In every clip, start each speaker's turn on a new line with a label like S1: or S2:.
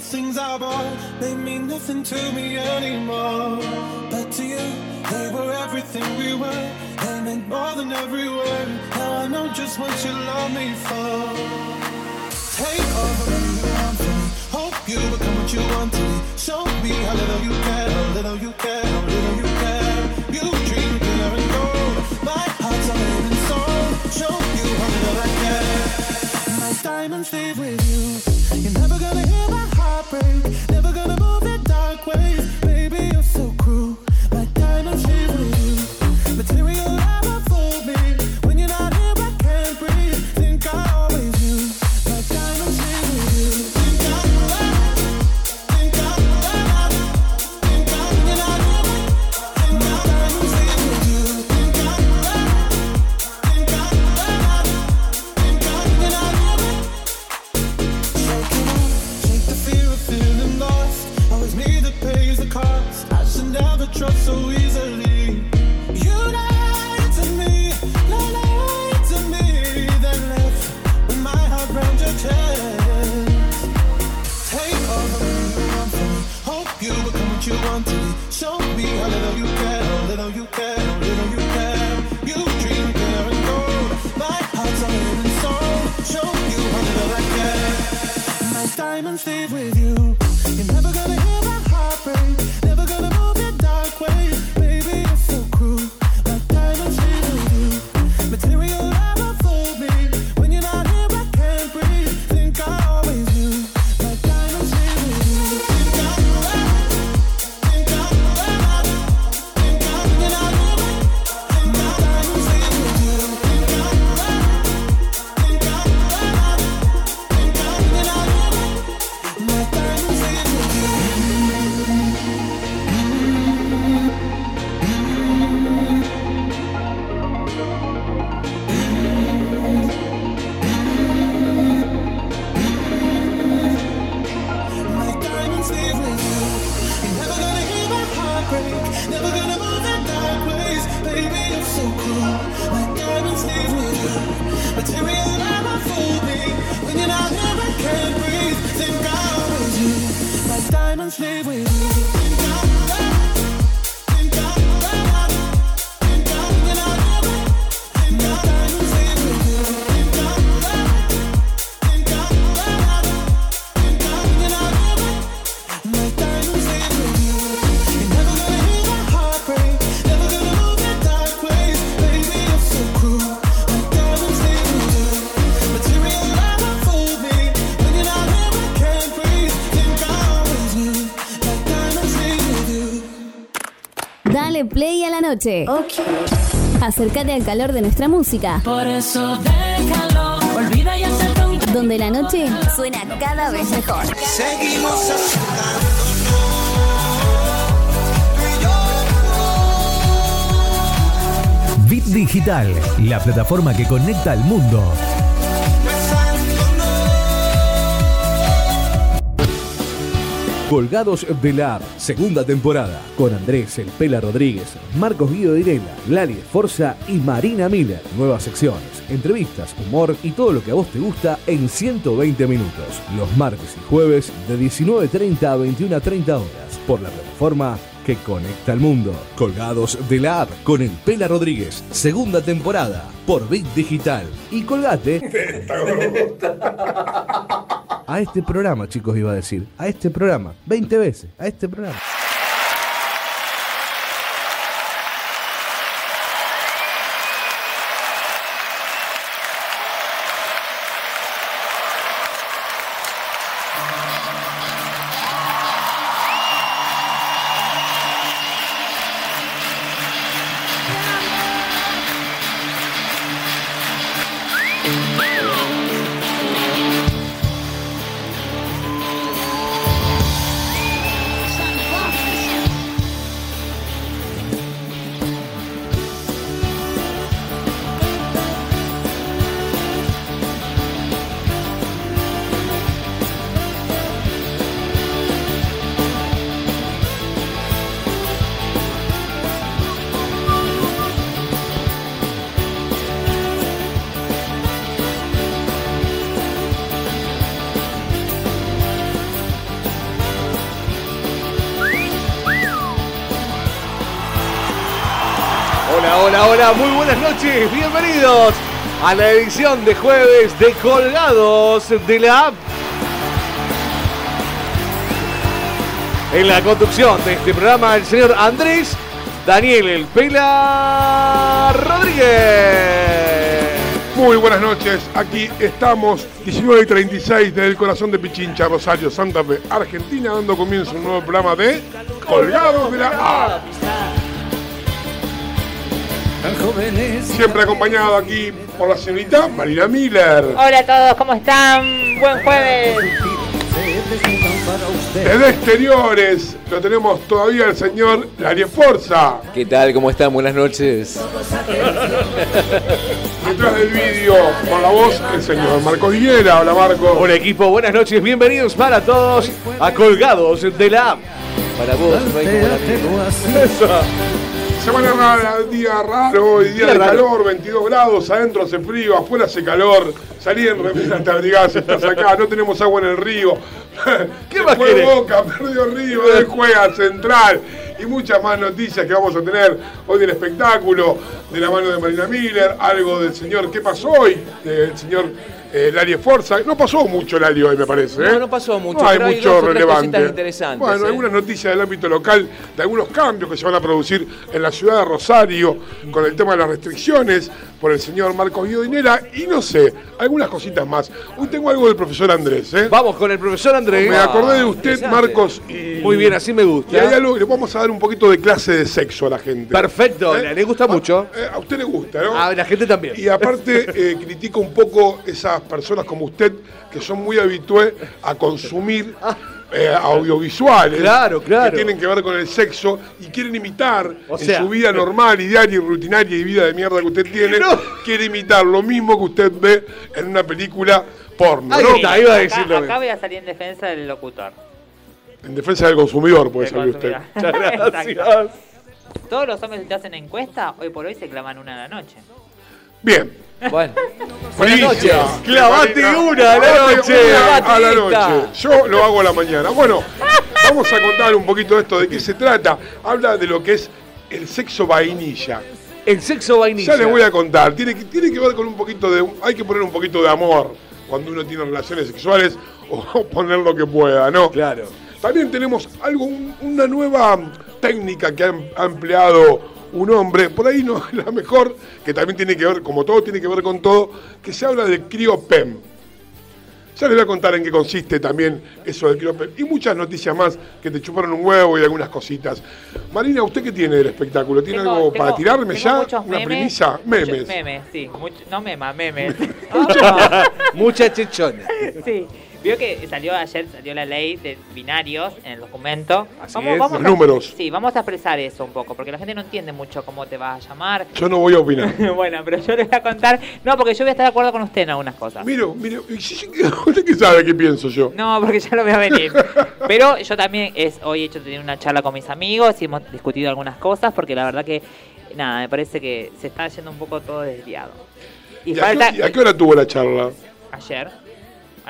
S1: things I bought, they mean nothing to me anymore.
S2: noche. Acércate al calor de nuestra música.
S3: Por eso déjalo, olvida y.
S2: Donde la noche suena cada vez mejor.
S1: Seguimos
S4: Bit Digital, la plataforma que conecta al mundo. Colgados de la App, segunda temporada, con Andrés El Pela Rodríguez, Marcos Guido Irela, Lali Forza y Marina Miller. Nuevas secciones, entrevistas, humor y todo lo que a vos te gusta en 120 minutos, los martes y jueves de 19.30 a 21.30 horas, por la plataforma que conecta al mundo. Colgados de la app con el Pela Rodríguez, segunda temporada por Bit Digital. Y colgate. a este programa, chicos, iba a decir. A este programa. 20 veces. A este programa. A la edición de jueves de Colgados de la App. En la conducción de este programa, el señor Andrés Daniel El Pela Rodríguez.
S5: Muy buenas noches, aquí estamos 19 y 36 del corazón de Pichincha, Rosario, Santa Fe, Argentina, dando comienzo a un nuevo programa de Colgados de la Siempre acompañado aquí por la señorita Marina Miller.
S6: Hola a todos, ¿cómo están? Buen jueves.
S5: Desde exteriores lo tenemos todavía el señor Larie Forza.
S7: ¿Qué tal? ¿Cómo están? Buenas noches.
S5: Detrás del vídeo, con la voz, el señor Marco Higuera. Hola Marco.
S4: Hola equipo, buenas noches, bienvenidos para todos a Colgados de la.
S7: Para vos, no hay como la.
S5: Semana rara, día raro, hoy día de
S4: raro.
S5: calor, 22 grados, adentro hace frío, afuera hace calor, salí en remera, te abrigás, estás acá, no tenemos agua en el río.
S4: ¿Qué más querés?
S5: Boca, perdió Río, él juega Central y muchas más noticias que vamos a tener hoy del espectáculo, de la mano de Marina Miller, algo del señor, ¿qué pasó hoy? Del señor eh, Lali Forza. No pasó mucho Lali hoy, me parece. ¿eh?
S7: No, no pasó mucho,
S5: No hay
S7: pero hay
S5: mucho
S7: dos
S5: relevante.
S7: interesantes,
S5: Bueno,
S7: ¿eh?
S5: algunas noticias del ámbito local de algunos cambios que se van a producir en la ciudad de Rosario con el tema de las restricciones por el señor Marcos Guidonera y no sé, algunas cositas más. Hoy tengo algo del profesor Andrés, ¿eh?
S4: Vamos con el profesor Andrés.
S5: Me acordé de usted. Marcos, y...
S4: Muy bien, así me
S5: Y
S4: gusta.
S5: hay algo que le vamos a dar un poquito de clase de sexo a la gente.
S4: Perfecto,
S5: ¿Eh?
S4: le gusta mucho.
S5: Eh, A usted le gusta, ¿no?
S4: A la gente también.
S5: Y aparte eh, critico un poco esas personas como usted que son muy habitué a consumir eh, audiovisuales
S4: Claro, claro.
S5: que tienen que ver con el sexo y quieren imitar
S4: O
S5: en
S4: sea-
S5: su vida normal y diaria y rutinaria y vida de mierda que usted tiene,
S4: No.
S5: quiere imitar lo mismo que usted ve en una película porno,
S4: Ahí
S5: ¿no?
S4: está, iba a decirlo.
S6: Acá, acá voy a salir en defensa del locutor.
S5: En defensa del consumidor puede salir usted.
S4: gracias.
S6: Todos los hombres que te hacen encuesta, hoy por hoy se clavan una a la noche.
S5: Bien.
S7: Bueno, buenas noches.
S4: Clavate una a la noche.
S5: A la noche. Yo lo hago a la mañana. Bueno, vamos a contar un poquito de esto, de qué se trata. Habla de lo que es el sexo vainilla.
S4: El sexo vainilla.
S5: Ya les voy a contar. Tiene que, tiene que ver con un poquito de. Hay que poner un poquito de amor cuando uno tiene relaciones sexuales o poner lo que pueda, ¿no?
S4: Claro.
S5: También tenemos algo, un- una nueva técnica que ha, ha empleado un hombre, por ahí no es la mejor, que también tiene que ver, como todo tiene que ver con todo, que se habla de criopem. Ya les voy a contar en qué consiste también eso del criopem. Y muchas noticias más que te chuparon un huevo y algunas cositas. Marina, ¿usted qué tiene del espectáculo? ¿Tiene
S6: Tengo-
S5: algo
S6: tengo-
S5: para tirarme
S6: tengo
S5: ya?
S6: muchos
S5: ¿Una
S6: memes,
S5: premisa?
S6: muchos-
S5: Memes.
S6: Memes, sí. mucho- no memas, memes.
S4: Mucha chichona.
S6: sí. Vio que salió ayer, salió la ley de binarios en el documento.
S4: Así es,
S5: los
S6: a-
S5: números.
S6: Sí, vamos a expresar eso un poco, porque la gente no entiende mucho cómo te vas a llamar.
S5: Yo no voy a opinar.
S6: bueno, pero yo les voy a contar. No, porque yo voy a estar de acuerdo con usted en algunas cosas.
S5: Miro, sí, ¿usted qué sabe qué pienso yo?
S6: No, porque ya lo voy a venir. Pero yo también es hoy he hecho tener una charla con mis amigos y hemos discutido algunas cosas porque la verdad que nada, me parece que se está yendo un poco todo desviado. Y,
S5: ¿Y a,
S6: falta
S5: qué, y a qué hora tuvo la charla?
S6: ayer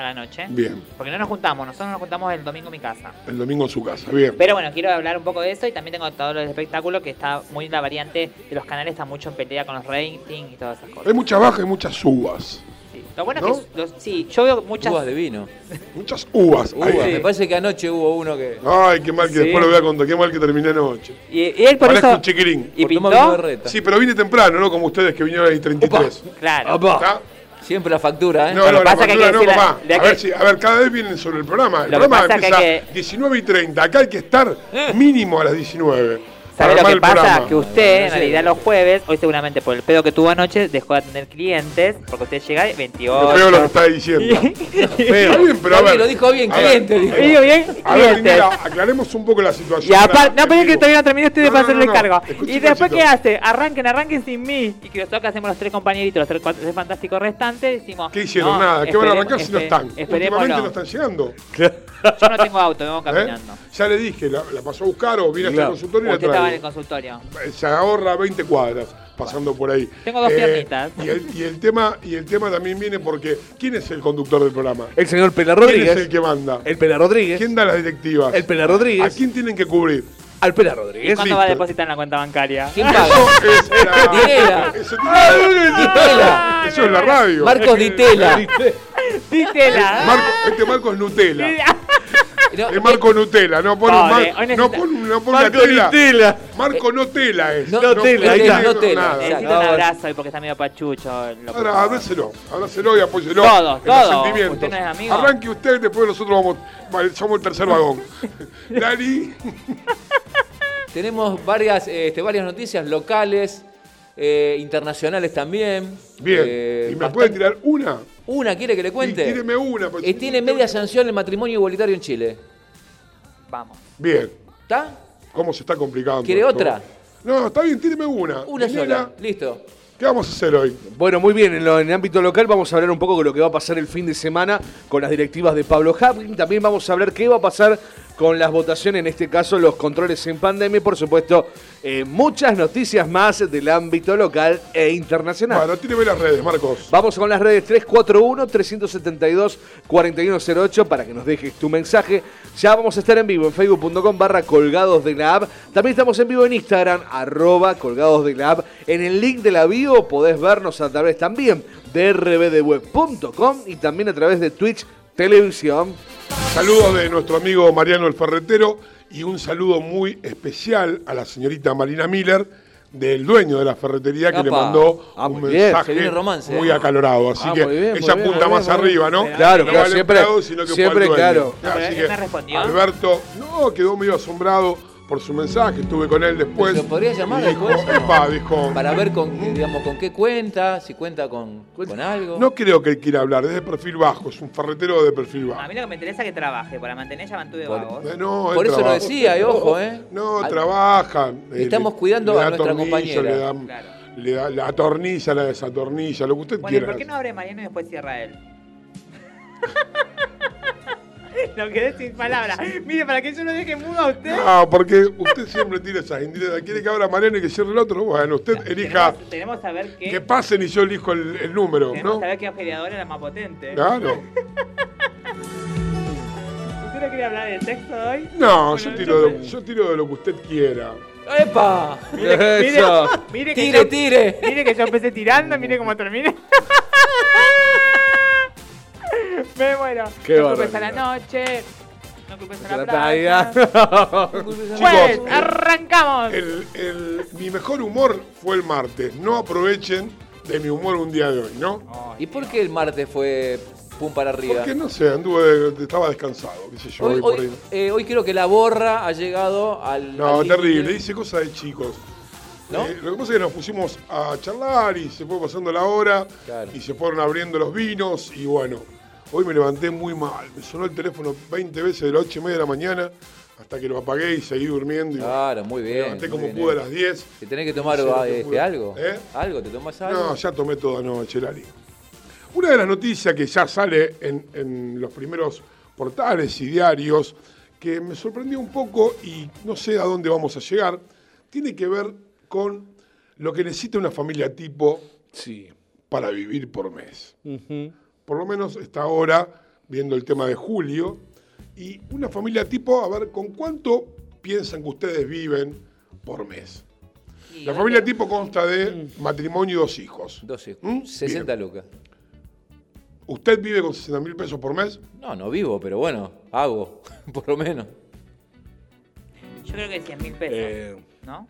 S6: a la noche.
S5: Bien,
S6: Porque no nos juntamos, nosotros nos juntamos el domingo en mi casa.
S5: el domingo en su casa, bien.
S6: Pero bueno, quiero hablar un poco de eso y también tengo todo lo del espectáculo que está muy la variante de los canales está mucho en pelea con los ratings y todas esas
S5: Hay
S6: cosas.
S5: muchas bajas y muchas subas.
S6: Sí. Lo bueno
S5: ¿No?
S6: es que los- sí, yo veo muchas
S7: Uvas de vino.
S5: Muchas uvas.
S7: Uvas.
S5: Ahí.
S7: Me parece que anoche hubo uno que.
S5: Ay, qué mal que
S6: Sí.
S5: después lo voy a contar, qué mal que terminé anoche.
S6: y, y él por
S5: Parezco
S6: eso
S5: un chiquirín.
S6: y pintó.
S7: vino de reta.
S5: Sí, pero vine temprano, ¿no? Como ustedes que vinieron ahí 33.
S6: Claro.
S4: Apa.
S7: Siempre la factura, ¿eh?
S5: No,
S6: Lo
S5: no,
S6: que
S5: la
S6: pasa que
S5: factura
S6: que
S5: no,
S6: decir la-
S5: papá.
S6: hay
S5: A ver,
S6: que-
S5: si, a ver, cada vez vienen sobre el programa. El
S6: Lo que
S5: programa
S6: pasa que
S5: empieza
S6: que-
S5: 19 y 30. Acá hay que estar mínimo a las 19.
S6: ¿Sabe lo que pasa?
S5: programa.
S6: Que usted, en realidad, los jueves, hoy seguramente por el pedo que tuvo anoche, dejó de tener clientes, porque usted llega y 28.
S5: Lo feo lo que está diciendo. Está bien, pero a ver.
S7: lo dijo bien,
S5: a ver,
S7: cliente, dijo.
S6: Bien,
S5: A ver. Lindera, aclaremos un poco la situación.
S6: Y aparte, no, pero es que todavía no terminé usted de
S5: No, no,
S6: hacerle
S5: no, no.
S6: cargo.
S5: Escuche
S6: Y después, ¿qué hace? Arranquen, arranquen sin mí. Y que nosotros que hacemos los tres compañeritos, los tres, cuatro- tres fantásticos restantes, decimos.
S5: ¿Qué hicieron?
S6: no,
S5: Nada. ¿Qué van a arrancar si no están? Últimamente
S6: Esperémoslo.
S5: no están llegando.
S6: Yo no tengo auto, vengo
S5: ¿eh?
S6: caminando.
S5: Ya le dije, la, la pasó a buscar o viene a hacer consultorio y la
S6: Usted estaba en el
S5: trae.
S6: consultorio.
S5: Se ahorra 20 cuadras pasando por ahí. Eh,
S6: Tengo dos piernitas.
S5: Y el, y el tema, y el tema también viene porque ¿quién es el conductor del programa?
S4: El señor Pela
S5: ¿Quién es
S4: Rodríguez.
S5: el que manda?
S4: El Pela Rodríguez.
S5: ¿Quién da las directivas?
S4: El Pela
S5: ¿A
S4: Rodríguez.
S5: quién tienen que cubrir?
S4: Al Pela
S6: ¿Y
S4: Rodríguez.
S6: cuándo va a depositar en la cuenta bancaria?
S7: ¿Quién paga?
S5: Eso es la,
S7: Ditela.
S5: Eso,
S7: Ditela.
S5: eso es la radio.
S7: Marcos Ditela.
S6: Dítela.
S5: Marco, este Marco es Nutella.
S7: No,
S5: Es Marco Nutella, no pone, Mar- no pone, no pone
S8: Marco
S5: Nutella.
S8: Nutella.
S5: Marco Nutella es.
S7: No,
S8: Nutella, ahí está.
S7: Nutella.
S6: Necesito un abrazo hoy porque está medio pachucho.
S5: Ahora, abrácelo, abrácelo y apóyelo.
S6: Todo,
S5: en
S6: todo.
S5: los sentimientos.
S6: ¿Usted no es amigo?
S5: Arranque usted, después nosotros vamos, vale, somos el tercer vagón. Lali,
S7: Tenemos varias, eh, este, varias noticias locales, eh, internacionales también.
S5: bien.
S7: Eh,
S5: ¿Y me
S7: bastante-
S5: puede tirar una?
S7: ¿Una quiere que le cuente?
S5: Y tíreme una. pues,
S7: Eh, tiene media sanción el matrimonio igualitario en Chile.
S6: Vamos.
S5: Bien.
S7: ¿Está?
S5: ¿Cómo se está complicando?
S7: ¿Quiere
S5: esto?
S7: otra?
S5: No, está bien, tíreme una.
S7: Una sola. Listo.
S5: ¿Qué vamos a hacer hoy?
S8: Bueno, muy bien, en, lo- en el ámbito local vamos a hablar un poco de lo que va a pasar el fin de semana con las directivas de Pablo Haplin. También vamos a hablar qué va a pasar con las votaciones, en este caso los controles en pandemia y por supuesto eh, muchas noticias más del ámbito local e internacional.
S5: Bueno, tíreme las redes, Marcos.
S8: Vamos con las redes 341-372-4108 para que nos dejes tu mensaje. Ya vamos a estar en vivo en facebook.com barra colgados de la app. También estamos en vivo en Instagram, arroba colgados de la app. En el link de la bio podés vernos a través también de rbdweb.com y también a través de Twitch Televisión.
S5: Saludos de nuestro amigo Mariano el Ferretero y un saludo muy especial a la señorita Marina Miller, del dueño de la ferretería, que le mandó
S8: Ah,
S5: un
S8: bien.
S5: mensaje
S7: romance,
S5: muy
S7: eh.
S5: acalorado. Así
S8: Ah,
S5: que
S8: muy bien,
S5: ella
S8: bien,
S5: apunta más arriba, ¿no?
S8: Claro,
S5: No
S8: claro, siempre-
S5: empleado, sino que fue
S8: siempre,
S5: al dueño.
S8: claro.
S5: Alberto, no, quedó medio asombrado por su mensaje, estuve con él después.
S7: ¿Lo podrías llamar
S5: dijo,
S7: después?
S5: "Epa", dijo,
S7: Para ver con, qué, digamos, con qué cuenta, si cuenta con, con algo.
S5: no creo que él quiera hablar, es de perfil bajo, es un ferretero de perfil bajo.
S6: A mí lo que me interesa es que trabaje. Para mantener esa mantuve
S7: Por-
S6: vagos.
S5: Eh, no,
S7: Por eso lo decía, y ojo, ¿eh?
S5: No,
S7: Al-
S5: trabaja. eh,
S7: Estamos cuidando
S5: le
S7: a nuestra
S5: tornillo,
S7: compañera.
S5: Le da,
S6: Claro.
S5: le da- la atornilla, la desatornilla, lo que usted
S6: Bueno, ¿y
S5: quiera.
S6: por qué no abre Mariano y después cierra él? Lo quedé sin palabras. Mire, para que yo lo deje mudo a usted.
S5: No, porque usted siempre tira esas indirectas. ¿Quiere que abra Mariano y que cierre el otro? Bueno, usted elija
S6: Tenemos, tenemos que saber qué.
S5: que pasen y yo elijo el, el número,
S6: tenemos
S5: ¿no?
S6: que saber qué aspiradora es la más potente.
S5: Claro.
S6: ¿Usted no quiere hablar de sexo hoy?
S5: No,
S6: Bueno,
S5: yo tiro, de,
S6: yo-
S5: yo tiro de lo que usted quiera.
S7: ¡Epa!
S6: Mire, que- mire,
S8: Eso.
S6: mire que
S7: Tire,
S6: yo,
S7: tire.
S6: Mire que yo empecé tirando, mire cómo terminé. Me muero.
S8: Qué
S6: no culpes a la noche. No culpes a la playa. Pues,
S5: Chicos, el-
S6: arrancamos.
S5: El, el- mi mejor humor fue el martes. No aprovechen de mi humor un día de hoy, ¿no?
S7: ¿Y por qué el martes fue pum para arriba?
S5: Porque no sé, anduve, estaba descansado, qué sé yo,
S7: Hoy,
S5: hoy por ahí.
S7: eh, hoy creo que la borra ha llegado al.
S5: No,
S7: al
S5: terrible, hice cosas de chicos.
S7: ¿No?
S5: Eh, lo que pasa es que nos pusimos a charlar y se fue pasando la hora
S7: Claro.
S5: y se fueron abriendo los vinos y bueno, hoy me levanté muy mal. Me sonó el teléfono 20 veces de las 8 y media de la mañana hasta que lo apagué y seguí durmiendo. Y
S7: Claro, muy
S5: me
S7: bien.
S5: levanté
S7: muy
S5: como
S7: bien,
S5: pude a
S7: eh.
S5: las 10.
S7: ¿Te tenés que tomar este, algo?
S5: ¿Eh?
S7: ¿Algo? ¿Te tomas algo?
S5: No, ya tomé toda noche, Lali. Una de las noticias que ya sale en, en los primeros portales y diarios, que me sorprendió un poco y no sé a dónde vamos a llegar, tiene que ver con lo que necesita una familia tipo
S8: Sí.
S5: para vivir por mes. Por lo menos está ahora viendo el tema de julio. Y una familia tipo, a ver, ¿con cuánto piensan que ustedes viven por mes?
S6: Y
S5: La familia
S6: que-
S5: tipo consta de matrimonio y dos hijos.
S7: 12.
S5: ¿Mm?
S7: 60 lucas.
S5: ¿Usted vive con 60 mil pesos por mes?
S7: No, no vivo, pero bueno, hago, por lo menos.
S6: Yo creo que 100 mil pesos.
S8: Eh,
S6: ¿No?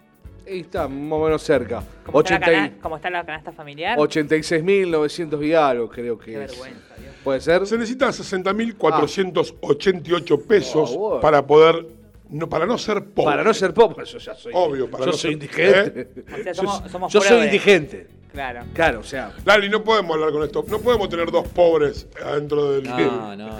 S8: Ahí está, más o menos cerca.
S6: ¿Cómo está, la
S8: 80
S6: cana- cómo está la canasta familiar?
S8: 86.900 y algo, creo que
S6: Qué
S8: es.
S6: vergüenza, Dios.
S8: ¿Puede ser?
S5: Se necesitan 60.488 pesos
S8: Ah, bueno.
S5: para poder, no, para no ser pobre.
S8: Para no ser pobre, yo ya soy.
S5: Obvio, para
S8: yo
S5: no
S8: soy
S5: ser-
S8: indigente.
S6: O sea,
S8: Yo-
S6: somos- somos
S8: yo soy indigente.
S6: Claro.
S8: Claro, o sea.
S5: Lali, no podemos hablar con esto. No podemos tener dos pobres adentro del...
S7: No, no, no.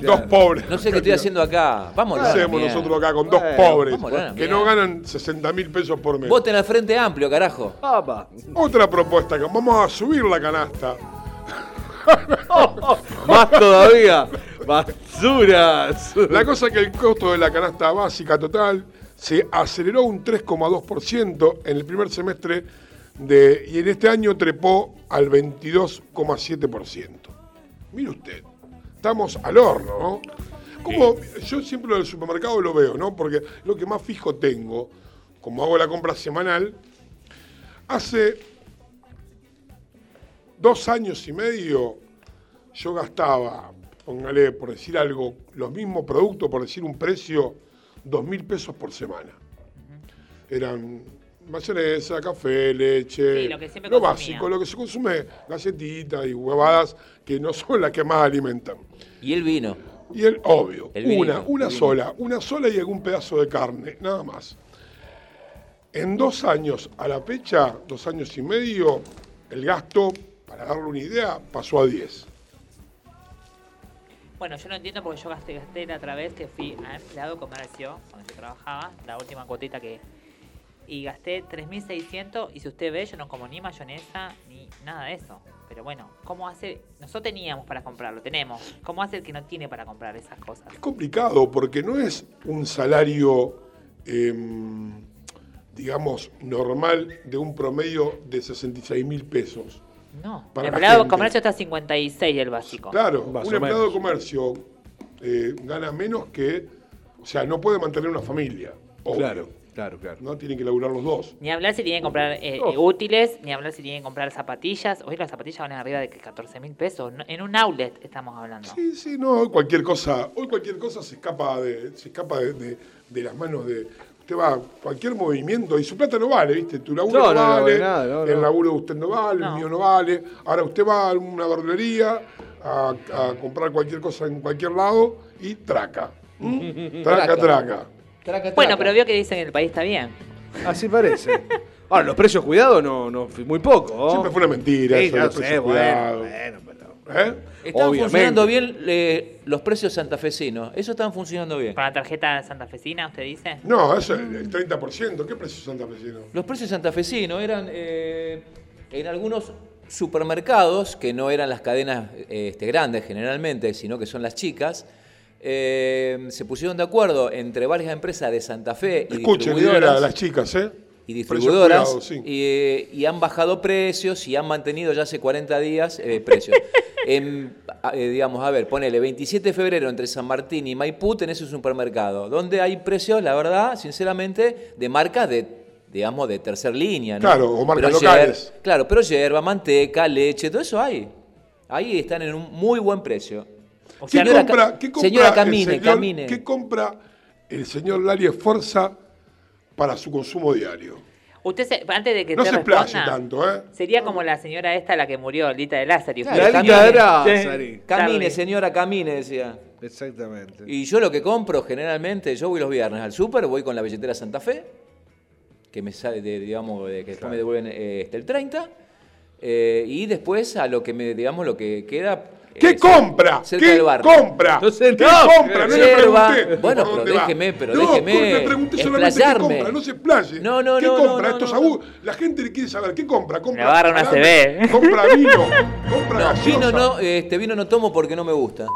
S5: Dos pobres.
S7: No sé qué estoy haciendo acá. Vamos
S5: ¿Qué hacemos
S7: mierda.
S5: nosotros acá con dos pobres que
S7: mierda.
S5: no ganan 60 mil pesos por mes?
S7: Voten al Frente Amplio, carajo.
S8: Papa.
S5: Otra propuesta, que vamos a subir la canasta.
S8: Más todavía. Basuras.
S5: La cosa es que el costo de la canasta básica total se aceleró un 3,2% en el primer semestre de, y en este año trepó al 22,7%. Mire usted, estamos al horno, ¿no? Como yo siempre lo del supermercado lo veo, ¿no? Porque lo que más fijo tengo, como hago la compra semanal, Hace dos años y medio yo gastaba, póngale por decir algo, los mismos productos, por decir un precio, dos mil pesos por semana. Eran mayonesa, café, leche,
S6: Sí, lo que siempre
S5: lo
S6: consumía.
S5: básico, lo que se consume, galletitas y huevadas que no son las que más alimentan.
S7: Y el vino.
S5: Y el obvio,
S7: El
S5: una, una sola, una sola y algún pedazo de carne, nada más. En dos años a la fecha, dos años y medio, el gasto, para darle una idea, pasó a 10.
S6: Bueno, yo no entiendo porque yo gasté, gasté la otra vez que fui a empleado comercio, cuando yo trabajaba, la última cuotita que... Y gasté 3.600 y si usted ve, yo no como ni mayonesa ni nada de eso. Pero bueno, ¿cómo hace? Nosotros teníamos para comprarlo, tenemos. ¿Cómo hace el que no tiene para comprar esas cosas?
S5: Es complicado porque no es un salario, em, digamos, normal de un promedio de 66 mil pesos.
S6: No,
S5: Para
S6: el empleado de comercio está a 56 el básico.
S5: Claro, un empleado
S4: menos.
S5: de comercio eh, gana menos que, o sea, no puede mantener una familia. obvio.
S4: Claro, claro, claro.
S5: No tienen que laburar los dos.
S6: Ni hablar si tienen que comprar eh,
S5: Oh.
S6: útiles, ni hablar si tienen que comprar zapatillas. Hoy las zapatillas van arriba de que 14 mil pesos. En un outlet estamos hablando.
S5: Sí, sí, no, hoy cualquier cosa, hoy cualquier cosa se escapa de, se escapa de, de- de las manos de. Usted va, cualquier movimiento, y su plata no vale, ¿viste? Tu laburo
S4: No,
S5: no,
S4: no, no
S5: vale,
S4: nada,
S5: el laburo de usted no vale,
S6: No.
S5: el mío no vale. Ahora usted va a una verdulería a, a comprar cualquier cosa en cualquier lado y traca. ¿Mm? Traca, traca.
S7: Traca,
S6: Bueno,
S7: traca.
S6: pero vio que dicen que el país está bien.
S4: Así parece. Ahora, los precios cuidados no, no muy poco. ¿no?
S5: Siempre fue una mentira
S4: Sí,
S5: eso los
S4: sé,
S5: precios
S4: bueno, bueno, pero-
S5: ¿Eh?
S7: Están
S4: Obviamente.
S7: funcionando bien eh, los precios santafesinos. Eso están funcionando bien.
S6: Con la tarjeta santafesina, usted dice.
S5: No, eso es el 30%. ¿Qué precio santafesino?
S7: Los precios santafesinos eran eh, en algunos supermercados, que no eran las cadenas eh, este, grandes generalmente, sino que son las chicas, eh, se pusieron de acuerdo entre varias empresas de Santa Fe y
S5: Escuchen,
S7: distribuidoras.
S5: a las chicas, ¿eh?
S7: y distribuidoras
S5: cuidados, sí.
S7: y, eh, y han bajado precios y han mantenido ya hace 40 días eh, precios. En, digamos, a ver, ponele 27 de febrero entre San Martín y Maipú tenés un supermercado donde hay precios, la verdad, sinceramente, de marcas de, digamos, de tercer línea. ¿no?
S5: Claro, o marcas
S7: Pero
S5: locales.
S7: claro, pero hierba, manteca, leche, todo eso hay. Ahí están en un muy buen precio.
S5: ¿Qué
S7: Señora,
S5: compra, qué compra
S7: señora,
S5: el
S7: camine,
S5: señor-
S7: camine.
S5: ¿Qué compra el señor Lali Esforza para su consumo diario?
S6: Usted, se- antes de que
S5: No
S6: te
S5: se
S6: responda,
S5: tanto, ¿eh?
S6: sería como la señora esta, la que murió, Lita de Lázaro.
S7: Claro,
S4: La
S7: camine.
S4: de.
S7: Camine, señora, camine, decía.
S4: Exactamente.
S7: Y yo lo que compro generalmente, yo voy los viernes al súper, voy con la billetera Santa Fe, que me sale, de, digamos, de, que después me devuelven eh, este, el 30, eh, y después a lo que me, digamos, lo que queda.
S5: ¿Qué
S7: eh,
S5: compra?
S7: cerca
S5: ¿Qué
S7: del barrio.
S5: compra?
S4: No sé,
S5: ¿Qué
S4: no,
S5: compra? No le
S7: Yerba.
S5: pregunté.
S7: Bueno, pero déjeme, pero
S5: no,
S7: déjeme
S5: le pregunté solamente qué compra, no se explaye.
S7: No, no,
S5: ¿Qué
S7: no, no,
S5: compra?
S7: no,
S5: Estos
S7: no.
S5: abu- La gente le quiere saber, ¿qué compra? Compra
S6: Le va a agarrar una CB.
S5: Compra vino, compra
S7: No,
S5: gaseosa.
S7: vino no, este vino no tomo porque no me gusta.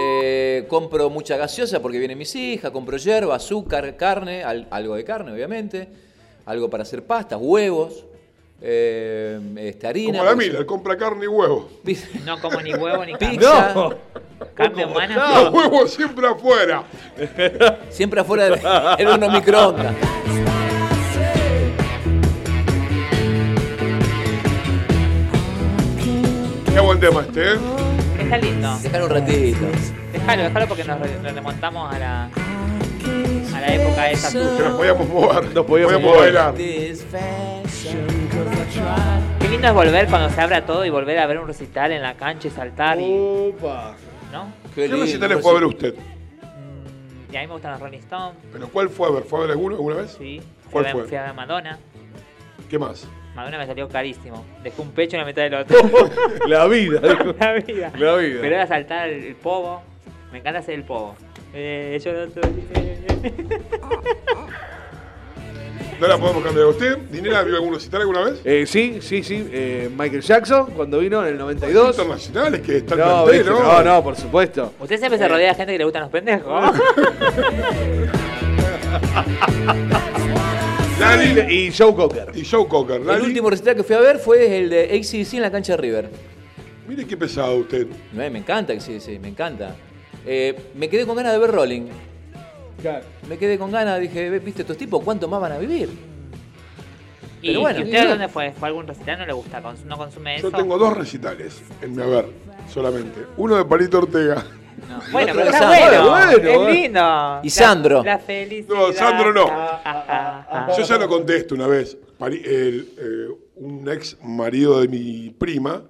S7: Eh, compro mucha gaseosa porque vienen mis hijas, compro hierba, azúcar, carne, al- algo de carne obviamente, algo para hacer pastas, huevos, eh, este, harina.
S5: Como la Miller, compra carne y huevo.
S6: No como ni huevo ni carne.
S7: Pizza,
S4: No.
S6: Carne humana.
S5: Los huevos siempre afuera.
S7: siempre afuera del horno microondas.
S5: Qué buen tema este, ¿eh?
S6: Está lindo.
S7: Dejar un ratito.
S6: Déjalo, déjalo porque nos re- remontamos a la, a la época esa
S5: Que nos podíamos mover.
S4: Nos podíamos mover.
S5: bailar.
S6: Qué lindo es volver cuando se abra todo y volver a ver un recital en la cancha y saltar y.
S4: Opa.
S6: ¿No?
S5: ¿Qué
S7: lindo,
S5: recitales fue a ver usted?
S6: Mm, Y a mí me gustan los Rolling Stones.
S5: ¿Pero cuál fue a ver? ¿Fue a ver alguno alguna vez?
S6: Sí. Fui a,
S5: ¿Cuál
S6: ver,
S5: fue?
S6: fui a ver Madonna.
S5: ¿Qué más?
S6: Madonna me salió carísimo. Dejé un pecho en la mitad del otro.
S4: La vida. dijo.
S6: la vida.
S4: La vida.
S6: Pero era saltar el, el pogo. Me encanta hacer el pogo. Eh, yo no
S5: No la podemos cambiar. ¿Usted, Dinera, vio algún recital alguna vez?
S4: Eh, sí, sí, sí. eh, Michael Jackson, cuando vino en el 92.
S5: Internacionales, que está el
S4: No,
S5: plantel, ¿no?
S4: no, no, por supuesto.
S6: Usted siempre se rodea de gente que le gustan los pendejos.
S5: Lali
S4: Y Joe Cocker.
S5: y Joe Cocker.
S7: El
S5: Lali,
S7: último recital que fui a ver fue el de ACDC en la cancha de River.
S5: Mire qué pesado usted.
S7: Me, me encanta ACDC, me encanta. Eh, me quedé con ganas de ver Rolling. Me quedé con ganas, dije, "Ve, viste, estos tipos, ¿cuánto más van a vivir?
S6: ¿Y,
S7: Pero bueno,
S6: ¿y usted dónde fue? ¿Fue algún recital? ¿No le gusta? ¿No consume
S5: Yo
S6: eso?
S5: tengo dos recitales en mi haber, solamente. Uno de Palito Ortega.
S6: No. Bueno, pero está bueno.
S4: Bueno,
S6: es lindo.
S7: Y Sandro.
S6: La, la felicidad.
S5: No, Sandro no.
S6: Ah, ah, ah.
S5: Yo ya lo contesto una vez. El, eh, un ex marido de mi prima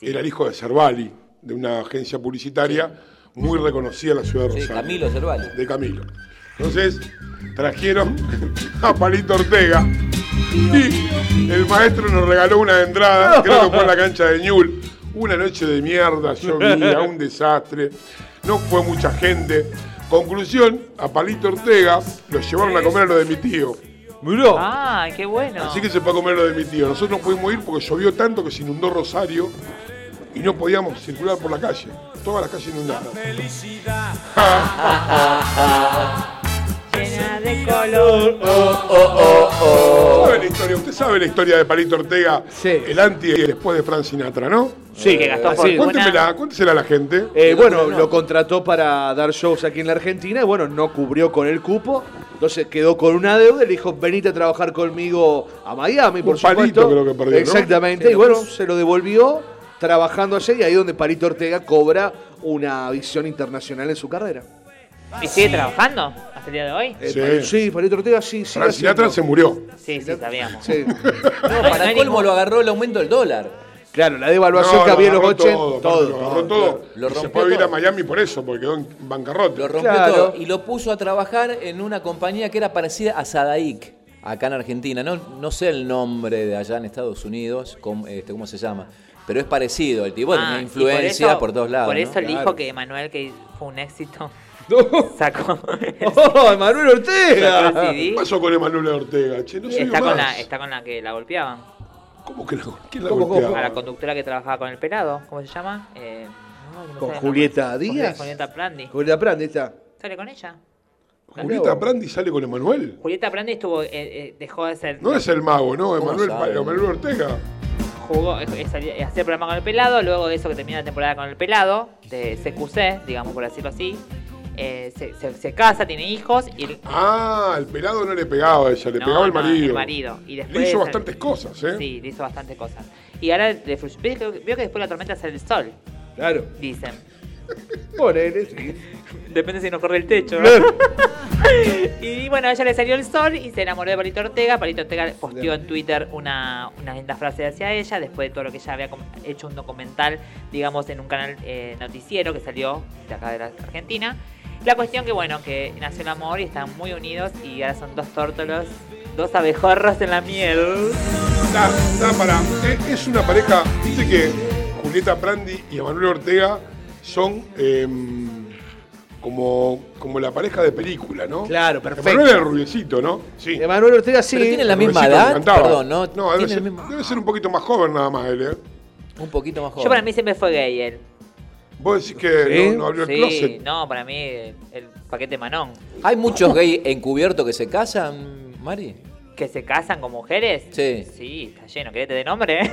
S6: Sí.
S5: era el hijo de Cervali, de una agencia publicitaria muy reconocida en la ciudad de
S7: Sí,
S5: Rosario.
S7: Camilo Cervali.
S5: De Camilo. Entonces, trajeron a Palito Ortega y el maestro nos regaló una entrada, creo que fue en la cancha de Ñul. Una noche de mierda, llovía, un desastre. No fue mucha gente. Conclusión, a Palito Ortega lo llevaron a comer a lo de mi tío.
S4: Miró.
S6: Ah, qué bueno.
S5: Así que se fue a comer lo de mi tío. Nosotros no pudimos ir porque llovió tanto que se inundó Rosario y no podíamos circular por la calle. Todas las calles inundadas.
S6: Llena de color.
S5: ¿Sabe la historia? Usted sabe la historia de Palito Ortega,
S4: Sí.
S5: el anti y después de Frank Sinatra, ¿no?
S4: Sí,
S6: que gastó
S4: así.
S6: fortuna.
S5: Cuéntemela, cuéntesela a la gente.
S4: Eh, bueno, lo contrató para dar shows aquí en la Argentina y bueno, no cubrió con el cupo. Entonces quedó con una deuda y le dijo, venite a trabajar conmigo a Miami, por
S5: Un palito
S4: supuesto.
S5: creo que perdió, ¿no?
S4: Exactamente. y bueno, se lo devolvió trabajando allí y ahí donde Palito Ortega cobra una visión internacional en su carrera.
S6: ¿Y sigue trabajando hasta el día de hoy?
S4: Eh,
S5: Sí.
S4: Palito Ortega sí, sí.
S5: Frank Sinatra se murió.
S6: Sí, sí, sabíamos.
S4: Sí.
S7: No,
S6: no
S7: para
S6: hay
S7: colmo lo agarró el aumento del dólar.
S4: Claro, la devaluación
S5: No,
S4: que había en los
S5: agarró
S4: 80.
S5: todo,
S4: Todo,
S5: Lo agarró todo.
S7: Lo
S5: Y se
S7: rompió
S5: fue a. Miami por eso, porque quedó en bancarrota.
S7: Lo rompió
S4: Claro.
S7: todo y lo puso a trabajar en una compañía que era parecida a Sadaic, acá en Argentina. No, no sé el nombre de allá en Estados Unidos, cómo, este, cómo se llama, pero es parecido. El tipo
S6: Ah,
S7: influencia
S6: eso-
S7: por, todos lados.
S6: Por
S7: ¿no?
S6: eso el
S4: Claro.
S6: dijo que Emanuel, que fue un éxito,
S4: No.
S6: sacó.
S4: ¡Oh, Manuel Ortega!
S6: el.
S5: ¿Qué pasó con Emanuel Ortega? Che, no
S6: Está con,
S5: más.
S6: la, está con la que la golpeaban.
S5: ¿Cómo que la, quién la
S4: ¿Cómo, cómo?
S5: golpeaba?
S6: A la conductora que trabajaba con el pelado, ¿cómo se llama? Eh, no, no
S4: ¿Con
S6: el
S4: Julieta
S6: nombre.
S4: Díaz?
S6: Con Julieta Prandi.
S4: Julieta Prandi está.
S6: ¿Sale con ella?
S5: Julieta Brandi sale con Emanuel.
S6: Julieta Prandi estuvo, eh, eh, dejó de ser.
S5: No es el mago, ¿no?
S7: ¿Cómo
S5: Emanuel? Emanuel Ortega.
S6: Jugó, eh, eh, salía- hacía el programa con el pelado, luego de eso que termina la temporada con el pelado, de CQC, digamos por decirlo así, eh, se, se- se casa, tiene hijos y el-
S5: Ah, el pelado no le pegaba a ella, le
S6: No,
S5: pegaba el
S6: no,
S5: marido.
S6: el marido. Y después
S5: le hizo
S6: de-
S5: bastantes cosas, ¿eh?
S6: sí, le hizo bastantes cosas. Y ahora le flu- veo que, veo que después de la tormenta sale el sol,
S4: Claro.
S6: dicen.
S4: Ponele, sí.
S6: Depende si nos corre el techo.
S4: Claro.
S6: y bueno, a ella le salió el sol y se enamoró de Palito Ortega. Palito Ortega posteó en Twitter una, una linda frase hacia ella, después de todo lo que ella había hecho un documental, digamos, en un canal eh, noticiero que salió de acá de la Argentina. La cuestión que, bueno, que nació el amor y están muy unidos y ahora son dos tórtolos, dos abejorros en la miel.
S5: Da, da para. Es, es una pareja. Dice que Julieta Prandi y Emanuel Ortega son em, como, como la pareja de película, ¿no?
S4: Claro, perfecto.
S5: Emanuel era el rubiecito, ¿no? Sí.
S4: Emanuel Ortega sí.
S7: Pero tiene la misma
S5: Rubiecito,
S7: edad.
S5: encantaba.
S7: Perdón, ¿no?
S5: No, debe
S7: Tiene
S5: ser,
S7: el mismo-
S5: debe ser un poquito más joven nada más él, ¿eh?
S7: Un poquito más joven.
S6: Yo para mí siempre fue gay él.
S5: Vos decís que
S4: ¿Sí?
S5: no, no abrió el
S6: Sí,
S5: closet.
S6: no, para mí eh, el paquete Manón.
S7: ¿Hay muchos gays encubiertos que se casan, Mari?
S6: ¿Que se casan con mujeres?
S7: Sí.
S6: Sí, está lleno, ¿querés te dé nombre?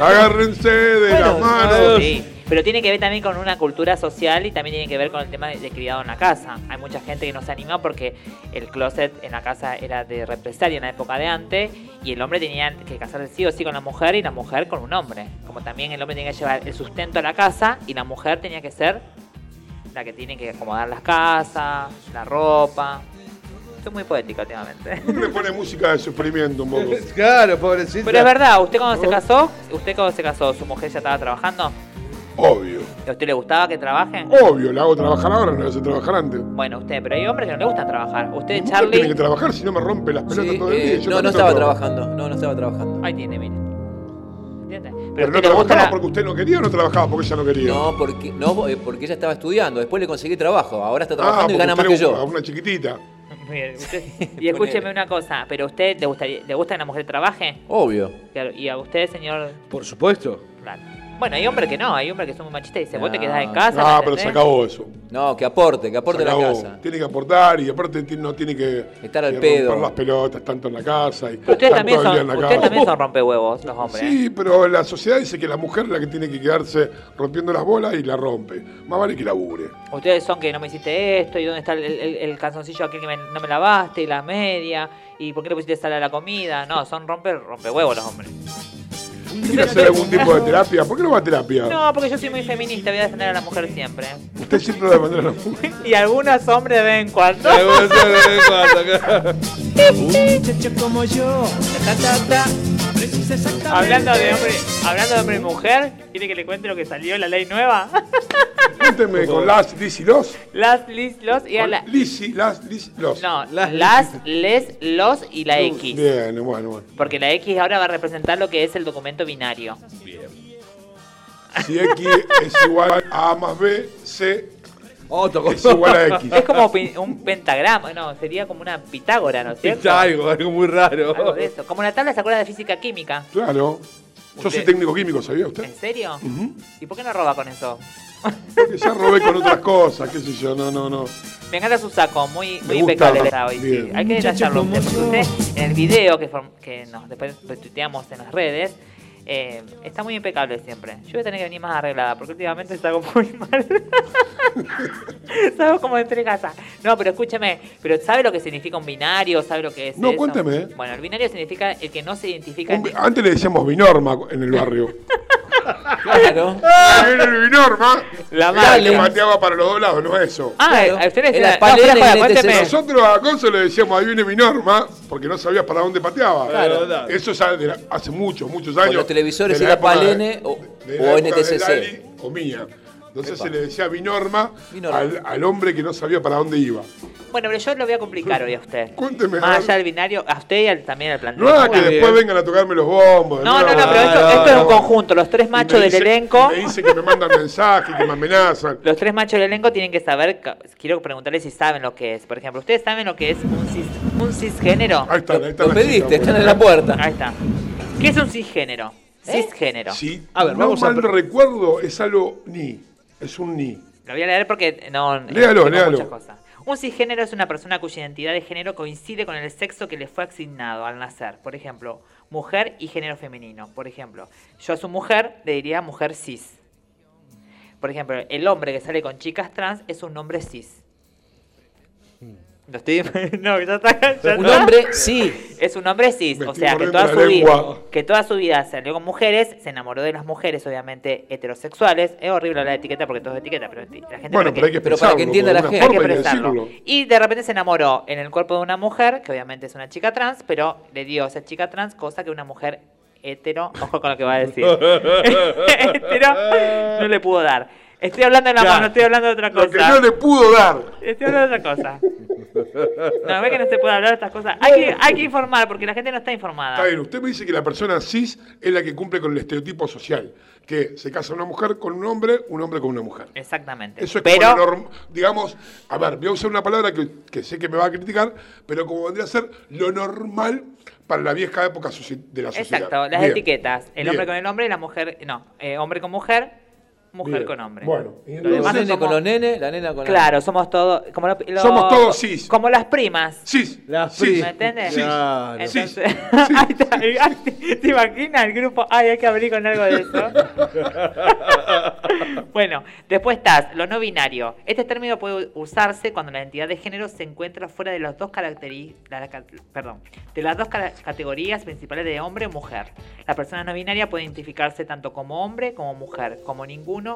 S5: Agárrense de
S7: Bueno,
S5: las manos.
S6: sí, pero tiene que ver también con una cultura social y también tiene que ver con el tema de, de criado en la casa. Hay mucha gente que no se anima porque el closet en la casa era de represalia en la época de antes y el hombre tenía que casarse sí o sí con la mujer y la mujer con un hombre. Como también el hombre tenía que llevar el sustento a la casa y la mujer tenía que ser la que tiene que acomodar las casas, la ropa. Estoy muy poética últimamente.
S5: Le pone música de sufrimiento un poco.
S4: Claro, pobrecita.
S6: Pero es verdad, usted cuando se casó, usted cuando se casó, su mujer ya estaba trabajando.
S5: Obvio.
S6: ¿A usted le gustaba que trabaje?
S5: Obvio, la hago trabajar ahora, no la hace trabajar antes.
S6: Bueno, usted, pero hay hombres que no le gustan trabajar. Usted, Charlie.
S5: tiene que trabajar, si no me rompe las pelotas
S7: Sí,
S5: todo el día.
S7: eh,
S5: y yo
S7: no, no estaba trabajando. No, no estaba trabajando.
S6: Ahí tiene, mire. ¿Entiende?
S5: Pero
S6: Pero,
S5: no
S6: usted le gusta
S5: trabajaba
S6: la...
S5: porque usted no quería o no trabajaba porque ella no quería.
S7: No, porque, no, eh, porque ella estaba estudiando. Después le conseguí trabajo. Ahora está
S5: ah,
S7: trabajando y
S5: porque
S7: gana más
S5: usted
S7: que
S5: era
S7: yo.
S5: Una chiquitita.
S6: Mire, usted- Y escúcheme una cosa, pero a usted le gustaría, le gusta que la mujer trabaje?
S7: Obvio.
S6: Claro, Y a usted, señor.
S4: Por supuesto.
S6: Claro. Bueno, hay hombres que no, hay hombres que son muy machistas y dicen, vos te quedás en casa.
S5: No,
S6: ¿me
S5: pero se
S6: entendés?
S5: acabó eso.
S7: No, que aporte, que aporte
S5: Se
S7: la
S5: acabó.
S7: casa.
S5: Tiene que aportar y aparte ti- no tiene que
S7: Estar al
S5: que
S7: pedo.
S5: romper las pelotas tanto en la casa. Y
S6: ustedes
S5: estar
S6: también
S5: todo el día
S6: son,
S5: en la
S6: ustedes
S5: casa.
S6: también son rompehuevos, los hombres. ¿eh?
S5: Sí, pero la sociedad dice que la mujer es la que tiene que quedarse rompiendo las bolas y la rompe. Más vale que labure.
S6: Ustedes son que no me hiciste esto, y dónde está el, el- el calzoncillo aquel que me- no me lavaste, y la media, y por qué le pusiste sal a la comida. No, son rompe, rompehuevos los hombres.
S5: ¿Usted quiere hacer algún tipo de terapia? ¿Por qué no va a terapia?
S6: No, porque yo soy muy feminista, voy a defender a la mujer siempre.
S5: Usted siempre va a defender a la mujer.
S6: Y algunos hombres de vez en cuando.
S1: Un muchacho como yo
S6: Ta, ta, ta.
S1: precisa exactamente.
S6: Hablando de hombre, hablando de hombre y mujer, ¿quiere que le cuente lo que salió la ley nueva?
S5: Cuénteme con las, Liz y los.
S6: Las, lis, los y a la...
S5: Lizzy, las, Liz, los.
S6: No, las, les, los y la X.
S5: Bien, bueno, bueno.
S6: Porque la X ahora va a representar lo que es el documento binario.
S5: Si X es igual a A más B, C
S4: Otro
S5: es igual a X.
S6: Es como un pentagrama, no, sería como una Pitágora, ¿no es cierto?
S4: algo, algo muy raro.
S6: Algo de eso. Como la tabla, ¿se acuerda de física química?
S5: Claro. Yo soy técnico químico, ¿sabía
S6: ¿En
S5: usted?
S6: serio?
S5: Ujú.
S6: ¿Y por qué no roba con eso?
S5: Porque ya robé con otras cosas, qué sé yo, no, no, no.
S6: Me encanta su saco, muy, muy
S5: gusta.
S6: impecable está hoy. Sí.
S5: Bien.
S6: Hay que detallarlo a usted, porque usted en el video que, form- que nos después retuiteamos en las redes, eh, está muy impecable siempre. Yo voy a tener que venir más arreglada, porque últimamente salgo muy mal. salgo como entre casa. No, pero escúcheme, pero ¿sabe lo que significa un binario? ¿Sabe lo que es
S5: No,
S6: eso?
S5: cuénteme.
S6: Bueno, el binario significa el que no se identifica
S5: Un- antes le decíamos binorma en el barrio.
S7: Claro.
S5: Era el binorma.
S6: La
S5: era el que
S6: madre.
S5: pateaba para los dos lados, no eso.
S6: Ah,
S7: Claro.
S6: a ustedes
S7: Era
S6: no, cuénteme.
S5: Nosotros a Gonzo le decíamos, ahí viene Binorma, porque no sabías para dónde pateaba.
S7: Claro.
S5: Eso ya de la- hace muchos, muchos años.
S7: Televisores era Palene o- o NTCC.
S5: Lali o mía. Entonces
S7: Epa.
S5: se le decía Binorma,
S7: Binorma.
S5: Al, al hombre que no sabía para dónde iba.
S6: Bueno, pero yo lo voy a complicar hoy a usted.
S5: Cuénteme,
S6: Más allá del binario, a usted y al- también al plantel.
S5: No haga que después vengan a tocarme los bombos.
S6: No, no, no, pero esto,
S5: no,
S6: esto es un conjunto. Los tres machos del
S5: dice-
S6: elenco.
S5: Me dice que me mandan mensajes, que me amenazan.
S6: Los tres machos del elenco tienen que saber. Quiero preguntarles si saben lo que es. Por ejemplo, ¿ustedes saben lo que es un, cis, un cisgénero?
S5: Ahí están, ahí están
S7: Lo pediste, están en la puerta.
S6: Ahí está. ¿Qué es un cisgénero? Cisgénero.
S5: Sí,
S4: A ver,
S5: no
S4: vamos a
S5: mal
S4: pre-
S5: recuerdo, es algo ni. Es un ni.
S6: Lo voy a leer porque no.
S5: Léalo,
S6: tengo
S5: léalo.
S6: muchas cosas. Un cisgénero es una persona cuya identidad de género coincide con el sexo que le fue asignado al nacer. Por ejemplo, mujer y género femenino. Por ejemplo, yo a su mujer le diría mujer cis. Por ejemplo, el hombre que sale con chicas trans es un hombre cis. Lo estoy... No, ya está. ya
S7: Un
S6: está.
S7: hombre, sí.
S6: Es un hombre cis,
S5: Me
S6: o
S5: estoy
S6: sea, que
S5: mordiendo
S6: toda,
S5: la
S6: su vida,
S5: lengua.
S6: que toda su vida salió con mujeres, se enamoró de las mujeres, obviamente heterosexuales. Es horrible hablar de etiqueta porque todo es etiqueta, pero eti- la gente
S5: Bueno, pero hay que
S7: Pero para que entienda la
S5: de alguna
S7: gente.
S6: hay que
S5: forma
S6: expresarlo.
S5: decirlo.
S6: Y de repente se enamoró en el cuerpo de una mujer, que obviamente es una chica trans, pero le dio a esa chica trans cosa que una mujer hetero, ojo con lo que va a decir, hetero no le pudo dar. Estoy hablando de la mano, estoy hablando de otra cosa.
S5: Lo que no le pudo dar.
S6: Estoy hablando de otra cosa. No, ve que no se puede hablar de estas cosas. Hay que, hay que informar porque la gente no está informada.
S5: Está bien, usted me dice que la persona cis es la que cumple con el estereotipo social. Que se casa una mujer con un hombre, un hombre con una mujer.
S6: Exactamente.
S5: Eso es
S6: pero,
S5: como lo norm- digamos, a ver, voy a usar una palabra que, que sé que me va a criticar, pero como vendría a ser lo normal para la vieja época de la sociedad.
S6: exacto, las
S5: Bien.
S6: etiquetas. El
S5: Bien.
S6: hombre con el hombre y la mujer. No, eh, hombre con mujer, mujer
S5: Bien.
S6: con hombre.
S5: Bueno, y entonces-
S6: demás
S7: El nene
S6: somos-
S7: con los nenes, la nena con la
S6: Claro, somos todos. Como lo- lo-
S5: Somos todos cis.
S6: Como las primas.
S5: Cis.
S4: Las
S5: cis,
S4: cis.
S6: ¿Me entiendes?
S5: cis,
S4: Claro.
S6: Entonces,
S5: cis.
S6: ahí está. ¿te, te imaginas el grupo? Ay, hay que abrir con algo de eso. bueno, después estás, lo no binario. Este término puede usarse cuando la identidad de género se encuentra fuera de las dos caracteri- la perdón, de las dos categorías principales de hombre o mujer. La persona no binaria puede identificarse tanto como hombre como mujer, como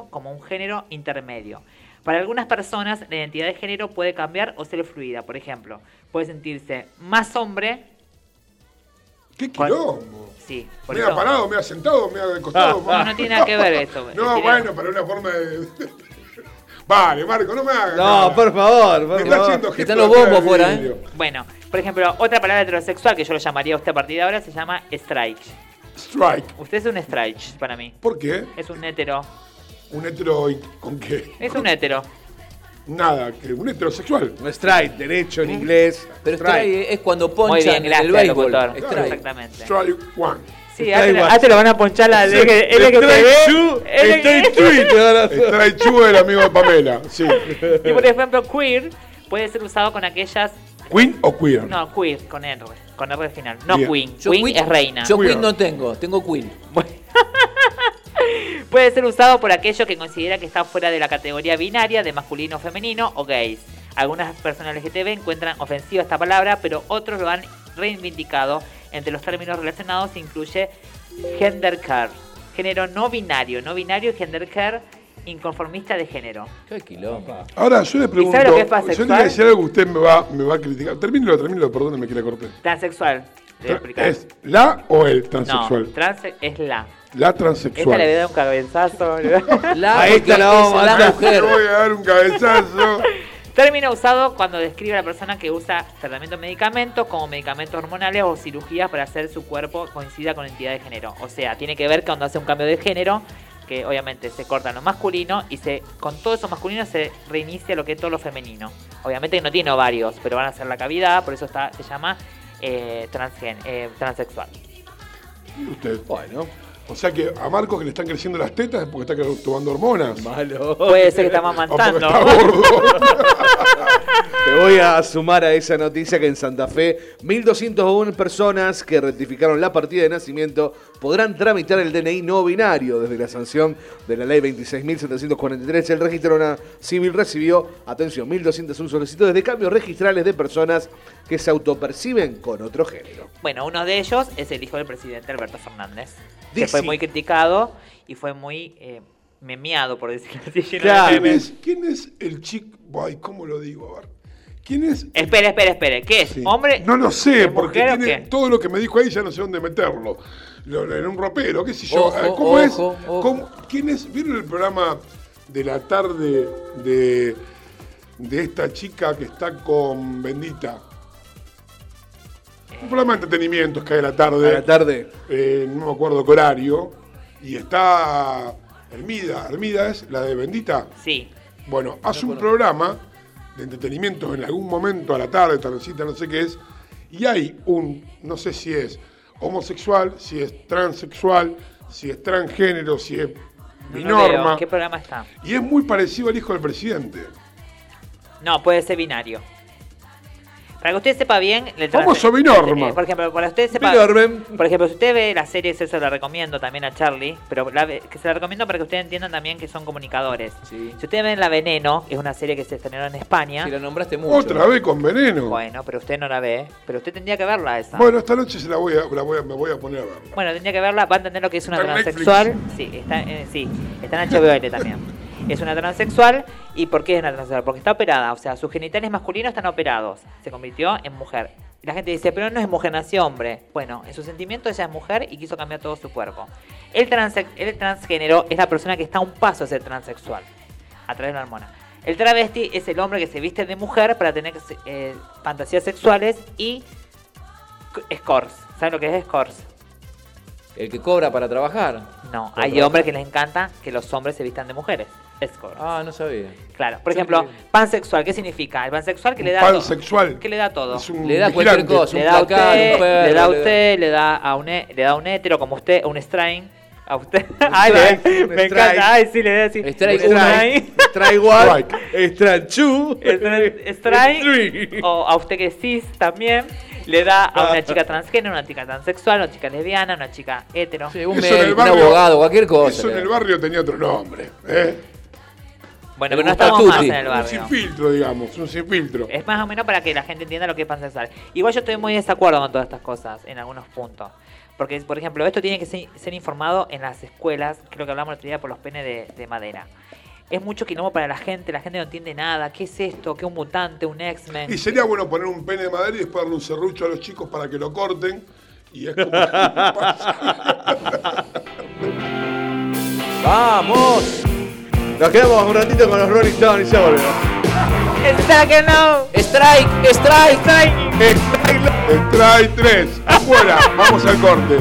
S6: como un género intermedio. Para algunas personas, la identidad de género puede cambiar o ser fluida. Por ejemplo, puede sentirse más hombre.
S5: ¿Qué quilombo?
S6: Sí, por
S5: Me ha
S6: eso-
S5: parado, me ha sentado, me ha de costado.
S6: No, no tiene nada que ver esto.
S5: No,
S6: Tiene-
S5: bueno, pero una forma de. Vale, Marco, no me hagas.
S4: No,
S5: nada.
S4: por favor, por
S5: Me está
S4: favor.
S7: están los bombos fuera, ¿eh?
S6: Bueno, por ejemplo, otra palabra heterosexual que yo lo llamaría a usted a partir de ahora se llama strike.
S5: Strike.
S6: Usted es un strike para mí.
S5: ¿Por qué?
S6: Es un hetero.
S5: Un hetero. ¿Con qué?
S6: Es un hetero.
S5: Nada, que un heterosexual.
S4: Un strike, derecho en inglés.
S7: Pero strike es cuando
S6: Muy
S7: ponchan
S6: bien,
S7: en el béisbol.
S6: locutor.
S7: Strike.
S6: Exactamente.
S5: Strike one.
S6: Sí, ahora te, lo van a ponchar la
S8: Strike two, strike three, te a hacer.
S5: Está el amigo de Pamela. Sí.
S6: Y por ejemplo, queer puede ser usado con aquellas.
S5: ¿Queen o queer?
S6: No, queer, con R. Con R al final. No
S5: Bien.
S6: queen.
S7: Yo
S6: queen
S7: queen-
S6: es reina.
S7: Yo
S5: Queen.
S7: Queen no tengo, tengo Queen.
S6: Puede ser usado por aquello que considera que está fuera de la categoría binaria de masculino, femenino o gays. Algunas personas LGTB encuentran ofensiva esta palabra, pero otros lo han reivindicado. Entre los términos relacionados incluye gender care, género no binario, no binario y gender care inconformista de género.
S7: Qué quilombo.
S5: Ahora yo le pregunto.
S6: sabe lo que es
S5: yo le voy a decir algo que usted me va, me va a criticar. Termínelo, termínelo, perdóneme que la corté.
S6: Transexual. le voy a explicar.
S5: ¿Es la o el
S6: no,
S5: transexual?
S6: trans es la.
S5: La
S6: Esta
S5: transexual.
S6: le voy a dar un cabezazo.
S7: La,
S8: Ahí
S7: porque
S8: está la vamos a matar.
S7: Mujer.
S5: voy a dar un cabezazo.
S6: Término usado cuando describe a la persona que usa tratamiento de medicamentos como medicamentos hormonales o cirugías para hacer su cuerpo coincida con la entidad de género. O sea, tiene que ver que cuando hace un cambio de género, que obviamente se corta lo masculino y se con todo eso masculino se reinicia lo que es todo lo femenino. Obviamente que no tiene ovarios, pero van a hacer la cavidad, por eso está se llama eh, transgen, eh, transexual.
S5: Y usted.
S8: Bueno,
S5: O sea que a Marcos que le están creciendo las tetas es porque está tomando hormonas.
S8: malo.
S6: Puede ser que está
S5: O porque
S6: amamantando.
S5: está gordo.
S8: Te voy a sumar a esa noticia que en Santa Fe 1.201 personas que rectificaron la partida de nacimiento podrán tramitar el DNI no binario. Desde la sanción de la ley 26.743, el registro civil recibió, atención, 1.201 solicitudes de cambios registrales de personas que se autoperciben con otro género.
S6: Bueno, uno de ellos es el hijo del presidente Alberto Fernández,
S8: Dice-
S6: fue muy criticado y fue muy eh, memeado, por decirlo así. lleno de
S8: Claro.
S5: ¿Quién es, quién es el chico? Ay, ¿cómo lo digo? A ver. ¿Quién es?
S6: Espere, espere, espere. ¿Qué es?
S5: Sí.
S6: ¿Hombre?
S5: No lo sé,
S6: ¿Es
S5: porque tiene todo lo que me dijo ahí ya no sé dónde meterlo. Lo- En un ropero, qué sé yo.
S7: Ojo,
S5: Eh, ¿Cómo es?
S7: ojo, ojo.
S5: ¿Cómo- ¿Quién es? ¿Vieron el programa de la tarde de, de esta chica que está con Bendita? Un programa de entretenimientos que hay a la tarde.
S8: A la tarde.
S5: eh, no me acuerdo qué horario. Y está Hermida. ¿Hermida es la de Bendita?
S6: Sí.
S5: Bueno, hace un programa de entretenimiento en algún momento a la tarde, tardecita, no sé qué es, y hay un, no sé si es homosexual, si es transexual, si es transgénero, si es
S6: No
S5: binorma,
S6: veo. ¿Qué programa está?
S5: y es muy parecido al hijo del presidente.
S6: No, puede ser binario. Para que usted sepa bien... el
S5: Famoso
S6: trans-
S5: binorma.
S6: eh, por ejemplo, para que usted sepa...
S8: Binormen.
S6: Por ejemplo, si usted ve la serie, eso se la recomiendo también a Charlie, pero la que se la recomiendo para que ustedes entiendan también que son comunicadores.
S7: Sí.
S6: Si ustedes ven La Veneno, es una serie que se estrenó en España.
S7: Si la nombraste mucho.
S5: Otra vez con veneno. Bueno,
S6: Bueno, pero usted no la ve. Pero usted tendría que verla esa.
S5: esta noche se la voy a, la voy a- me voy a poner a verla.
S6: Bueno, tendría que verla, va a entender lo que es una
S5: Está
S6: transexual. Sí, está, en- sí, está en HBOL también. Es una transexual. ¿Y por qué es una transexual? Porque está operada. O sea, sus genitales masculinos están operados. Se convirtió en mujer. Y la gente dice, pero no es mujer, nació hombre. Bueno, en su sentimiento ella es mujer y quiso cambiar todo su cuerpo. El, transe- el transgénero es la persona que está a un paso a ser transexual. A través de una hormona. El travesti es el hombre que se viste de mujer para tener eh, fantasías sexuales y scores. ¿Saben lo que es scores?
S7: El que cobra para trabajar.
S6: No, hay
S7: trabajar.
S6: hombres que les encanta que los hombres se vistan de mujeres. Escort.
S7: Ah, no sabía.
S6: claro. Por ejemplo, pansexual, ¿qué significa? El pansexual que le da
S5: Pansexual.
S6: todo. Que le da todo.
S5: Es un
S7: Le da cualquier
S5: vigilante.
S7: cosa.
S6: Le
S7: un
S6: da a usted,
S7: un perro,
S6: le da a usted, le da a un le da a un hetero como usted, un strain. A usted. Ay,
S8: strike,
S6: me
S8: strike.
S6: encanta. Ay, sí, le da así.
S7: Strike
S6: Un
S7: uno.
S6: strain.
S8: Strike one,
S5: Strike.
S8: strike two,
S6: Strike. Strike.
S8: three.
S6: O a usted que es cis también. Le da a una chica transgénero, una chica transexual, una chica lesbiana, una chica hetero.
S7: Sí, un, un abogado, cualquier cosa.
S5: Eso en el barrio tenía otro nombre. ¿eh?
S6: Bueno, pero no estamos más en el
S5: Un
S6: barrio.
S5: sin filtro, digamos, un sin filtro.
S6: Es más o menos para que la gente entienda lo que es pansexual. Igual yo estoy muy de desacuerdo con todas estas cosas en algunos puntos. Porque, por ejemplo, esto tiene que ser, ser informado en las escuelas, creo que hablamos el otro día por los penes de, de madera. Es mucho quilombo para la gente, la gente no entiende nada. ¿Qué es esto? ¿Qué un mutante? ¿Un X-Men?
S5: Y sería bueno poner un pene de madera y después darle un serrucho a los chicos para que lo corten. Y es como.
S8: ¡Vamos! Nos quedamos un ratito con los Rolling Stones y ya volvemos.
S6: ¡Está que no!
S7: Strike, strike, strike.
S5: Trae tres. Afuera. Vamos al corte.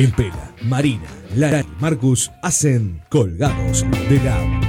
S4: El Pela, Marina, Lara y Marcus hacen Colgados de Lab.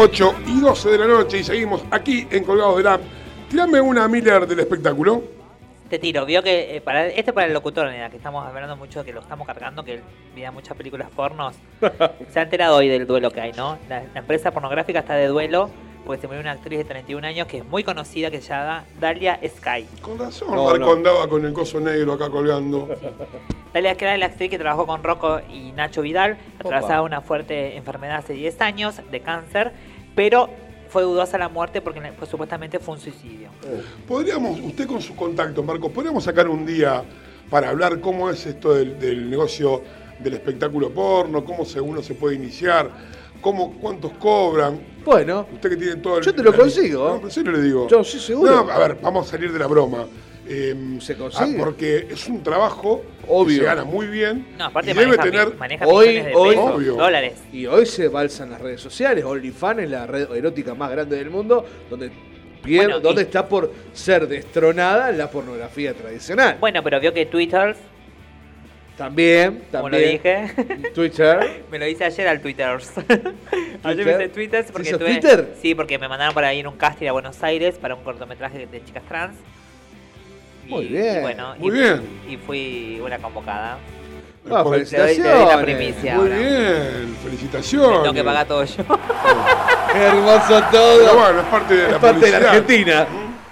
S5: 8 y 12 de la noche y seguimos aquí en Colgados del App. Tirame una Miller del espectáculo.
S6: Te tiro, vio que eh, para este para el locutor, que estamos hablando mucho, que lo estamos cargando, que mira muchas películas pornos. Se ha enterado hoy del duelo que hay, ¿no? La, la empresa pornográfica está de duelo porque se murió una actriz de 31 años que es muy conocida, que se llama Dalia Sky.
S5: Con razón,
S8: No,
S5: Marco
S8: no.
S5: andaba con el coso negro acá colgando.
S6: Dalia Sky es la actriz que trabajó con Rocco y Nacho Vidal, atravesaba una fuerte enfermedad hace 10 años de cáncer, pero fue dudosa la muerte porque pues, supuestamente fue un suicidio.
S5: Podríamos, usted con su contacto, Marcos, podríamos sacar un día para hablar cómo es esto del, del negocio del espectáculo porno, cómo se, uno se puede iniciar, cómo, cuántos cobran.
S8: Bueno,
S5: Usted que tiene todo el.
S8: Yo te lo consigo.
S5: No, en serio le digo.
S8: Yo, sí, seguro.
S5: No, a ver, vamos a salir de la broma. Eh,
S8: Se consigue.
S5: ah, porque es un trabajo
S8: Obvio.
S5: que se gana muy bien.
S6: No, aparte
S5: y debe
S6: maneja,
S5: tener.
S6: maneja
S8: hoy-
S6: de
S8: hoy-
S6: pesos,
S5: Obvio.
S6: dólares.
S8: y hoy se balsan las redes sociales. OnlyFans es la red erótica más grande del mundo, donde,
S6: Bueno,
S8: donde
S6: y-
S8: está por ser destronada la pornografía tradicional.
S6: Bueno, pero vio que Twitter,
S8: También,
S6: como lo
S8: también.
S6: dije,
S8: Twitter.
S6: me lo hice ayer al Twitter. ayer me hice Twitter
S8: ¿Se
S6: porque tuve,
S8: Twitter?
S6: Sí, porque me mandaron para ir a un casting a Buenos Aires para un cortometraje de chicas trans. Y-
S8: Muy bien,
S6: y bueno,
S5: muy
S6: y,
S5: bien.
S6: Y fui una convocada.
S8: Ah,
S5: Por-
S6: Te doy- te doy la
S8: felicitaciones.
S6: primicia.
S5: Muy
S6: ahora.
S5: bien, felicitaciones.
S6: Tengo que pagar todo yo.
S8: Qué hermoso
S5: Pero
S8: todo.
S5: bueno, es parte de
S8: Es
S5: la
S8: parte de la
S5: publicidad.
S8: Argentina.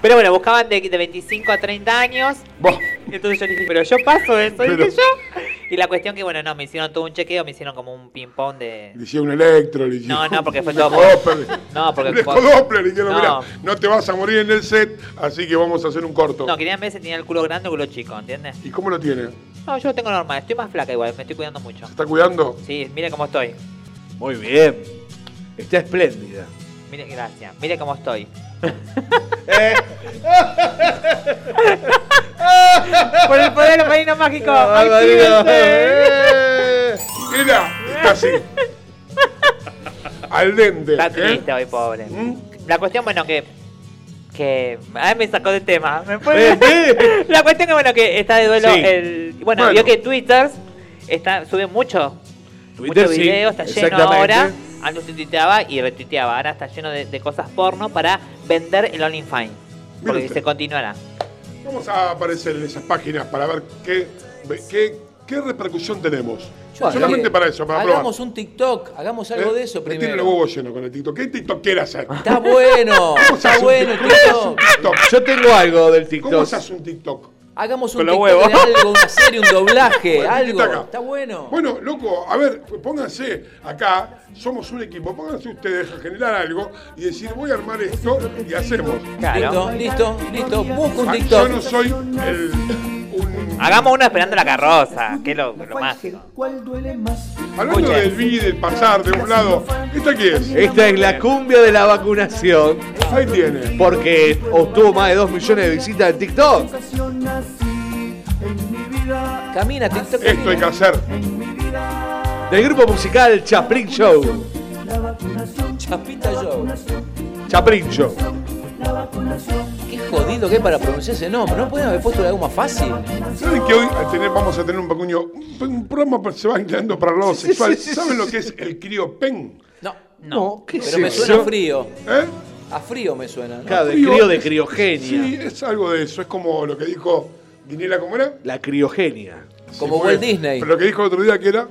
S6: Pero bueno, buscaban de, de 25 a 30 años.
S5: Vos,
S6: Entonces yo dije, pero yo paso eso,
S5: Pero-
S6: dije yo. Y la cuestión que, bueno, no, me hicieron todo un chequeo, me hicieron como un ping-pong de.
S5: Le hicieron un electro, le hicieron
S6: No, no, porque fue
S5: un
S6: todo. No, porque
S5: Un
S6: por-
S5: ecodoppler, le dijeron,
S6: No.
S5: mira, no te vas a morir en el set, así que vamos a hacer un corto.
S6: No, querían ver si tenía el culo grande o el culo chico, ¿entiendes?
S5: ¿Y cómo lo tiene?
S6: No, yo lo tengo normal, estoy más flaca igual, me estoy cuidando mucho.
S5: ¿Se está cuidando?
S6: Sí, mire cómo estoy.
S8: Muy bien. Está espléndida.
S6: Mire, gracias. Mire cómo estoy.
S8: Eh.
S6: Por el poder del marino mágico.
S8: Ay,
S6: actívense.
S8: Eh.
S5: Mira, está así. Al dente.
S6: Está
S5: ¿eh?
S6: triste hoy, pobre.
S5: ¿Mm?
S6: La cuestión, bueno, que. Que. Ay, me sacó del tema. ¿Me
S8: Eh,
S6: puede-
S8: eh.
S6: La cuestión que, bueno, que está de duelo
S8: Sí.
S6: el. Bueno,
S5: Bueno.
S6: vio que Twitter está, sube mucho.
S8: Twitter,
S6: mucho
S8: sí,
S6: está lleno ahora. Antes tuiteaba y retuiteaba. Ahora está lleno de, de cosas porno para vender el OnlyFans. Porque
S5: usted.
S6: se continuará.
S5: Vamos a aparecer en esas páginas para ver qué, qué, qué repercusión tenemos.
S7: Yo
S5: Solamente para eso, para probar.
S7: Hagamos un TikTok, hagamos algo
S5: ¿Eh?
S7: de eso
S5: tiene
S7: primero.
S5: los huevos llenos con el TikTok. ¿Qué TikTok quiere hacer?
S7: Está bueno,
S5: ¿Cómo se
S7: está bueno el
S5: TikTok? ¿Cómo se hace un
S7: TikTok.
S8: Yo tengo algo del
S5: ¿Cómo
S8: TikTok.
S5: se hace un TikTok?
S7: Hagamos un TikTok de algo, una serie, un doblaje,
S5: Bueno,
S7: algo. está bueno.
S5: Bueno, loco, a ver, pónganse acá, somos un equipo, pónganse ustedes a generar algo y decir, voy a armar esto y hacemos.
S6: Claro.
S7: Listo, listo, listo. Busca un
S5: Ah,
S7: TikTok.
S5: Yo no soy el, un...
S6: Hagamos uno esperando la carroza. Que es lo, lo mágico.
S5: Hablando
S6: Escuche.
S5: del vi, del pasar, de un lado, ¿esta qué es?
S8: Esta es la cumbia de la vacunación.
S5: Ahí tiene.
S8: Porque obtuvo más de 2 millones de visitas en TikTok.
S7: Camina, TikTok.
S5: Esto hay
S7: camina.
S5: que hacer.
S8: Del grupo musical Chaplin Show.
S7: Chapita Show.
S8: Chaplin Show.
S7: Qué jodido que es para pronunciar ese nombre. ¿No pueden haber puesto algo más fácil?
S5: ¿Saben que hoy tener- vamos a tener un pequeño un, un programa que se va inclinando para el lado sexual? ¿Saben lo que es el criopen?
S7: No.
S8: No, ¿qué
S7: Pero me
S8: es
S7: suena frío.
S5: ¿Eh?
S7: A frío me suena. ¿no?
S8: Claro, de
S5: Frío.
S8: crío de criogenia.
S5: Sí, es algo de eso. Es como lo que dijo Dinela, ¿cómo era?
S8: La criogenia.
S7: Como Walt Disney.
S5: Pero lo que dijo el otro día que era.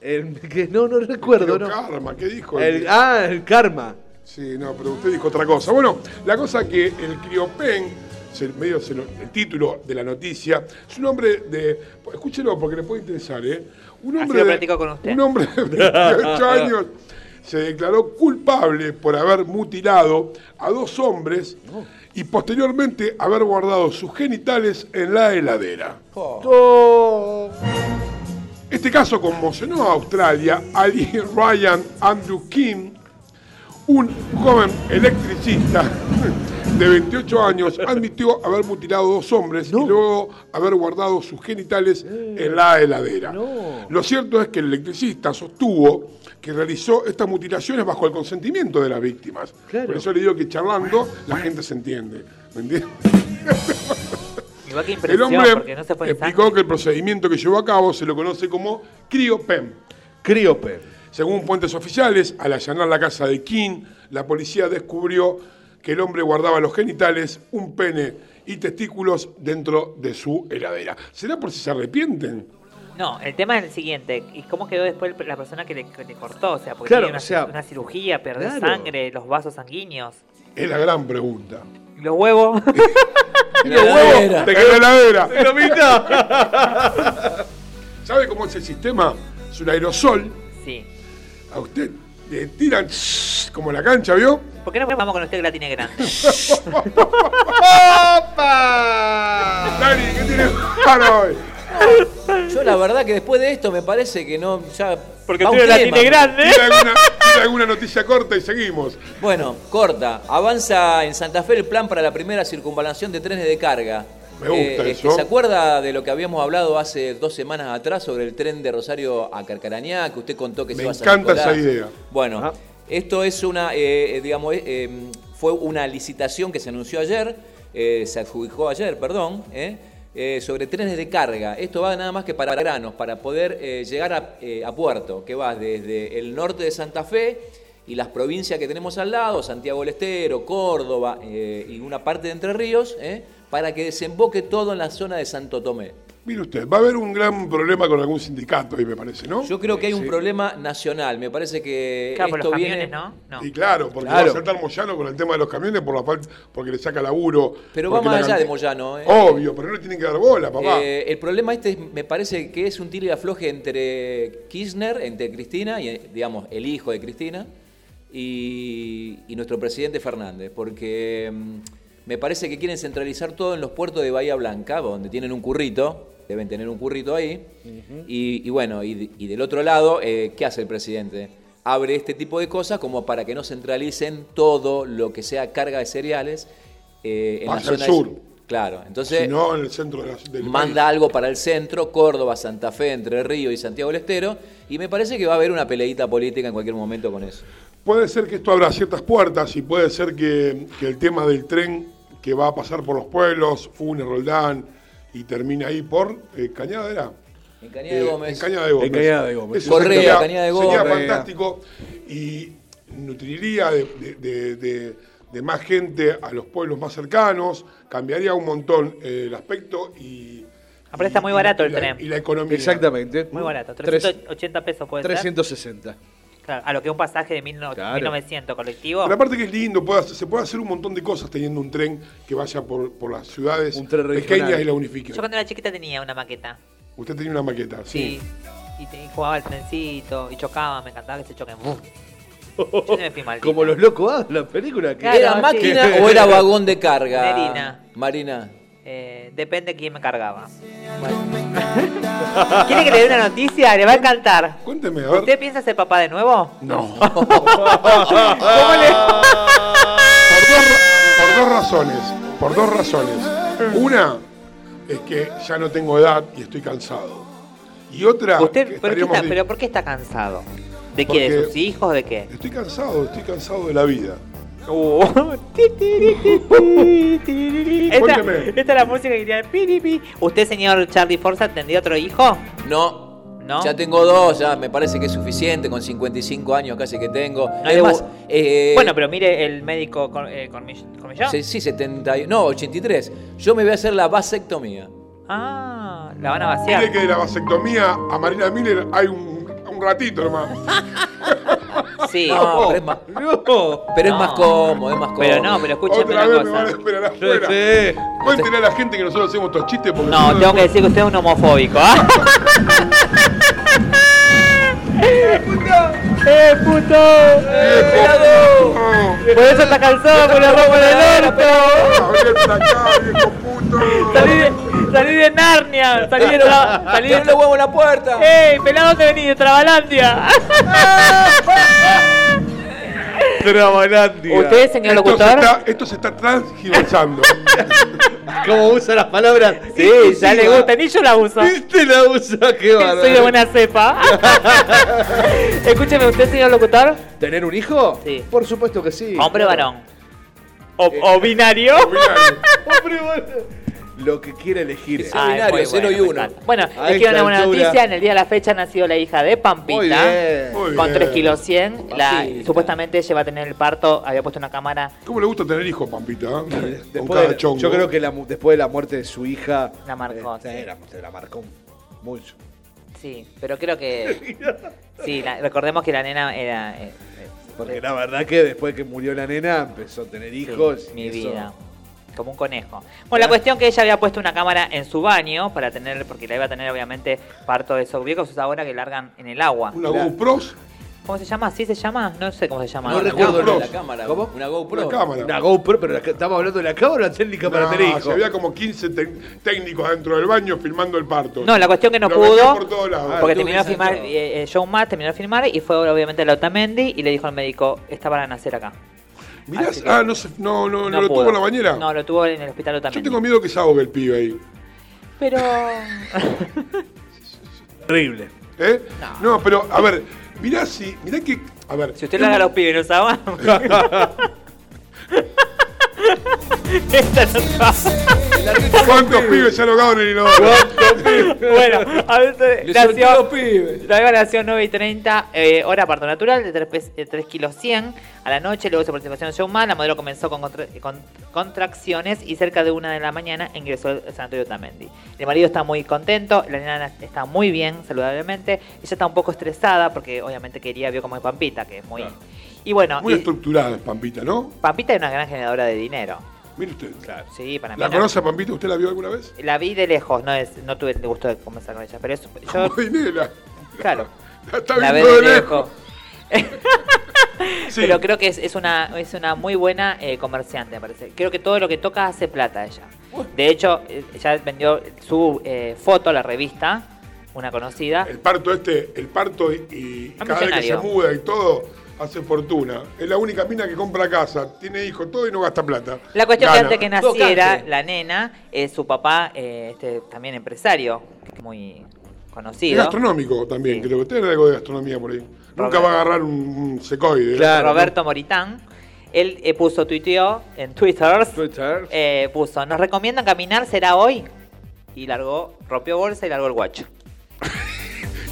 S8: El, que no, no recuerdo, ¿no?
S5: Karma, ¿qué dijo?
S8: El, ah, el karma.
S5: Sí, no, pero usted dijo otra cosa. Bueno, la cosa que el criopen, se- medio el título de la noticia, es un hombre de. Escúchelo porque le puede interesar, ¿eh? Un
S6: Así
S5: hombre,
S6: lo
S5: de,
S6: platico con usted.
S5: un hombre de 28 años se declaró culpable por haber mutilado a dos hombres y posteriormente haber guardado sus genitales en la heladera.
S8: Oh.
S5: Este caso conmocionó a Australia. Ali Ryan Andrew King, un joven electricista de 28 años, admitió haber mutilado dos hombres y luego haber guardado sus genitales en la heladera. Lo cierto es que el electricista sostuvo que realizó estas mutilaciones bajo el consentimiento de las víctimas.
S8: Claro.
S5: Por eso le digo que charlando la gente se entiende. ¿Me entiendes?
S6: Igual que
S5: El hombre
S6: porque no se puede
S5: explicó que el procedimiento que llevó a cabo se lo conoce como criopem.
S8: Criopen.
S5: Según fuentes oficiales, al allanar la casa de King, la policía descubrió que el hombre guardaba los genitales, un pene y testículos dentro de su heladera. ¿Será por si se arrepienten?
S6: No, el tema es el siguiente. ¿Y cómo quedó después la persona que le, que le cortó? O sea, porque
S8: Claro,
S6: una,
S8: o sea,
S6: una cirugía, perder
S8: claro.
S6: sangre, los vasos sanguíneos.
S5: Es la gran pregunta.
S6: ¿Y los huevos?
S7: La heladera.
S5: ¡Te quedó la heladera!
S8: ¡Lomita!
S5: ¿Sabe cómo es el sistema? Es un aerosol.
S6: sí.
S5: A usted le tiran como la cancha, ¿vio?
S6: ¿Por qué no vamos con usted que la tiene grande?
S8: ¡Opa!
S5: Dani, ¿qué tiene para hoy?
S7: Yo la verdad que después de esto me parece que no. Ya,
S6: Porque usted la tiene grande.
S5: ¿Tiene alguna, noticia corta y seguimos?
S7: Bueno, corta. Avanza en Santa Fe el plan para la primera circunvalación de trenes de carga.
S5: Me gusta eso.
S7: ¿Se acuerda de lo que habíamos hablado hace dos semanas atrás sobre el tren de Rosario a Carcarañá, que usted contó que
S5: Me
S7: se iba a San
S5: encanta esa idea.
S7: Bueno,
S8: Ajá.
S7: esto es una, eh, eh, digamos, eh, eh, fue una licitación que se anunció ayer, eh, se adjudicó ayer, perdón, eh, sobre trenes de carga. Esto va nada más que para granos, para poder eh, llegar a, eh, a puerto, que va desde el norte de Santa Fe y las provincias que tenemos al lado, Santiago del Estero, Córdoba y una parte de Entre Ríos, para que desemboque todo en la zona de Santo Tomé.
S5: Mire usted, va a haber un gran problema con algún sindicato ahí, me parece, ¿no?
S7: Yo creo que hay un
S5: Sí.
S7: problema nacional. Me parece que
S6: Claro, por
S7: esto
S6: los
S7: viene.
S6: camiones, ¿no? No.
S5: Y claro, porque
S8: Claro.
S5: va a saltar Moyano con el tema de los camiones por la falta, porque le saca laburo.
S7: Pero va más allá de Moyano. ¿eh?
S5: Obvio, pero no le tienen que dar bola, papá.
S7: Eh, el problema este es- me parece que es un tiro y afloje entre Kirchner, entre Cristina, y digamos, el hijo de Cristina, y, y nuestro presidente Fernández, porque mm, me parece que quieren centralizar todo en los puertos de Bahía Blanca, donde tienen un currito, deben tener un currito ahí, y, y bueno, y, y del otro lado, eh, ¿qué hace el presidente? Abre este tipo de cosas como para que no centralicen todo lo que sea carga de cereales eh, en la
S5: Hacia el
S7: zona
S5: sur.
S7: Claro, entonces
S5: si no, en el centro de la, del
S7: manda
S5: país.
S7: algo para el centro, Córdoba, Santa Fe, Entre Ríos y Santiago del Estero, y me parece que va a haber una peleita política en cualquier momento con eso.
S5: Puede ser que esto abra ciertas puertas y puede ser que, que el tema del tren que va a pasar por los pueblos, Funes, Roldán, y termina ahí por eh, Cañada era.
S7: En Cañada de
S5: Eh,
S7: Gómez.
S5: En Cañada de Gómez.
S8: En Cañada de Gómez.
S5: Eso
S7: Correa,
S5: sería,
S7: Cañada de
S5: sería
S7: Gómez.
S5: fantástico y nutriría de, de- de- de- de más gente a los pueblos más cercanos, cambiaría un montón eh, el aspecto y.
S6: Aparte está
S5: y-
S6: muy barato
S5: y
S6: el
S5: la-
S6: tren.
S5: Y la economía.
S8: Exactamente.
S6: Muy barato.
S8: Tres-
S6: 380 pesos puede ser.
S8: 360.
S6: Claro, a lo que un pasaje de 1900
S8: Claro.
S6: 1900 colectivo.
S5: Pero aparte que es lindo, puede hacer- se puede hacer un montón de cosas teniendo un tren que vaya por, por las ciudades
S8: Un tren regional.
S5: pequeñas y la unifique.
S6: Yo cuando era chiquita tenía una maqueta.
S5: Usted tenía una maqueta, sí.
S6: Sí. Y, te- y jugaba al trencito y chocaba, me encantaba que se choquen. ¡Bum! Yo no me fui maldita.
S8: Como los locos ah, la película que
S6: Claro,
S7: ¿Era
S6: sí.
S7: máquina o era vagón de carga?
S6: Marina.
S7: Marina.
S6: Eh, depende quién me cargaba. Bueno. ¿Quiere que le dé una noticia? Le va a encantar.
S5: Cuénteme, a ver.
S6: ¿Usted piensa ser papá de nuevo?
S5: No.
S6: ¿Cómo le-
S5: Por dos, ra- por dos razones. Por dos razones. Una es que ya no tengo edad y estoy cansado. Y otra.
S6: ¿Usted,
S5: que
S6: pero, qué está- pero por qué está cansado? ¿De qué? ¿De sus hijos? ¿De qué?
S5: Estoy cansado, estoy cansado de la vida.
S6: Esta, esta es la música que pi. ¿Usted, señor Charlie Forza, tendría otro hijo?
S7: No.
S6: ¿No?
S7: Ya tengo dos, ya me parece que es suficiente, con 55 años casi que tengo.
S6: le
S7: es más,
S6: gu-
S7: eh,
S6: Bueno, pero mire el médico Cor- eh,
S7: sí, sí, 70, y- no, 83. Yo me voy a hacer la vasectomía.
S6: Ah, la van a
S5: Mire
S6: vaciar.
S5: que de la vasectomía a Marina Miller hay un, un ratito nomás.
S6: Sí.
S7: No, pero es más,
S8: No.
S7: pero es
S6: No.
S7: más cómodo, es más cómodo.
S6: Pero no, pero escúcheme
S5: Otra
S6: una
S5: vez me van a
S6: cosa.
S5: esperar afuera.
S8: Sí.
S5: Cuéntenle a la gente que nosotros hacemos estos chistes porque
S6: No, tengo que decir que usted es un homofóbico. ¿ah? ¡Eh, puto!
S5: ¡Eh,
S6: Por eso está cansado con la ropa del orto.
S5: ¡Abrí acá, viejo puto!
S6: Salí de, salí de Narnia. Salí de, la, salí
S7: ¡Tiene
S6: de
S7: los huevos en la puerta!
S6: ¡Ey, pelado, ¿dónde venís? De Trabalandia.
S8: Trabalandia.
S6: ¿Usted, señor
S5: Esto se,
S6: locutor?
S5: está, esto se está transgiversando.
S8: ¿Cómo usa las palabras?
S6: Sí, ya le gusta. Ni yo la uso.
S8: ¿Viste la usa? Qué bárbaro.
S6: Soy de buena cepa. Escúcheme, ¿usted, señor locutor?
S8: ¿Tener un hijo?
S6: Sí.
S8: Por supuesto que sí.
S6: ¿Hombre o
S8: Claro.
S6: varón? ¿O, o binario?
S8: Hombre o varón. Lo que quiere elegir.
S7: Sí.
S6: Ay,
S7: binario, cero y.
S6: Bueno,
S8: A
S6: les quiero una buena
S8: altura.
S6: noticia. En el día de la fecha nació la hija de Pampita.
S8: Muy bien.
S5: Muy
S6: Con
S5: bien.
S6: 3 kilos 100. La, supuestamente ella va a tener el parto. Había puesto una cámara.
S5: ¿Cómo le gusta tener hijos, Pampita? eh? Con
S8: Después
S5: cada
S8: de-
S5: chongo.
S8: yo creo que la mu- después de la muerte de su hija.
S6: La marcó,
S8: eh,
S6: sí.
S8: la, se la marcó mucho.
S6: Sí, pero creo que. Sí, la- recordemos que la nena era. eh, eh,
S8: Porque la verdad que después que murió la nena empezó a tener
S6: sí,
S8: hijos.
S6: mi
S8: y eso-
S6: vida. Como un conejo. Bueno, la cuestión que ella había puesto una cámara en su baño para tener, porque la iba a tener obviamente parto de esos viejos ahora que largan en el agua.
S5: Una GoPro,
S6: ¿Cómo se llama? ¿Sí se llama? No sé cómo se llama.
S7: No recuerdo la cámara.
S8: ¿Cómo?
S7: Una GoPro.
S5: una cámara.
S8: Una GoPro, pero la- estamos hablando de la cámara o la técnica para tener hijos.
S5: había como 15 te- técnicos dentro del baño filmando el parto.
S6: No, la cuestión que no
S5: Lo
S6: pudo,
S5: por todos lados.
S6: porque terminó de filmar, eh, eh, John Matt terminó de filmar y fue obviamente la Otamendi y le dijo al médico, está para nacer acá.
S5: Mirá,
S6: Así que-
S5: ah, no, se- no, no, no, lo
S6: pudo.
S5: tuvo en la bañera.
S6: No, lo tuvo en el hospital
S5: Yo
S6: Otamendi.
S5: tengo miedo que se ahogue el pibe ahí.
S6: Pero...
S8: Terrible.
S5: ¿Eh? No. pero, a ver, mirá si. Mirá que. A ver.
S6: si usted le haga a los pibes, ¿no sabe? Esta no.
S5: ¿Cuántos pibes ahogado en el inodoro?
S6: bueno, a veces nació, la beba nació 9 y 30, eh, hora parto natural, de 3, de 3 kilos 100 a la noche, luego su participación en Showman, la modelo comenzó con, contra- con contracciones y cerca de una de la mañana ingresó al sanatorio Tamendi. El marido está muy contento, la nena está muy bien, saludablemente, ella está un poco estresada porque obviamente quería, vio como es Pampita, que es muy... Y bueno,
S5: Muy
S6: y-
S5: estructurada es Pampita, ¿no?
S6: Pampita es una gran generadora de dinero.
S5: Mire usted. Claro.
S6: Sí, para mí.
S5: ¿La
S6: no.
S5: conoce a Pampita? ¿Usted la vio alguna vez?
S6: La vi de lejos, no es, no tuve el gusto de conversar con ella, pero es, yo,
S5: nena.
S6: claro,
S5: La está
S6: la
S5: viendo
S6: de lejos.
S5: lejos. Sí.
S6: Pero creo que es, es una, es una muy buena eh, comerciante, me parece. Creo que todo lo que toca hace plata ella. De hecho, eh, ya vendió su eh, foto a la revista, una conocida.
S5: El parto este, el parto y, y
S6: Ah,
S5: cada vez que se muda y todo, hace fortuna. Es la única mina que compra casa, tiene hijos, todo y no gasta plata.
S6: La cuestión que
S5: Gana.
S6: antes que naciera la nena, eh, su papá, eh, este, también empresario, que es muy
S5: Es
S6: conocido.
S5: gastronómico también, creo que tiene algo de gastronomía por ahí. Nunca va a agarrar un, un secoide. ¿eh?
S8: Claro.
S6: Roberto Moritán. Él eh, puso, tuiteó en Twitter,
S8: Twitter.
S6: eh, puso, nos recomiendan caminar, será hoy. Y largó, rompió bolsa y largó el guacho.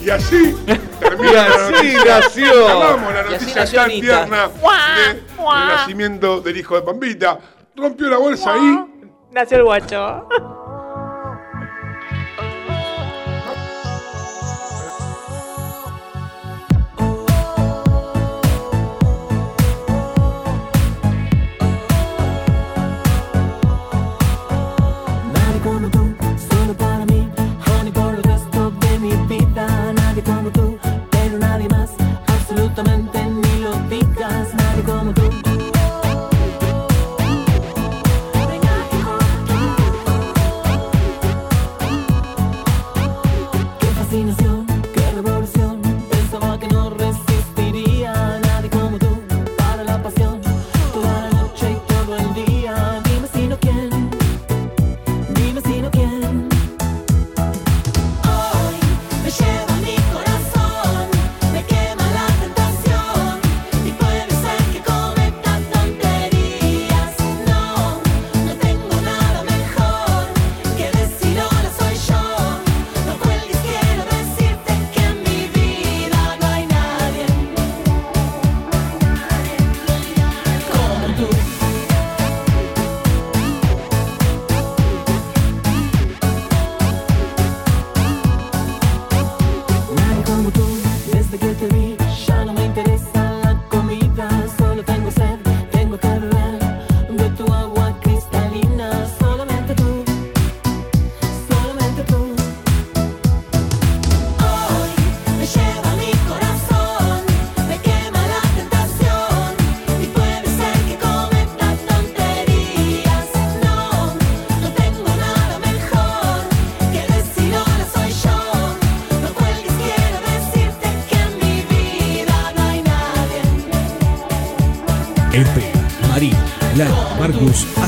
S5: Y así termina
S8: Y
S5: la
S8: así
S5: noticia.
S8: nació.
S5: Acabamos la noticia
S7: nació
S5: tan
S7: Anita.
S5: tierna de- del nacimiento del hijo de Pampita. Rompió la bolsa ahí.
S6: Nació el guacho.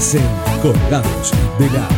S9: Hacen colgados de la.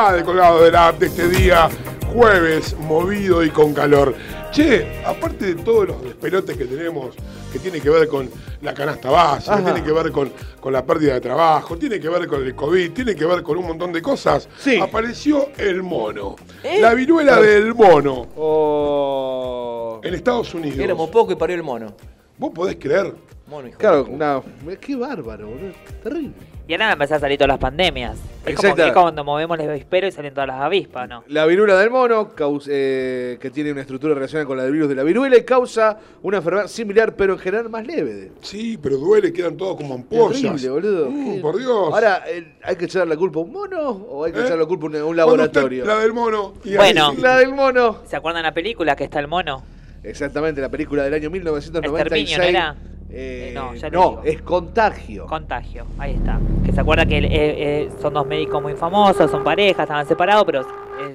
S5: mitad del colgado de la app de este día, jueves, movido y con calor. Che, aparte de todos los despelotes que tenemos, que tiene que ver con la canasta básica,
S8: Ajá.
S5: tiene que ver con, con la pérdida de trabajo, tiene que ver con el COVID, tiene que ver con un montón de cosas,
S8: Sí.
S5: apareció el mono. La viruela del mono
S8: Oh.
S5: en Estados Unidos.
S7: Éramos poco y parió el mono.
S5: ¿Vos podés creer?
S7: Mono, hijo
S8: Claro,
S7: de
S8: no, qué bárbaro, boludo. Terrible.
S6: Y ahora a empezar a salir todas las pandemias. Es como,
S8: Exacto.
S6: que es como cuando movemos el avispero y salen todas las avispas, ¿no?
S8: La viruela del mono, eh, que tiene una estructura relacionada con la del virus de la viruela y causa una enfermedad similar, pero en general más leve.
S5: Sí, pero duele, quedan todos como ampollas.
S8: Terrible, boludo.
S5: Mm,
S8: Qué-
S5: por Dios.
S8: Ahora, eh, ¿hay que echar la culpa a un mono o hay que
S5: ¿Eh?
S8: echar la culpa a un,
S5: usted-
S8: laboratorio?
S5: la del mono. y
S6: Bueno.
S8: La del mono.
S6: ¿Se acuerdan la película que está el mono?
S8: Exactamente, la película del año 1996.
S6: Exterminio, ¿no era?
S8: Eh,
S6: Eh, no, ya
S8: es contagio.
S6: Contagio, ahí está. Que se acuerda que eh, eh, son dos médicos muy famosos, son parejas, estaban separados, pero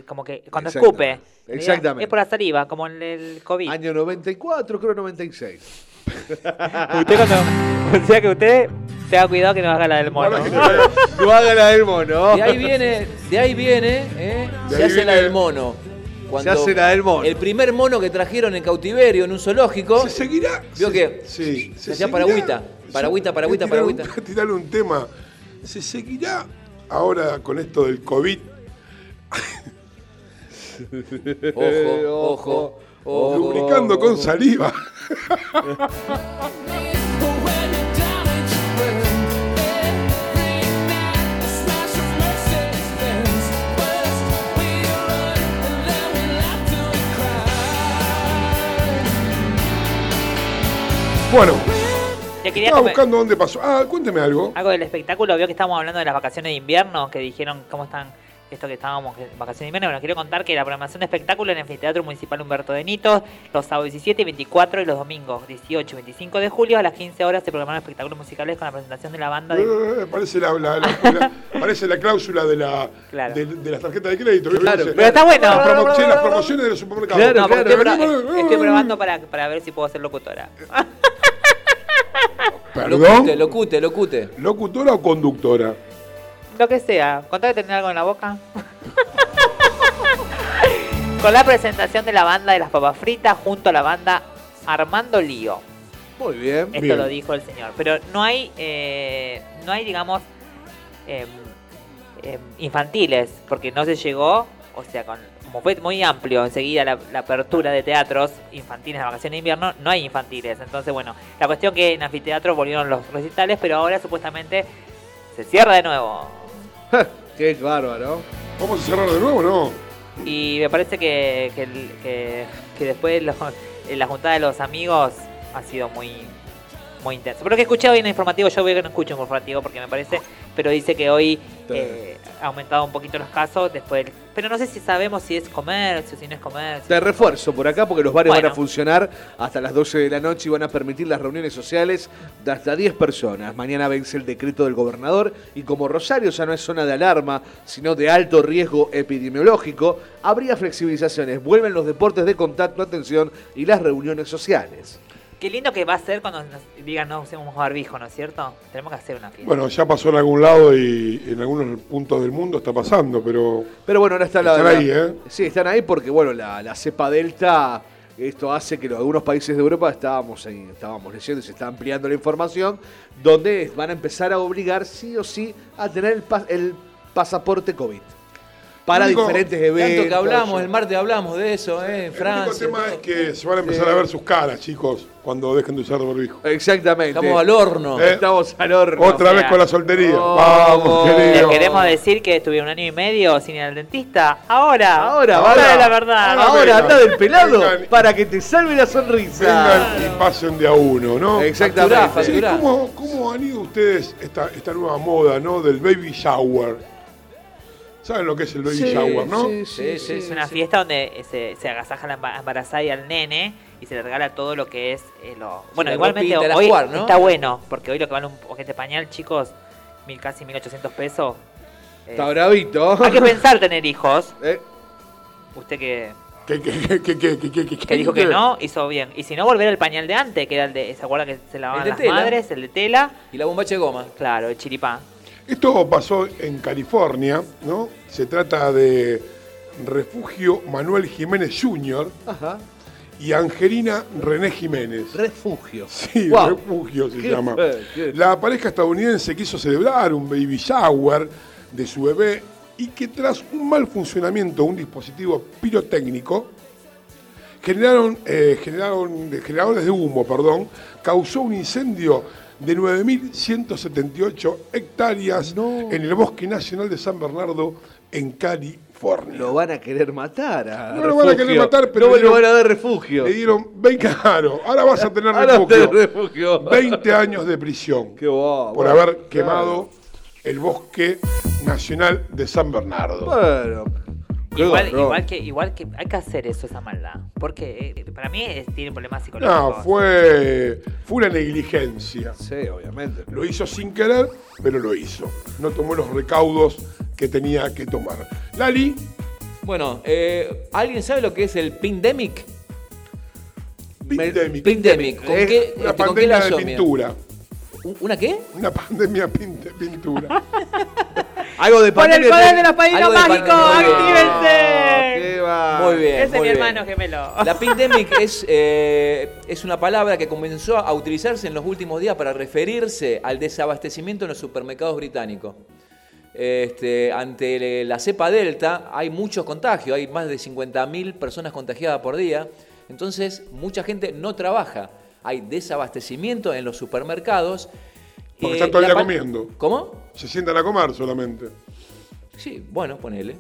S6: como que cuando escupe.
S8: Exactamente.
S6: Es por la saliva, como en el COVID.
S8: Año 94, creo 96.
S6: Usted cuando. O sea que usted tenga cuidado que no haga la del mono.
S8: No haga la del mono.
S7: De ahí viene, de ahí viene, ¿eh?
S5: De
S7: se
S5: ahí
S7: hace la del mono. Cuando
S8: Se hace la del mono.
S7: El primer mono que trajeron en cautiverio en un zoológico.
S5: ¿Se seguirá?
S7: ¿Vio
S5: Se-
S7: qué?
S5: Sí.
S7: Se hacía paragüita, paragüita, paragüita, paragüita.
S5: Tirarle un tema. ¿Se seguirá ahora con esto del COVID
S7: Ojo, ojo, ojo.
S5: lubricando con saliva? Bueno,
S6: Te quería
S5: estaba
S6: comer-
S5: buscando dónde pasó. Ah, cuénteme algo.
S6: algo del espectáculo. Vio que estábamos hablando de las vacaciones de invierno, que dijeron cómo están esto que estábamos en vacaciones de invierno. Bueno, quiero contar que la programación de espectáculo en el Anfiteatro Municipal Humberto de Nitos, los sábados 17 y 24 y los domingos 18 y 25 de julio a las 15 horas se programaron espectáculos musicales con la presentación de la banda de...
S5: Eh, parece, la, la- la- la- parece la cláusula de, la,
S6: Claro.
S5: de, de las tarjetas de crédito.
S8: Claro,
S6: Pero está bueno.
S5: Las, promo- sí, las promociones de los supermercados.
S8: Claro,
S6: No,
S8: claro.
S6: estoy, pro- estoy probando para, para ver si puedo ser locutora.
S5: Perdón.
S7: Locute, locute, locute.
S5: ¿Locutora o conductora?
S6: Lo que sea. Contá que tenés algo en la boca. Con la presentación de la banda de las papas fritas junto a la banda Armando Lío.
S8: Muy bien.
S6: Esto
S5: Bien.
S6: lo dijo el señor. Pero no hay, eh, no hay, digamos, em, em, infantiles, porque no se llegó, o sea, con, como fue muy amplio enseguida la, la apertura de teatros infantiles de vacaciones de invierno, no hay infantiles. Entonces, bueno, la cuestión que en anfiteatro volvieron los recitales, pero ahora supuestamente se cierra de nuevo.
S8: Qué bárbaro.
S5: ¿Vamos a cerrar de nuevo no?
S6: Y me parece que, que, el- que- que después lo- la juntada de los amigos ha sido muy muy intenso. Pero que escuché hoy en el informativo, yo veo que no escucho un informativo porque me parece, pero dice que hoy eh, aumentado un poquito los casos después. Pero no sé si sabemos si es comercio, si no es comercio.
S8: Te refuerzo por acá porque los bares van a funcionar hasta las 12 de la noche y van a permitir las reuniones sociales de hasta 10 personas. Mañana vence el decreto del gobernador y como Rosario ya no es zona de alarma, sino de alto riesgo epidemiológico, habría flexibilizaciones. Vuelven los deportes de contacto, atención y las reuniones sociales.
S6: Qué lindo que va a ser cuando nos digan no usemos barbijo, ¿no es cierto? Tenemos que hacer una fiesta.
S5: Bueno, ya pasó en algún lado y en algunos puntos del mundo está pasando, pero
S8: Pero bueno, ahora está la...
S5: Están
S8: la-
S5: ahí, ¿eh?
S8: Sí, están ahí porque, bueno, la, la cepa delta, esto hace que en algunos países de Europa, estábamos, ahí, estábamos leyendo y se está ampliando la información, donde van a empezar a obligar sí o sí a tener el, pas- el pasaporte COVID. Para
S5: único-
S8: diferentes eventos.
S7: Tanto que hablamos, el martes hablamos de eso, ¿eh? En
S5: el único
S7: Francia.
S5: tema es que se van a empezar a ver sus caras, chicos, cuando dejen de usar barbijo.
S8: Exactamente.
S7: Estamos al horno.
S5: Eh,
S8: Estamos al horno.
S5: Otra
S6: o
S5: vez con la soltería.
S8: oh,
S5: Vamos,
S6: Les
S5: querido.
S6: queremos decir que estuvieron un año y medio sin ir al dentista. Ahora,
S8: Ahora,
S6: ahora
S8: ahora.
S6: es la verdad.
S5: Ahora
S8: Ahora anda del pelado
S5: vengan.
S8: para que te salve la sonrisa.
S5: Vengan y pasen de a uno, ¿no?
S8: Exactamente.
S7: Facturá,
S5: Sí,
S7: facturá.
S5: ¿cómo, ¿Cómo han ido ustedes esta, esta nueva moda, ¿no? Del baby shower. ¿Saben lo que es el baby
S8: Sí,
S5: shower, no?
S8: sí,
S7: Sí, sí,
S6: Es una fiesta donde se, se agasaja la emba- embarazada y al nene y se le regala todo lo que es eh, lo... Bueno,
S7: la
S6: igualmente hoy
S7: jugar, ¿no?
S6: está bueno, porque hoy lo que vale un paquete pañal, chicos, mil, casi 1800 pesos. eh,
S8: Está bravito.
S6: hay que pensar tener hijos.
S8: Eh,
S6: Usted que,
S5: ¿Qué, qué, qué, qué, qué, qué, qué, qué-
S6: que dijo que no, hizo bien. Y si no, volver al pañal de antes, que era el de... ¿Se acuerda que se lavaban las
S7: tela.
S6: madres? El de tela.
S7: Y la bombacha de goma.
S6: Claro, el chiripá.
S5: Esto pasó en California, ¿no? Se trata de Refugio Manuel Jiménez Jr.
S8: Ajá.
S5: y Angelina René Jiménez.
S8: Refugio.
S5: Sí, refugio se llama.
S8: qué-
S5: La pareja estadounidense quiso celebrar un baby shower de su bebé y que tras un mal funcionamiento de un dispositivo pirotécnico generaron, eh, generaron generadores de humo, perdón, causó un incendio de 9.178 hectáreas
S8: No.
S5: en el Bosque Nacional de San Bernardo en California.
S8: Lo van a querer matar a
S5: No lo van a querer matar, pero
S8: no
S5: le
S8: me lo
S5: dieron-
S8: van a dar refugio.
S5: Le dieron 20, claro, ahora vas a tener
S8: Ahora
S5: refugio.
S8: refugio.
S5: 20 años de prisión
S8: Qué guau,
S5: por haber
S8: claro.
S5: quemado el bosque nacional de San Bernardo.
S8: Bueno.
S6: Igual, que, igual que hay que hacer eso, esa maldad. Porque eh, para mí es- tiene problemas psicológicos.
S5: No, fue, fue una negligencia.
S8: Sí, obviamente.
S5: Lo hizo sin querer, pero lo hizo. No tomó los recaudos que tenía que tomar. Lali,
S7: Bueno, eh, ¿alguien sabe lo que es el Pindemic?
S5: Pandemic.
S7: Pindemic. ¿Con
S8: Es
S7: qué,
S5: Una
S7: este, ¿con qué
S5: pandemia
S7: la
S5: de pintura.
S7: ¿Un- ¿Una qué?
S5: Una pandemia de pintura.
S8: Algo de
S6: ¡Por el poder de los padrinos mágicos!
S7: pandemia, muy bien.
S6: ¡Actívense!
S8: Va.
S7: Muy bien.
S6: Ese es mi
S7: bien.
S6: hermano gemelo.
S7: La Pindemic es, eh, es una palabra que comenzó a utilizarse en los últimos días para referirse al desabastecimiento en los supermercados británicos. Este, ante la cepa delta hay muchos contagios, hay más de 50.000 personas contagiadas por día, entonces mucha gente no trabaja, hay desabastecimiento en los supermercados.
S5: Porque
S7: Eh,
S5: están todavía comiendo.
S7: ¿Cómo?
S5: Se sientan a comer solamente.
S7: Sí, bueno, ponele.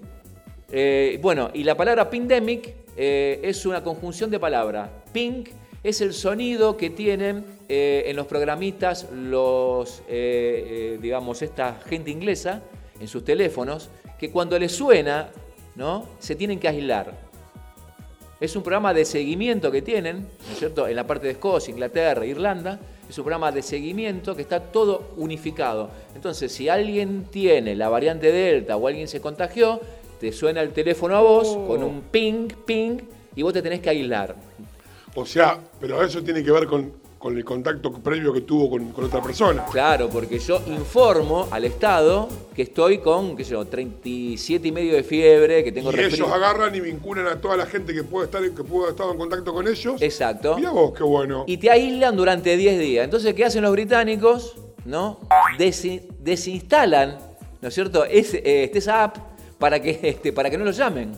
S7: Eh, bueno, y la palabra pandemic eh, es una conjunción de palabras. Pink es el sonido que tienen eh, en los programistas los, eh, eh, digamos, esta gente inglesa en sus teléfonos, que cuando les suena, ¿no? Se tienen que aislar. Es un programa de seguimiento que tienen, ¿no es cierto? En la parte de Escocia, Inglaterra, Irlanda. Es un programa de seguimiento que está todo unificado. Entonces, si alguien tiene la variante Delta o alguien se contagió, te suena el teléfono a vos con un ping, ping, y vos te tenés que aislar.
S5: O sea, pero eso tiene que ver con, con el contacto previo que tuvo con, con otra persona.
S7: Claro, porque yo informo al Estado que estoy con, qué sé yo, 37 y medio de fiebre, que tengo
S5: y ellos agarran y vinculan a toda la gente que puede estar que pudo estado en contacto con ellos.
S7: Exacto.
S5: Mira vos, qué bueno.
S7: y te aíslan durante 10 días. Entonces, ¿qué hacen los británicos? ¿No? Desi- desinstalan ¿no es cierto? Es, eh, esté esa app para que, este, para que no los llamen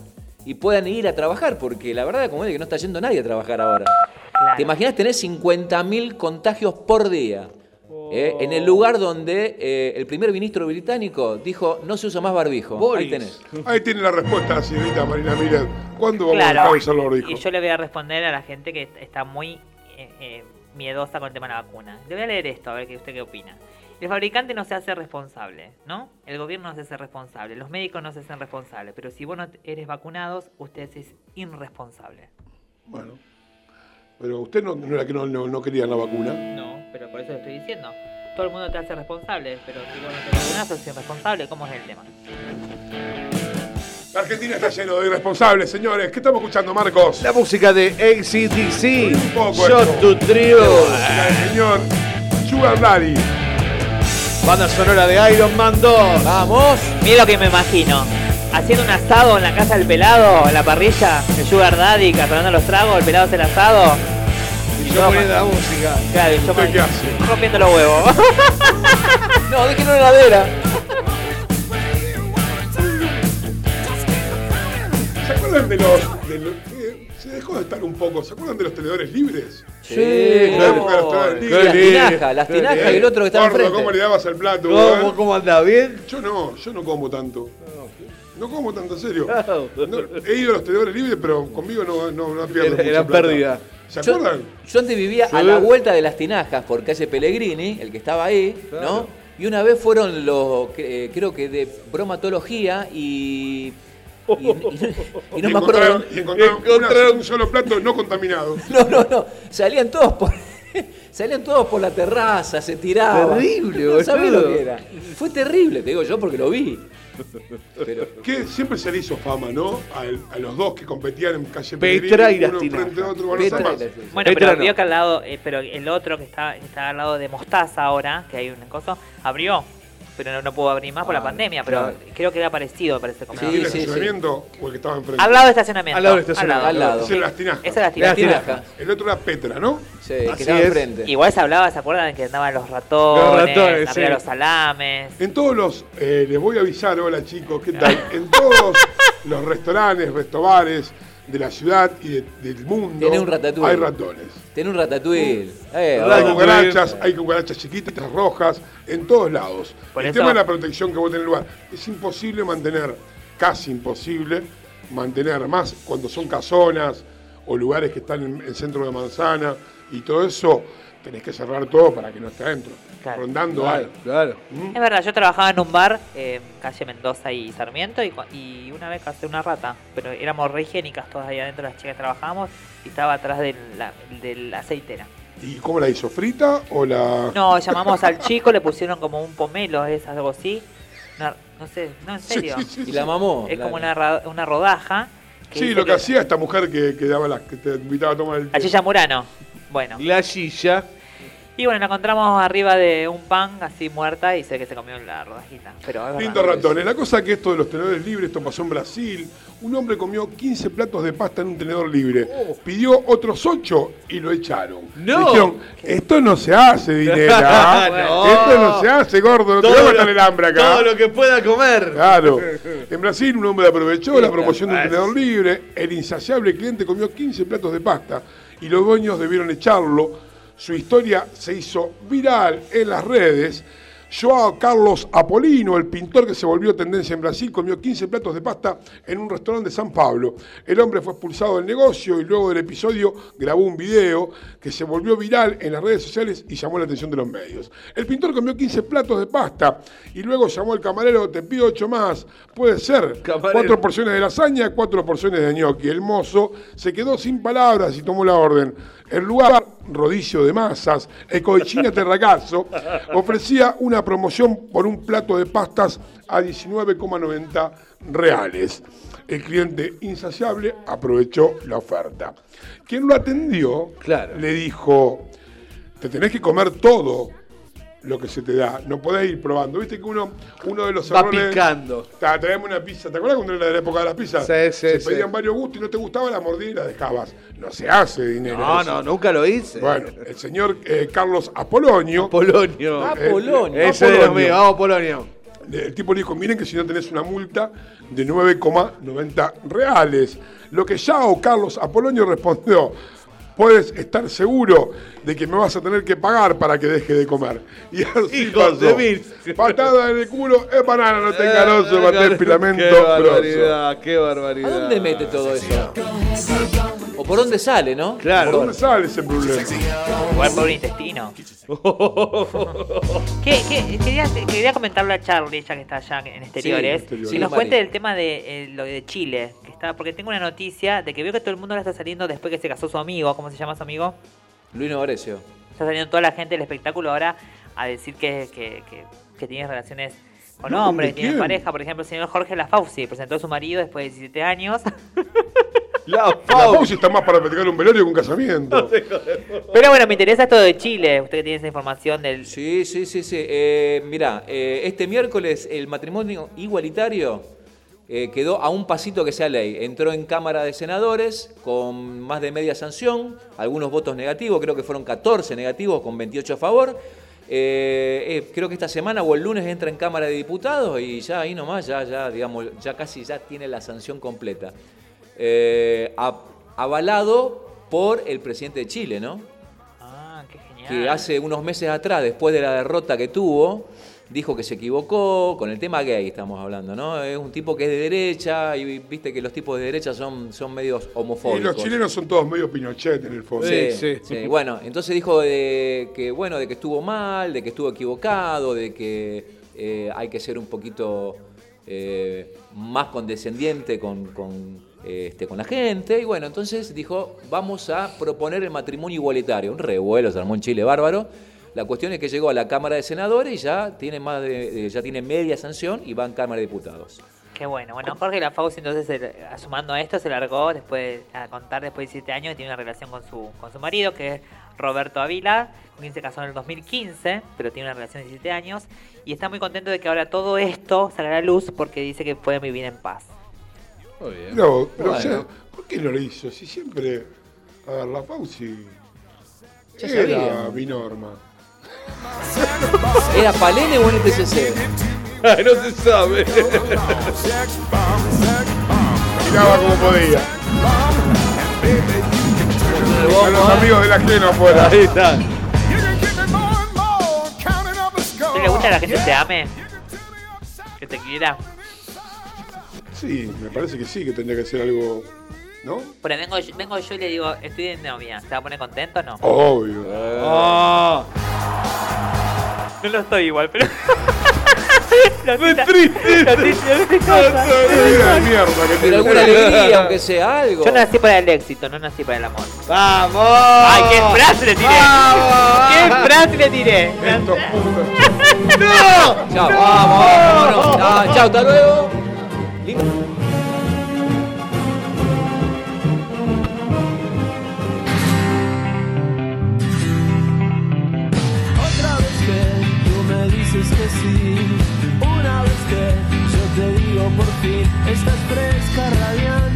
S7: y puedan ir a trabajar, porque la verdad como es que no está yendo nadie a trabajar ahora.
S6: Claro.
S7: ¿Te imaginas tener 50.000 contagios por día? ¿eh? En el lugar donde eh, el primer ministro británico dijo no se usa más barbijo. Ahí tenés.
S5: Ahí tiene la respuesta la señorita Marina Miller. ¿Cuándo vamos a dejar de usar los barbijos?
S6: Y yo le voy a responder a la gente que está muy eh, eh, miedosa con el tema de la vacuna. Le voy a leer esto, a ver qué usted qué opina. El fabricante no se hace responsable, ¿no? El gobierno no se hace responsable, los médicos no se hacen responsables, pero si vos no eres vacunados, usted es irresponsable.
S5: Bueno. Pero usted no, no era que no, no, no quería la vacuna.
S6: No, pero por eso lo estoy diciendo. Todo el mundo te hace responsable, pero si vos no te vacunás, sos irresponsable. ¿Cómo es el tema?
S5: La Argentina está lleno de irresponsables, señores. ¿Qué estamos escuchando, Marcos?
S8: La música de ACDC.
S5: Un poco
S8: Shot
S5: esto.
S8: to Trio.
S5: La del señor Sugar Daddy.
S8: Banda sonora de Iron Man 2.
S7: ¡Vamos!
S6: Mira lo que me imagino. Haciendo un asado en la casa del pelado, en la parrilla, el Sugar Daddy, cazando los tragos, el pelado hace el asado.
S8: Y yo poniendo la música.
S6: Claro, y yo
S5: ¿Usted
S6: me-
S5: qué hace?
S6: rompiendo los huevos.
S7: No, déjenlo en la heladera.
S5: ¿Se acuerdan de los... de los- eh, se dejó de estar un poco. ¿Se acuerdan de los tenedores libres?
S7: Sí,
S5: La época de los tenedores
S8: Qué
S5: libres.
S7: Las tinajas, las tinajas y el otro que está enfrente.
S5: ¿cómo le dabas al plato?
S8: ¿Cómo,
S5: ¿verdad?
S8: cómo anda? ¿Bien?
S5: Yo no, yo no como tanto. No como tanto, en serio.
S8: No.
S5: He ido a los tenedores libres, pero conmigo no, no, no pierdo
S8: Era-
S5: mucha plata.
S8: pérdida.
S5: ¿Se
S7: Yo,
S5: acuerdan?
S7: yo antes vivía a la vuelta de las tinajas por calle Pellegrini, el que estaba ahí, ¿no? Y una vez fueron los, eh, creo que de bromatología y. Y, y- y no
S5: Y
S7: me acuerdo.
S5: encontraron, y encontraron una-
S8: Encontraron-
S5: un solo plato no contaminado.
S7: No, no, no. Salían todos por. Salían todos por la terraza, se tiraban.
S8: Terrible,
S7: No sabés
S8: boludo.
S7: lo que era. Fue terrible, te digo yo porque lo vi. Pero,
S5: Que siempre se le hizo fama, ¿no? A, a los dos que competían en calle
S8: Petra y
S5: uno
S8: tinajas.
S5: frente a otro, bueno,
S7: Petra
S8: Petra
S6: pero
S8: no.
S6: vio que al lado, eh, pero el otro que está, que está al lado de Mostaza ahora, que hay una cosa, abrió. Pero no, no pudo abrir más por la
S8: Claro,
S6: pandemia, pero
S8: claro.
S6: creo que era parecido, parece como
S7: Sí,
S5: ¿El
S6: era.
S7: sí,
S5: estacionamiento o el que estaba enfrente?
S6: Al lado del estacionamiento.
S8: Al lado del estacionamiento.
S7: Al lado.
S5: Las tinajas.
S6: Esa era la
S8: Las
S6: tinaja.
S5: El otro era Petra, ¿no?
S7: sí,
S8: Así
S7: que estaba
S8: es.
S7: enfrente.
S6: Igual se hablaba, ¿se acuerdan? Que andaban los ratones,
S8: Los ratones, sí.
S6: los salames.
S5: En todos los, eh, les voy a avisar, hola chicos, ¿qué tal? En todos los restaurantes, restobares de la ciudad y de- del mundo
S7: Tiene un ratatouille.
S5: hay ratones.
S7: Tiene un ratatouille. Eh,
S5: Hay
S8: Ratatouille.
S5: cucarachas, hay cucarachas chiquitas, rojas, en todos lados.
S6: Por
S5: el
S6: eso-
S5: tema de la protección que vos tenés en el lugar. Es imposible mantener, casi imposible, mantener más cuando son casonas o lugares que están en el centro de manzana y todo eso, tenés que cerrar todo para que no esté adentro.
S6: Claro.
S5: Rondando
S8: Claro,
S5: algo.
S8: claro.
S6: Es verdad, yo trabajaba en un bar, eh, calle Mendoza y Sarmiento, y, una vez casé una rata, pero éramos re higiénicas todas ahí adentro, las chicas que trabajábamos, y estaba atrás de la, de la aceitera.
S5: ¿Y cómo la hizo? ¿Frita o la.?
S6: No, llamamos al chico, le pusieron como un pomelo, es algo así. Una- no sé, no, en serio.
S5: sí, sí,
S7: Y la mamó.
S6: Es
S7: la-
S6: como una, una rodaja.
S5: Sí, lo que hacía esta mujer que, que daba las, que te invitaba a tomar el té.
S6: Achilla Murano. Bueno.
S8: La silla.
S6: Y bueno, la encontramos arriba de un pan así muerta y sé que se comió la rodajita. Pero verdad.
S5: ratones. La cosa que esto de los tenedores libres, esto pasó en Brasil. Un hombre comió 15 platos de pasta en un tenedor libre. Pidió otros 8 y lo echaron.
S8: No.
S5: Dijeron, esto no se hace, Dinera.
S8: No.
S5: Esto no se hace, gordo. No te va a matar el hambre acá.
S8: todo lo que pueda comer.
S5: Claro. En Brasil un hombre aprovechó la promoción de un
S8: paz.
S5: tenedor libre. El insaciable cliente comió 15 platos de pasta y los dueños debieron echarlo. Su historia se hizo viral en las redes. Joao Carlos Apolino, el pintor que se volvió tendencia en Brasil, comió 15 platos de pasta en un restaurante de San Pablo. El hombre fue expulsado del negocio y luego del episodio grabó un video que se volvió viral en las redes sociales y llamó la atención de los medios. El pintor comió 15 platos de pasta y luego llamó al camarero, te pido 8 más, puede ser.
S8: Camarero.
S5: Cuatro porciones de lasaña, cuatro porciones de gnocchi. El mozo se quedó sin palabras y tomó la orden. El lugar, Rodicio de Masas, Ecoichina Terracazzo, ofrecía una promoción por un plato de pastas a 19,90 reales. El cliente insaciable aprovechó la oferta. Quien lo atendió
S8: Claro.
S5: le dijo, te tenés que comer todo lo que se te da. No podés ir probando. Viste que uno, uno de los
S8: Va
S5: errores-
S8: picando.
S5: Ta, traeme una pizza. ¿Te acuerdas cuando era la época de las pizzas?
S8: Sí, sí,
S5: Se
S8: sí.
S5: pedían varios gustos y no te gustaba, la mordías y la dejabas. No se hace dinero.
S8: No,
S5: eso.
S8: no, nunca lo hice.
S5: Bueno, el señor eh, Carlos Apolonio
S8: Polonio.
S7: Ah,
S5: Eh,
S7: Polonio.
S8: Ese de los
S5: Polonio.
S8: míos, vamos Polonio.
S5: el tipo le dijo, miren que si no tenés una multa de 9,90 reales. Lo que Yao Carlos Apolonio respondió, puedes estar seguro de que me vas a tener que pagar para que deje de comer. Y así
S8: Hijos
S5: pasó.
S8: de mil.
S5: Patada en el culo, es banana, no tenga roso,
S8: Eh,
S5: maté
S8: Qué
S5: filamento. grosso.
S8: barbaridad, qué
S7: ¿A
S8: barbaridad.
S7: dónde mete todo eso? ¿O por dónde sale, no?
S5: ¿Por
S8: Claro.
S5: dónde sale ese problema?
S6: Igual por un intestino. ¿Qué, qué? Quería, quería comentarle a Charlie, ya que está allá en exteriores,
S5: exteriores.
S6: que
S7: Sí,
S6: nos cuente el tema de eh, lo de Chile. Que está, porque tengo una noticia de que veo que todo el mundo ahora está saliendo después que se casó su amigo. ¿Cómo se llama su amigo?
S7: Luis Novarecio.
S6: Está saliendo toda la gente del espectáculo ahora a decir que, que, que, que tiene relaciones con
S5: No,
S6: hombres,
S5: ¿de
S6: que tiene pareja. Por ejemplo, el señor Jorge Lafauci presentó a su marido después de 17 años.
S8: La
S5: La
S8: Pau.
S5: pausa está más para platicar un velorio que un casamiento.
S6: Pero bueno, me interesa esto de Chile. Usted que tiene esa información del...
S7: Sí, sí, sí, sí. Eh, mirá, eh, este miércoles el matrimonio igualitario eh, quedó a un pasito que sea ley. Entró en Cámara de Senadores con más de media sanción, algunos votos negativos, creo que fueron 14 negativos con 28 a favor. Eh, eh, creo que esta semana o el lunes entra en Cámara de Diputados y ya ahí nomás, ya, ya, digamos, ya casi ya tiene la sanción completa. Eh, avalado por el presidente de Chile, ¿no?
S6: Ah, qué genial.
S7: que hace unos meses atrás, después de la derrota que tuvo, dijo que se equivocó con el tema gay, estamos hablando, ¿no? Es un tipo que es de derecha y viste que los tipos de derecha son, son medios
S5: Y
S7: homofóbicos.
S5: los chilenos son todos medio Pinochet en el fondo.
S7: Sí,
S8: Sí,
S7: sí,
S8: sí.
S7: Bueno, entonces dijo de que bueno, de que estuvo mal, de que estuvo equivocado, de que eh, hay que ser un poquito eh, más condescendiente con, con, este, con la gente. Y bueno, entonces dijo, vamos a proponer el matrimonio igualitario. Un revuelo, se armó en Chile bárbaro. La cuestión es que llegó a la Cámara de Senadores y ya tiene más de, eh, ya tiene media sanción y va en Cámara de Diputados.
S6: Qué bueno. Bueno, Jorge Lafauci entonces, sumando a esto, se largó después a contar después de 7 años que tiene una relación con su, con su marido, que es Roberto Avila, con quien se casó en el 2015, pero tiene una relación de 17 años. Y está muy contento de que ahora todo esto salga a la luz porque dice que pueden vivir en paz.
S8: Muy bien.
S5: No, pero
S7: Bueno.
S5: o sea, ¿por qué no lo hizo? Si siempre. A ver, la Fauci.
S7: Ya
S5: Era
S7: sabíamos.
S5: mi norma.
S7: ¿Era Palene o NTCC?
S8: Ay, no se sabe.
S5: Tiraba como podía. Con los amigos del ajeno afuera.
S8: Ahí está.
S6: ¿A le gusta que la gente te ame? ¿Que te quiera?
S5: Sí, me parece que sí, que tendría que ser algo. ¿No?
S6: Pero vengo, yo- vengo yo y le digo, estoy de novia. ¿Se va a poner contento o no?
S5: Obvio.
S8: Ah,
S6: No lo estoy igual, pero...
S8: ¡Qué triste!
S5: Qué vida de mierda
S7: alegría, aunque sea algo.
S6: Yo nací para el éxito, no nací para el amor.
S8: ¡Vamos!
S6: ¡Ay, qué frase le tiré!
S8: ¡Vamos!
S6: ¡Qué frase le tiré!
S5: Estos putos.
S8: ¡No!
S7: Chao, vamos. Ah, chao, hasta luego.
S4: Otra vez que tú me dices que sí, una vez que yo te digo por fin, estás fresca, radiante,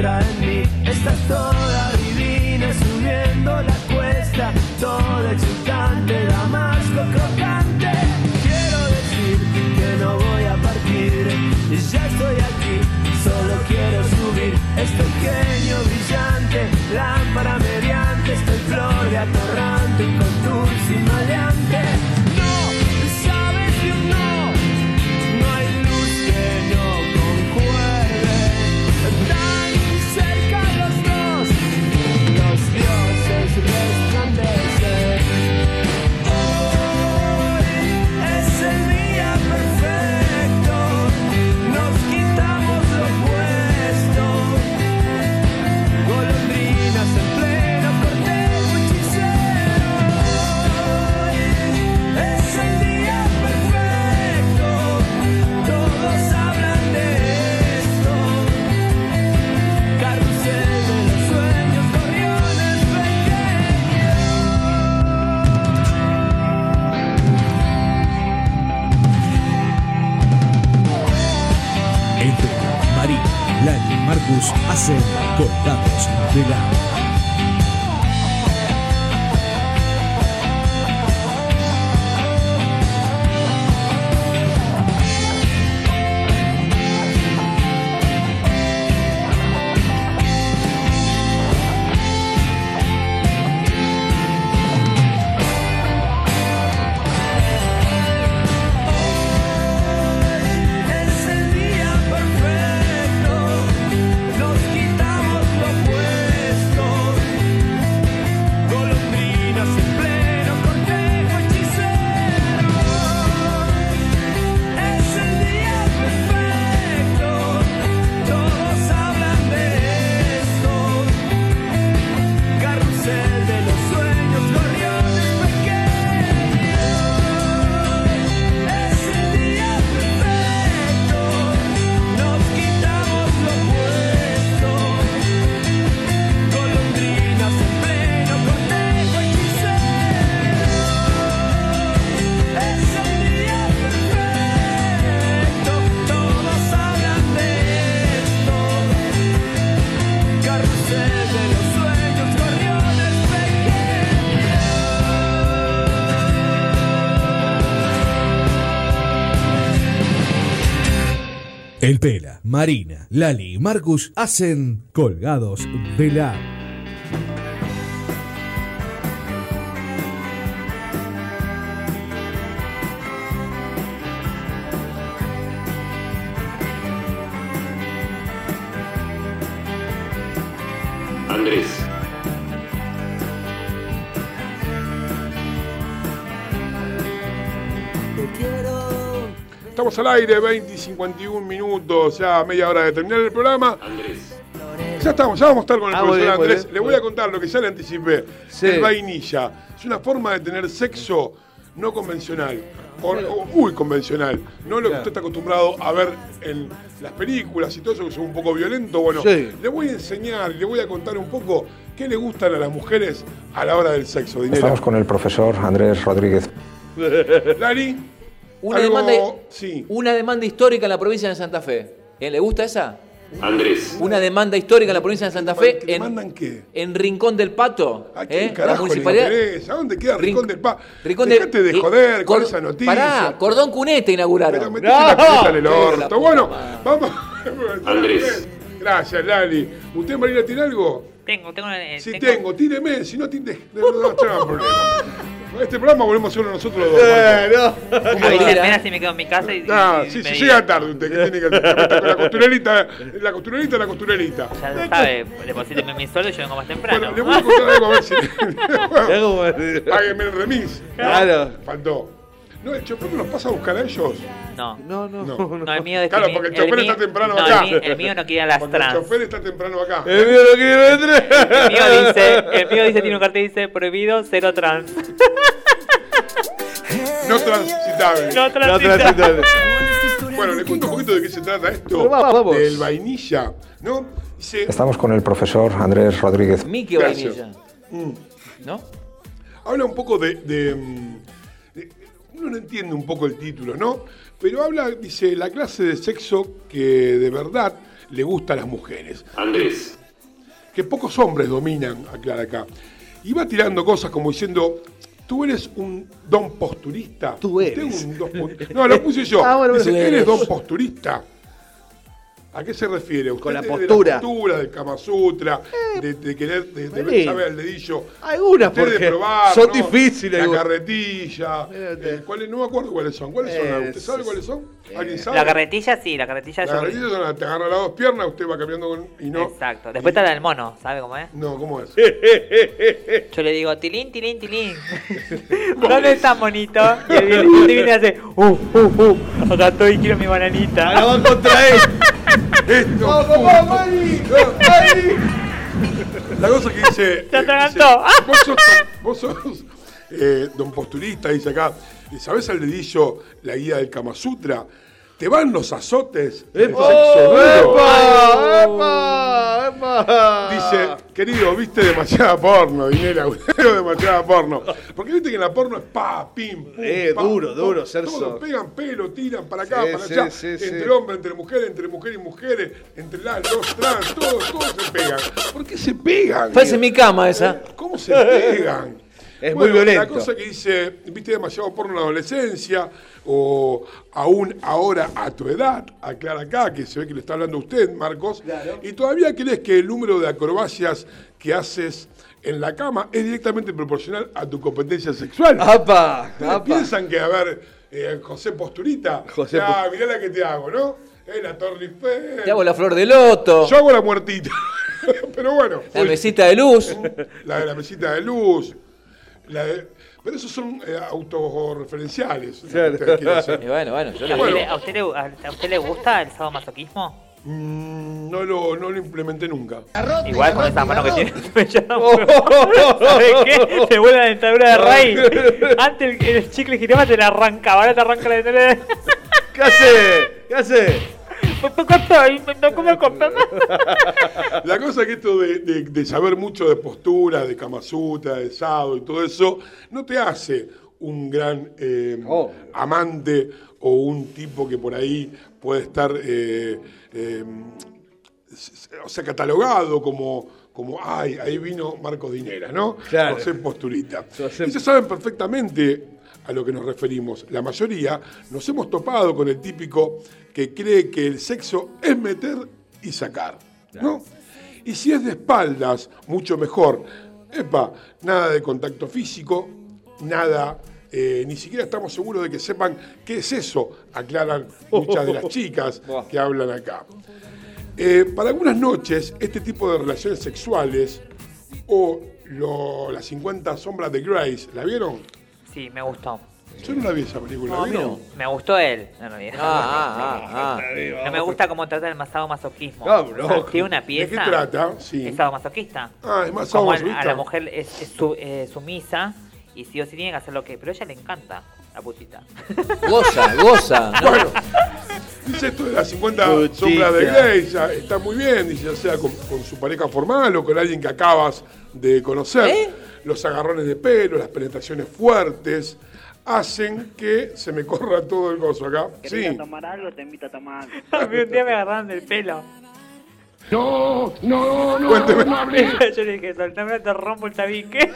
S4: entra. Estás toda divina subiendo la cuesta, toda exultante, damasco crocante. Quiero decir que no voy a partir, ya estoy aquí, solo quiero subir. Estoy pequeño brillante, lámpara mediante, estoy flor de
S1: atorrante.
S4: Marcus hacen colgados de la.
S1: El
S4: Pela, Marina, Lali y Marcus hacen colgados de la.
S5: Aire, 20 y 51 minutos, ya media hora de terminar el programa.
S10: Andrés.
S5: Ya estamos, ya vamos a estar con el
S8: Ah,
S5: profesor
S8: bien,
S5: Andrés.
S8: bien,
S5: Le voy a contar lo que ya le anticipé.
S8: Sí.
S5: El vainilla. Es una forma de tener sexo no convencional. O, o muy convencional. No lo que usted está acostumbrado a ver en las películas y todo eso que son un poco violento. Bueno,
S8: Sí.
S5: le voy a enseñar, le voy a contar un poco qué le gustan a las mujeres a la hora del sexo. Dinero.
S11: Estamos con el profesor Andrés Rodríguez.
S5: Lali,
S7: Una,
S5: algo-
S7: demanda,
S5: Sí.
S7: una demanda histórica en la provincia de Santa Fe. ¿Eh? ¿Le gusta esa?
S10: Andrés.
S7: Una demanda histórica en la provincia de Santa Fe.
S5: ¿Que le
S7: En,
S5: mandan qué?
S7: en Rincón del Pato.
S5: ¿A quién
S7: ¿eh?
S5: carajo le interesa? ¿A dónde queda Rincón del Pa?
S7: Rincón
S5: Dejate de joder con esa noticia.
S7: Pará, Cordón Cunete inauguraron.
S5: Pero metete la en el orto. Bueno, vamos.
S10: Andrés.
S5: Gracias, Lali. ¿Usted, Marina, tiene algo?
S6: Tengo, tengo. eh,
S5: Sí, tengo. Tíreme. Si no, tire. No, no, no tengo problema. Este programa volvemos a hacerlo nosotros los dos.
S8: Eh, no.
S6: Apenas si me quedo en mi casa y.
S5: Ah,
S6: y
S5: sí,
S6: digan.
S5: llega tarde usted, que tiene que meta con la costurerita, la costurerita, la costurerita.
S6: Ya lo sabe, deposíteme mi sueldo y yo vengo más temprano.
S5: Bueno, le voy a contar algo a ver si. Págueme el remis.
S8: Claro.
S5: Faltó. No, el chofer nos pasa a buscar a ellos.
S6: No.
S8: No, no,
S5: No.
S8: no.
S6: No, el mío es
S5: Claro,
S6: que
S5: porque el chofer
S6: mío-
S5: está temprano
S6: no,
S5: acá.
S6: El mío, el mío no quiere a las
S5: Porque el
S6: trans.
S5: chofer está temprano acá.
S8: El mío no quiere vender.
S6: El mío dice, el mío dice, tiene un cartel que dice prohibido cero trans.
S5: No transitable.
S6: No
S8: No,
S6: transita.
S8: transitable.
S5: Bueno, le cuento un poquito de qué se trata esto.
S8: Vamos, vamos.
S5: Del vainilla, ¿no? Dice,
S11: Estamos con el profesor Andrés Rodríguez.
S7: Miki
S5: Gracias.
S7: Vainilla.
S5: mm,
S7: ¿No?
S5: habla un poco de, de, mm, de- Uno no entiende un poco el título, ¿no? Pero habla, dice, la clase de sexo que de verdad le gusta a las mujeres.
S10: Andrés.
S5: que pocos hombres dominan, aclara acá. Y va tirando cosas como diciendo, tú eres un don posturista.
S8: Tú eres.
S5: un don no, lo puse yo.
S8: Ah, bueno,
S5: Dice, eres don posturista. ¿A qué se refiere? ¿Usted
S8: Con la postura.
S5: De la postura, del Kama Sutra, de, de querer, de, de saber el dedillo.
S8: Algunas,
S5: de
S8: porque
S5: probar,
S8: son
S5: ¿no?
S8: difíciles,
S5: La carretilla. eh, ¿cuáles? no me acuerdo cuáles son. ¿Cuáles son?
S8: Eh,
S5: ¿Usted sabe cuáles son? ¿Alguien sabe?
S6: La carretilla sí, la carretilla
S5: La carretilla son las- te agarra las dos piernas, usted va cambiando con, y no.
S6: Exacto. Después está la del mono, ¿sabe cómo es?
S5: No, ¿cómo es?
S6: Yo le digo, tilín, tilín, tilín. ¿Dónde está monito? Y él viene, y hace, uh, uh, uh, acá estoy, quiero mi bananita.
S8: La va contra él.
S5: Esto,
S8: ¡Vamos, vamos. Mari! ¡Mari!
S5: La cosa que dice.
S6: Se
S5: eh,
S6: atragantó.
S5: vos sos, vos sos, eh, don posturista, dice acá. ¿Sabés al dedillo la guía del Kama Sutra? Te van los azotes
S8: ¡Epa! ¡Epa! ¡Epa! ¡Epa!
S5: Dice, querido, viste demasiada porno, dinero, veo demasiada porno. Porque viste que en la porno es pa, pim, pum,
S8: Eh,
S5: pa,
S8: duro,
S5: pum,
S8: duro.
S5: Todos pegan pelo, tiran para acá,
S8: Sí,
S5: para
S8: sí,
S5: allá.
S8: sí, sí.
S5: entre hombres, entre mujeres, entre mujeres y mujeres, entre las, los trans, todos, todos se pegan. ¿Por qué se pegan?
S7: Parece mi cama esa.
S5: ¿Cómo se pegan?
S8: Es muy violento.
S5: La cosa que dice, viste demasiado porno en la adolescencia, o aún ahora a tu edad, aclara acá, que se ve que le está hablando usted, Marcos, y todavía crees que el número de acrobacias que haces en la cama es directamente proporcional a tu competencia sexual.
S8: ¡Apa!
S5: ¿Ustedes
S8: ¡Apa!
S5: piensan que, a ver, eh, José Posturita,
S8: José
S5: ah, mirá la que te hago, ¿no? Es la Torre.
S7: Te hago la flor de loto,
S5: Yo hago la muertita. Pero bueno.
S7: la mesita de luz.
S5: La de la mesita de luz. La de- pero esos son eh, autorreferenciales. lo que
S8: Claro.
S7: Y bueno, bueno, yo
S6: ¿A usted,
S5: Bueno.
S6: le, a usted le- a- a usted le gusta el sadomasoquismo?
S5: Mm, no, lo, no lo implementé nunca.
S6: Igual con esa mano que tiene me. ¿Sabes qué? Se vuelve la dentadura de raíz. Antes el, el chicle giraba te la arrancaba, ahora te arranca la dentadura de
S8: ¿Qué hace? ¿Qué hace?
S6: ¿Cómo comprar?
S5: La cosa que esto de, de- de saber mucho de postura, de Kama Sutra, de Sado y todo eso, no te hace un gran eh,
S8: Obvio.
S5: amante o un tipo que por ahí puede estar, eh, eh, o sea, catalogado como, como, ay, ahí vino Marcos Dinera, ¿no?
S8: Claro.
S5: José Posturita. Ellos saben perfectamente a lo que nos referimos. La mayoría nos hemos topado con el típico que cree que el sexo es meter y sacar, ¿no? Y si es de espaldas, mucho mejor. Epa, nada de contacto físico, nada, eh, ni siquiera estamos seguros de que sepan qué es eso, aclaran muchas de las chicas que hablan acá. Eh, para algunas noches, este tipo de relaciones sexuales o lo- las 50 sombras de Grace, ¿la vieron?
S6: Sí, me gustó.
S5: Yo no la vi esa película,
S7: No, a
S5: ¿la
S7: mí
S5: vieron?
S7: no.
S6: Me gustó él, en realidad.
S7: Ah, ah, ah,
S6: No me gusta cómo trata el masoquismo.
S8: No, no.
S6: Tiene una
S5: ¿De
S6: pieza.
S5: qué trata? Sí.
S6: Es sadomasoquista.
S5: Ah, es más
S6: Como
S5: sadomasoquista.
S6: a la mujer es, es su- eh, sumisa y sí o sí tiene que hacer lo que. Pero a ella le encanta la putita.
S7: ah. Goza, goza. ¿no?
S5: Bueno, dice esto de las 50
S8: Putita.
S5: sombras de Grey, está muy bien, dice, ya sea con, con su pareja formal o con alguien que acabas de conocer.
S7: ¿Eh?
S5: Los agarrones de pelo, las penetraciones fuertes, hacen que se me corra todo el gozo acá. Sí.
S12: tomar algo? Te invito a tomar algo.
S6: A mí un día me agarraron del pelo.
S5: No, no, no, Cuénteme.
S6: Yo le dije, soltame, te rompo el tabique.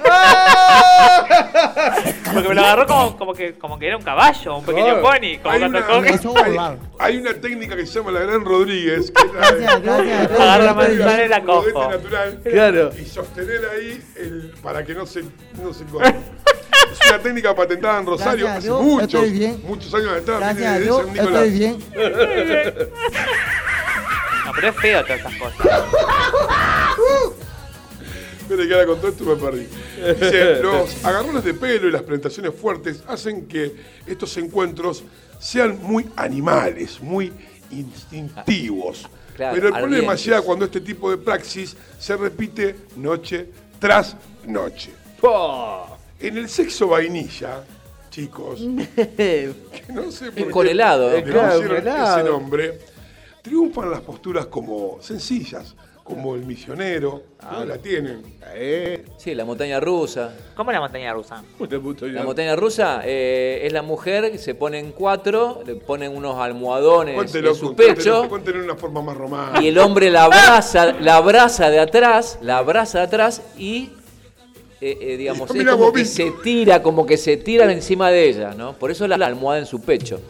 S6: Porque me lo agarró como, como, que, como que era un caballo, un pequeño
S8: Claro.
S6: pony. Como
S5: Hay
S6: cuando
S5: una,
S6: coge.
S5: hay- hay una técnica que se llama la Gran Rodríguez, que es la de-
S6: Agarra la manzana y la
S5: rodete
S6: cojo.
S5: natural
S8: Claro.
S5: y sostener ahí el, para que no se, no se corra. Es una técnica patentada en Rosario
S13: Gracias a
S5: hace
S13: Dios,
S5: muchos,
S13: estoy bien.
S5: muchos años atrás.
S13: Gracias
S5: viene
S13: a Dios,
S5: San Nicolás.
S13: estoy bien.
S6: No, pero es feo todas esas cosas.
S5: Espera que ahora con todo esto me perdí. Dice, los agarrones de pelo y las presentaciones fuertes hacen que estos encuentros sean muy animales, muy instintivos.
S7: Claro,
S5: Pero el problema llega cuando este tipo de praxis se repite noche tras noche.
S8: Po.
S5: En el sexo vainilla, chicos, que no sé por
S7: Es con
S5: qué
S7: helado.
S5: le
S8: Claro,
S5: pusieron
S8: con helado.
S5: ese nombre, triunfan las posturas como sencillas, como el misionero, ¿no? la tienen.
S8: Eh,
S7: Sí, la montaña rusa.
S6: ¿Cómo es la montaña rusa?
S7: La montaña rusa eh, es la mujer que se pone en cuatro, le ponen unos almohadones
S5: Cuéntelo,
S7: en su pecho
S5: cuéntelo de una forma más romántica.
S7: y el hombre la abraza, la abraza de atrás, la abraza de atrás y eh, eh, digamos, es como que se tira, como que se tira encima de ella, ¿no? Por eso la, la almohada en su pecho.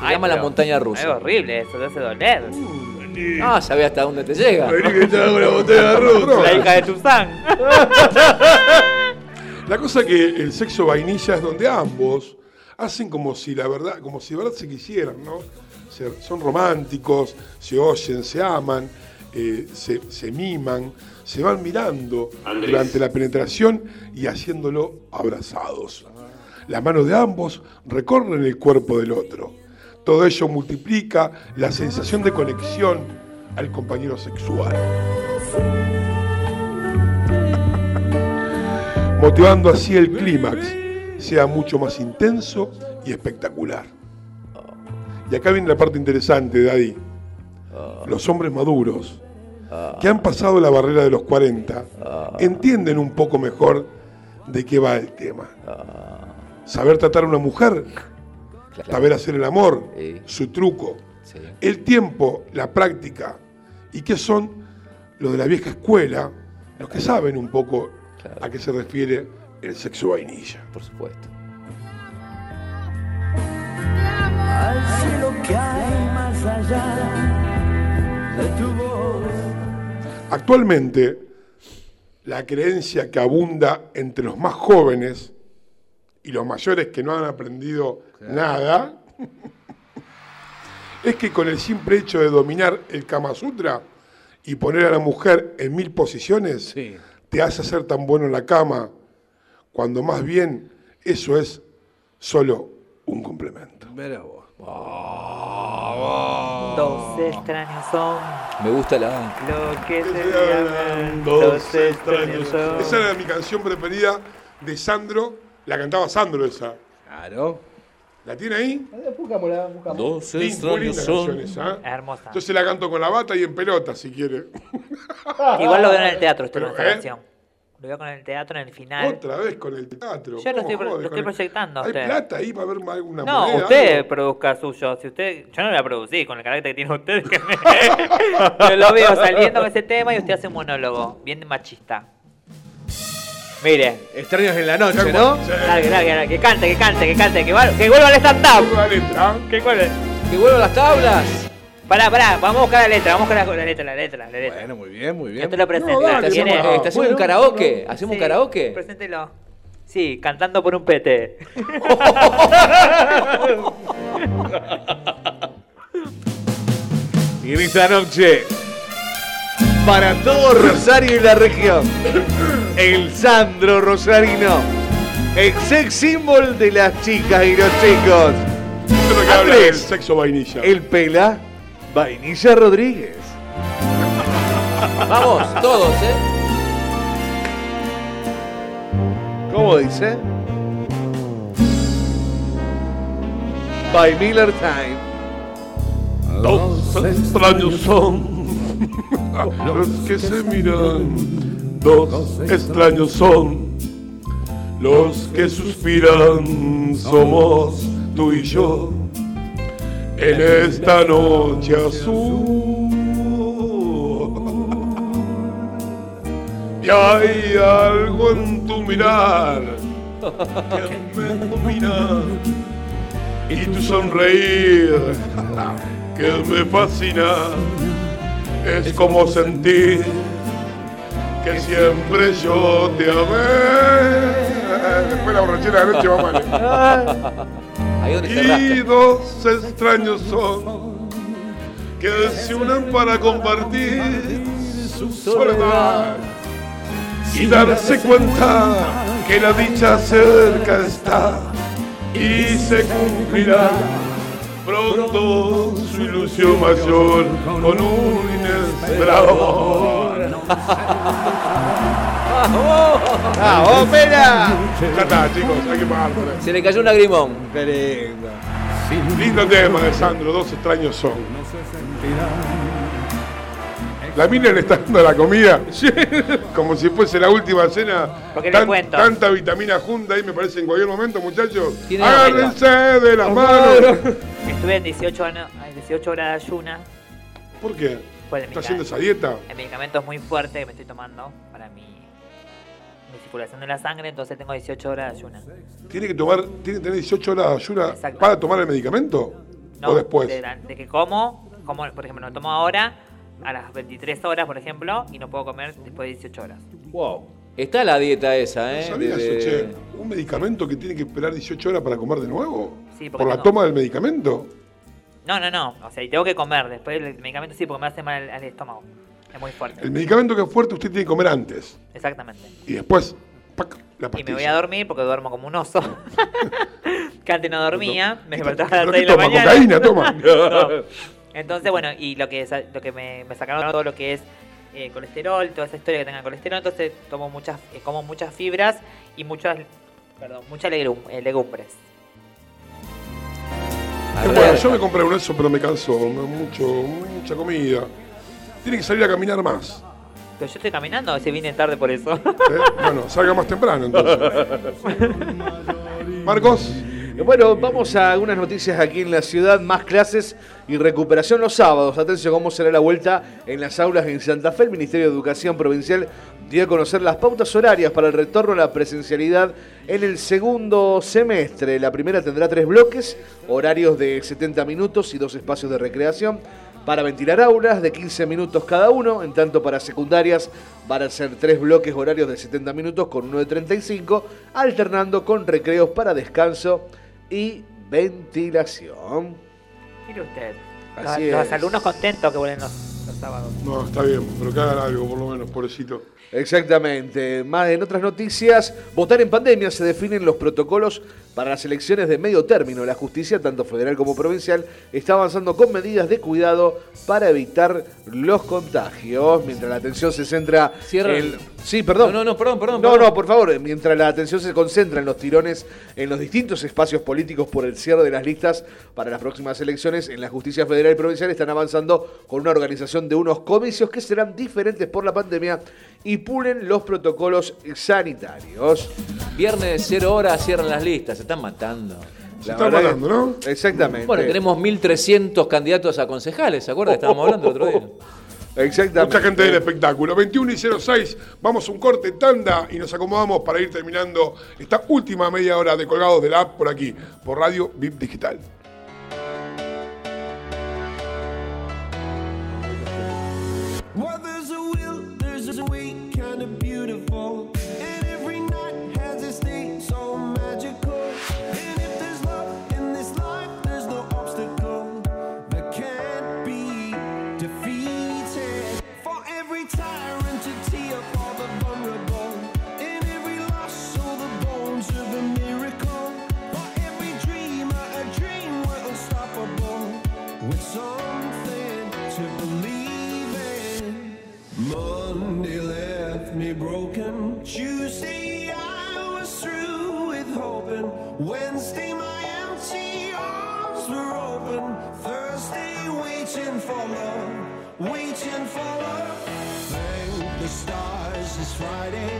S7: Se
S6: Ay,
S7: llama la montaña
S6: Es
S7: rusa.
S6: horrible eso, te hace doler.
S5: Vení.
S7: Ah, sabés hasta dónde te llega.
S5: Vení que te hago.
S6: La hija de Tuzán.
S5: La cosa que el sexo vainilla es donde ambos hacen como si la verdad, como si de verdad se quisieran, ¿no? Se- son románticos, se oyen, se aman, eh, se, se miman, se van mirando
S10: Andrés.
S5: durante la penetración y haciéndolo abrazados. Las manos de ambos recorren el cuerpo del otro. Todo ello multiplica la sensación de conexión al compañero sexual. motivando así el clímax sea mucho más intenso y espectacular. Y acá viene la parte interesante, Daddy. Los hombres maduros, que han pasado la barrera de los 40, entienden un poco mejor de qué va el tema. Saber tratar a una mujer, saber hacer el amor,
S7: Sí.
S5: su truco,
S7: Sí.
S5: el tiempo, la práctica, y qué son los de la vieja escuela, los que saben un poco
S7: Claro.
S5: a qué se refiere el sexo vainilla.
S7: Por supuesto.
S3: Al cielo que hay más allá de tu voz.
S5: Actualmente, la creencia que abunda entre los más jóvenes y los mayores que no han aprendido nada es que con el simple hecho de dominar el Kama Sutra y poner a la mujer en mil posiciones,
S8: Sí.
S5: te hace ser tan bueno en la cama, cuando más bien eso es solo un complemento.
S8: Mira vos.
S6: Dos extraños son
S7: Me gusta la.
S6: lo que se llaman. Dos extraños son.
S5: Esa era mi canción preferida de Sandro, la cantaba Sandro esa.
S8: Claro.
S5: ¿La tiene ahí?
S7: Dos
S5: Lin- muy linda canción esa, ¿eh?
S6: Hermosa.
S5: Yo se la canto con la bata y en pelota, si quiere.
S6: Igual lo veo en el teatro, esto
S5: Pero,
S6: en esta
S5: ¿eh?
S6: canción. Lo veo con el teatro en el final.
S5: Otra vez con el teatro.
S6: Yo lo
S5: ¿Cómo
S6: estoy pro- lo
S5: con
S6: estoy
S5: el-
S6: proyectando a
S5: ¿Hay
S6: usted.
S5: plata ahí para ver alguna
S6: No,
S5: moneda?
S6: usted
S5: algo?
S6: produzca suyo. Si usted, yo no lo voy a producir con el carácter que tiene usted. que me- yo lo veo saliendo con ese tema y usted hace un monólogo, bien machista. Mire,
S8: Extraños en la noche, ¿no?
S5: Sí.
S6: dale, dale, dale, que cante, que cante, que cante, que, va- que vuelva al stand-up.
S5: La letra.
S6: Que vuelva.
S7: ¡Que vuelvan las tablas!
S6: Pará, pará, vamos a buscar la letra, vamos a buscar la, letra, la letra, la letra.
S8: Bueno, muy bien, muy
S6: Yo
S8: bien.
S6: te lo presento.
S5: No, dale,
S6: Tiene-
S5: vamos a-
S7: ¿Estás haciendo un karaoke? ¿Hacemos un karaoke?
S6: Preséntelo. Sí, cantando por un pete.
S8: Y en esta noche, para todo Rosario y la región, el Sandro Rosarino, el sex symbol de las chicas y los chicos, Andrés.
S5: del sexo vainilla.
S8: el Pela Vainilla Rodríguez.
S7: Vamos, todos, ¿eh?
S8: ¿Cómo dice? By Miller Time.
S5: Dos extraños son los que se miran. Dos extraños son los que suspiran. Somos tú y yo en esta noche azul. Y hay algo en tu mirar que me domina y tu sonreír que me fascina es como sentir que siempre yo te amé. Después la borrachera de noche
S7: se
S5: Y dos extraños son que se unen para compartir su soledad y darse cuenta que la dicha cerca está y se cumplirá pronto su ilusión mayor con un inesperado amor.
S8: ¡Ah, oh, Pela!
S5: Ya está, chicos, hay que pagar por eso.
S7: Se le cayó un lagrimón.
S8: Qué lindo.
S5: Lindo tema de Sandro, dos extraños son. La mina le está dando la comida como si fuese la última cena.
S6: Porque le cuento.
S5: Tanta vitamina junta ahí me parece en cualquier momento, muchachos. Agárrense de las manos.
S6: Estuve en 18, ano- ay, 18 horas de ayuna.
S5: ¿Por qué?
S6: Pues,
S5: ¿Está haciendo esa dieta?
S6: El medicamento es muy fuerte que me estoy tomando para mi, mi circulación de la sangre, entonces tengo 18 horas de ayuna.
S5: ¿Tiene que tomar, tiene que tener 18 horas de ayuna para tomar el medicamento?
S6: No,
S5: ¿O después?
S6: De, de que como, como, por ejemplo, lo tomo ahora, a las 23 horas, por ejemplo, y no puedo comer después de 18 horas.
S8: Wow.
S7: Está la dieta esa, ¿eh?
S5: ¿Sabías,
S7: De- de-
S5: che? ¿Un medicamento que tiene que esperar 18 horas para comer de nuevo?
S6: Sí, porque
S5: ¿Por la
S6: no-
S5: toma del medicamento?
S6: No, no, no. O sea, y tengo que comer. Después el medicamento sí, porque me hace mal al, al estómago. Es muy fuerte.
S5: El medicamento que es fuerte usted tiene que comer antes.
S6: Exactamente.
S5: Y después, ¡pac! la
S6: Y
S5: pastilla.
S6: me voy a dormir porque duermo como un oso. que antes no dormía. Me despertaba a las
S5: ¿Pero
S6: 6
S5: qué
S6: de la
S5: toma?
S6: mañana.
S5: ¿Cocaína toma?
S6: Entonces, bueno, y lo que, sa- lo que me, me sacaron todo lo que es eh, colesterol, toda esa historia que tenga colesterol, entonces tomo muchas, eh, como muchas fibras y muchas, perdón, muchas legum- eh, legumbres.
S5: Bueno, yo me compré un eso, pero me cansó. me- Mucho, mucha comida. Tiene que salir a caminar más.
S6: Pero yo estoy caminando, se vine tarde por eso.
S5: ¿eh? Bueno, salga más temprano entonces. Marcos.
S8: Bueno, vamos a algunas noticias aquí en la ciudad, más clases y recuperación los sábados. Atención, cómo será la vuelta en las aulas en Santa Fe. El Ministerio de Educación Provincial dio a conocer las pautas horarias para el retorno a la presencialidad en el segundo semestre. La primera tendrá tres bloques, horarios de 70 minutos y dos espacios de recreación. Para ventilar aulas de 15 minutos cada uno, en tanto para secundarias van a ser tres bloques horarios de 70 minutos con uno de 35, alternando con recreos para descanso y ventilación.
S6: Mire usted. Los,
S8: Así
S6: los
S8: es.
S6: alumnos contentos que vuelven los, los sábados.
S5: No, está bien, pero que hagan algo, por lo menos, pobrecito.
S8: Exactamente. Más en otras noticias, votar en pandemia se definen los protocolos para las elecciones de medio término. La justicia, tanto federal como provincial, está avanzando con medidas de cuidado para evitar los contagios. Mientras la atención se centra
S7: Cierra
S8: en... Sí, perdón.
S7: No, no, no, perdón, perdón.
S8: No,
S7: perdón.
S8: no, por favor, mientras la atención se concentra en los tirones en los distintos espacios políticos por el cierre de las listas para las próximas elecciones, en la justicia federal y provincial están avanzando con una organización de unos comicios que serán diferentes por la pandemia y pulen los protocolos sanitarios.
S7: Viernes 0 horas cierran las listas, se están matando.
S8: La
S5: está
S8: que-
S5: ¿no?
S8: Exactamente.
S7: Bueno, tenemos 1.300 candidatos a concejales, ¿se acuerdan? Estábamos hablando el otro día.
S8: Exactamente.
S5: Mucha gente del espectáculo. 21 y 06, vamos a un corte tanda y nos acomodamos para ir terminando esta última media hora de colgados de la app por aquí, por Radio VIP Digital.
S14: Friday.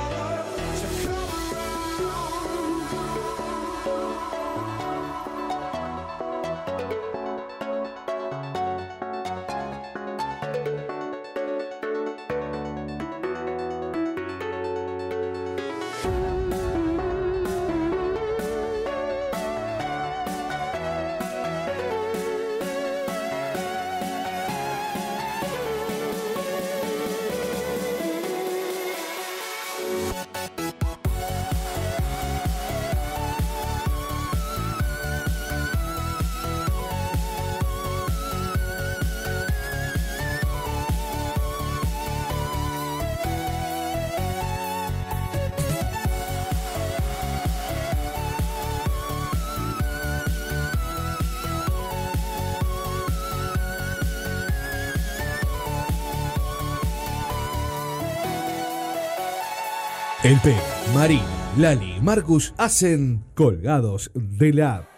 S3: El P, Marina, Lali y Marcus hacen colgados de la.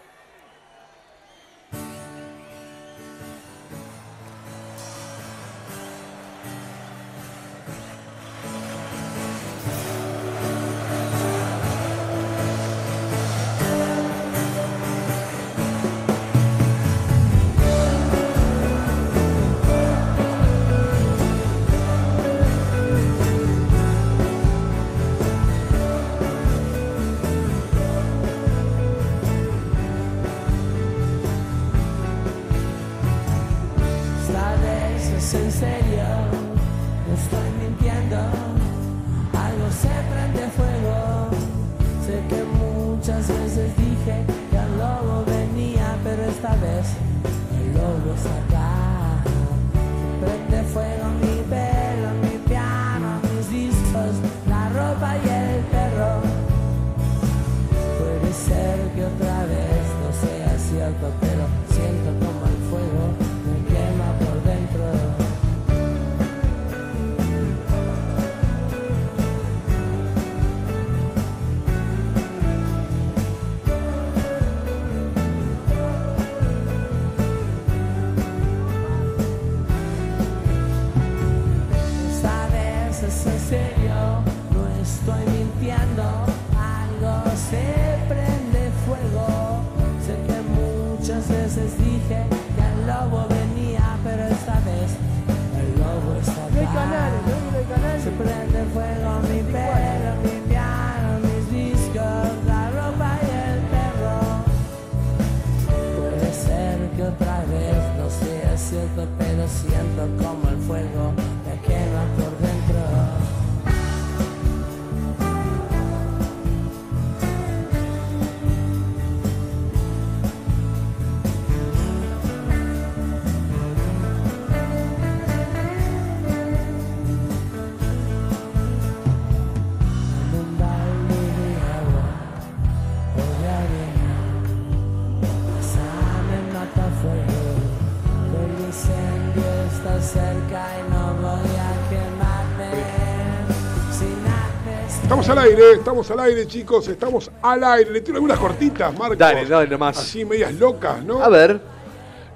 S5: Aire, estamos al aire, chicos, estamos al aire. Le tiro algunas cortitas, Marcos.
S8: Dale, dale nomás.
S5: Así, medias locas, ¿no?
S8: A ver.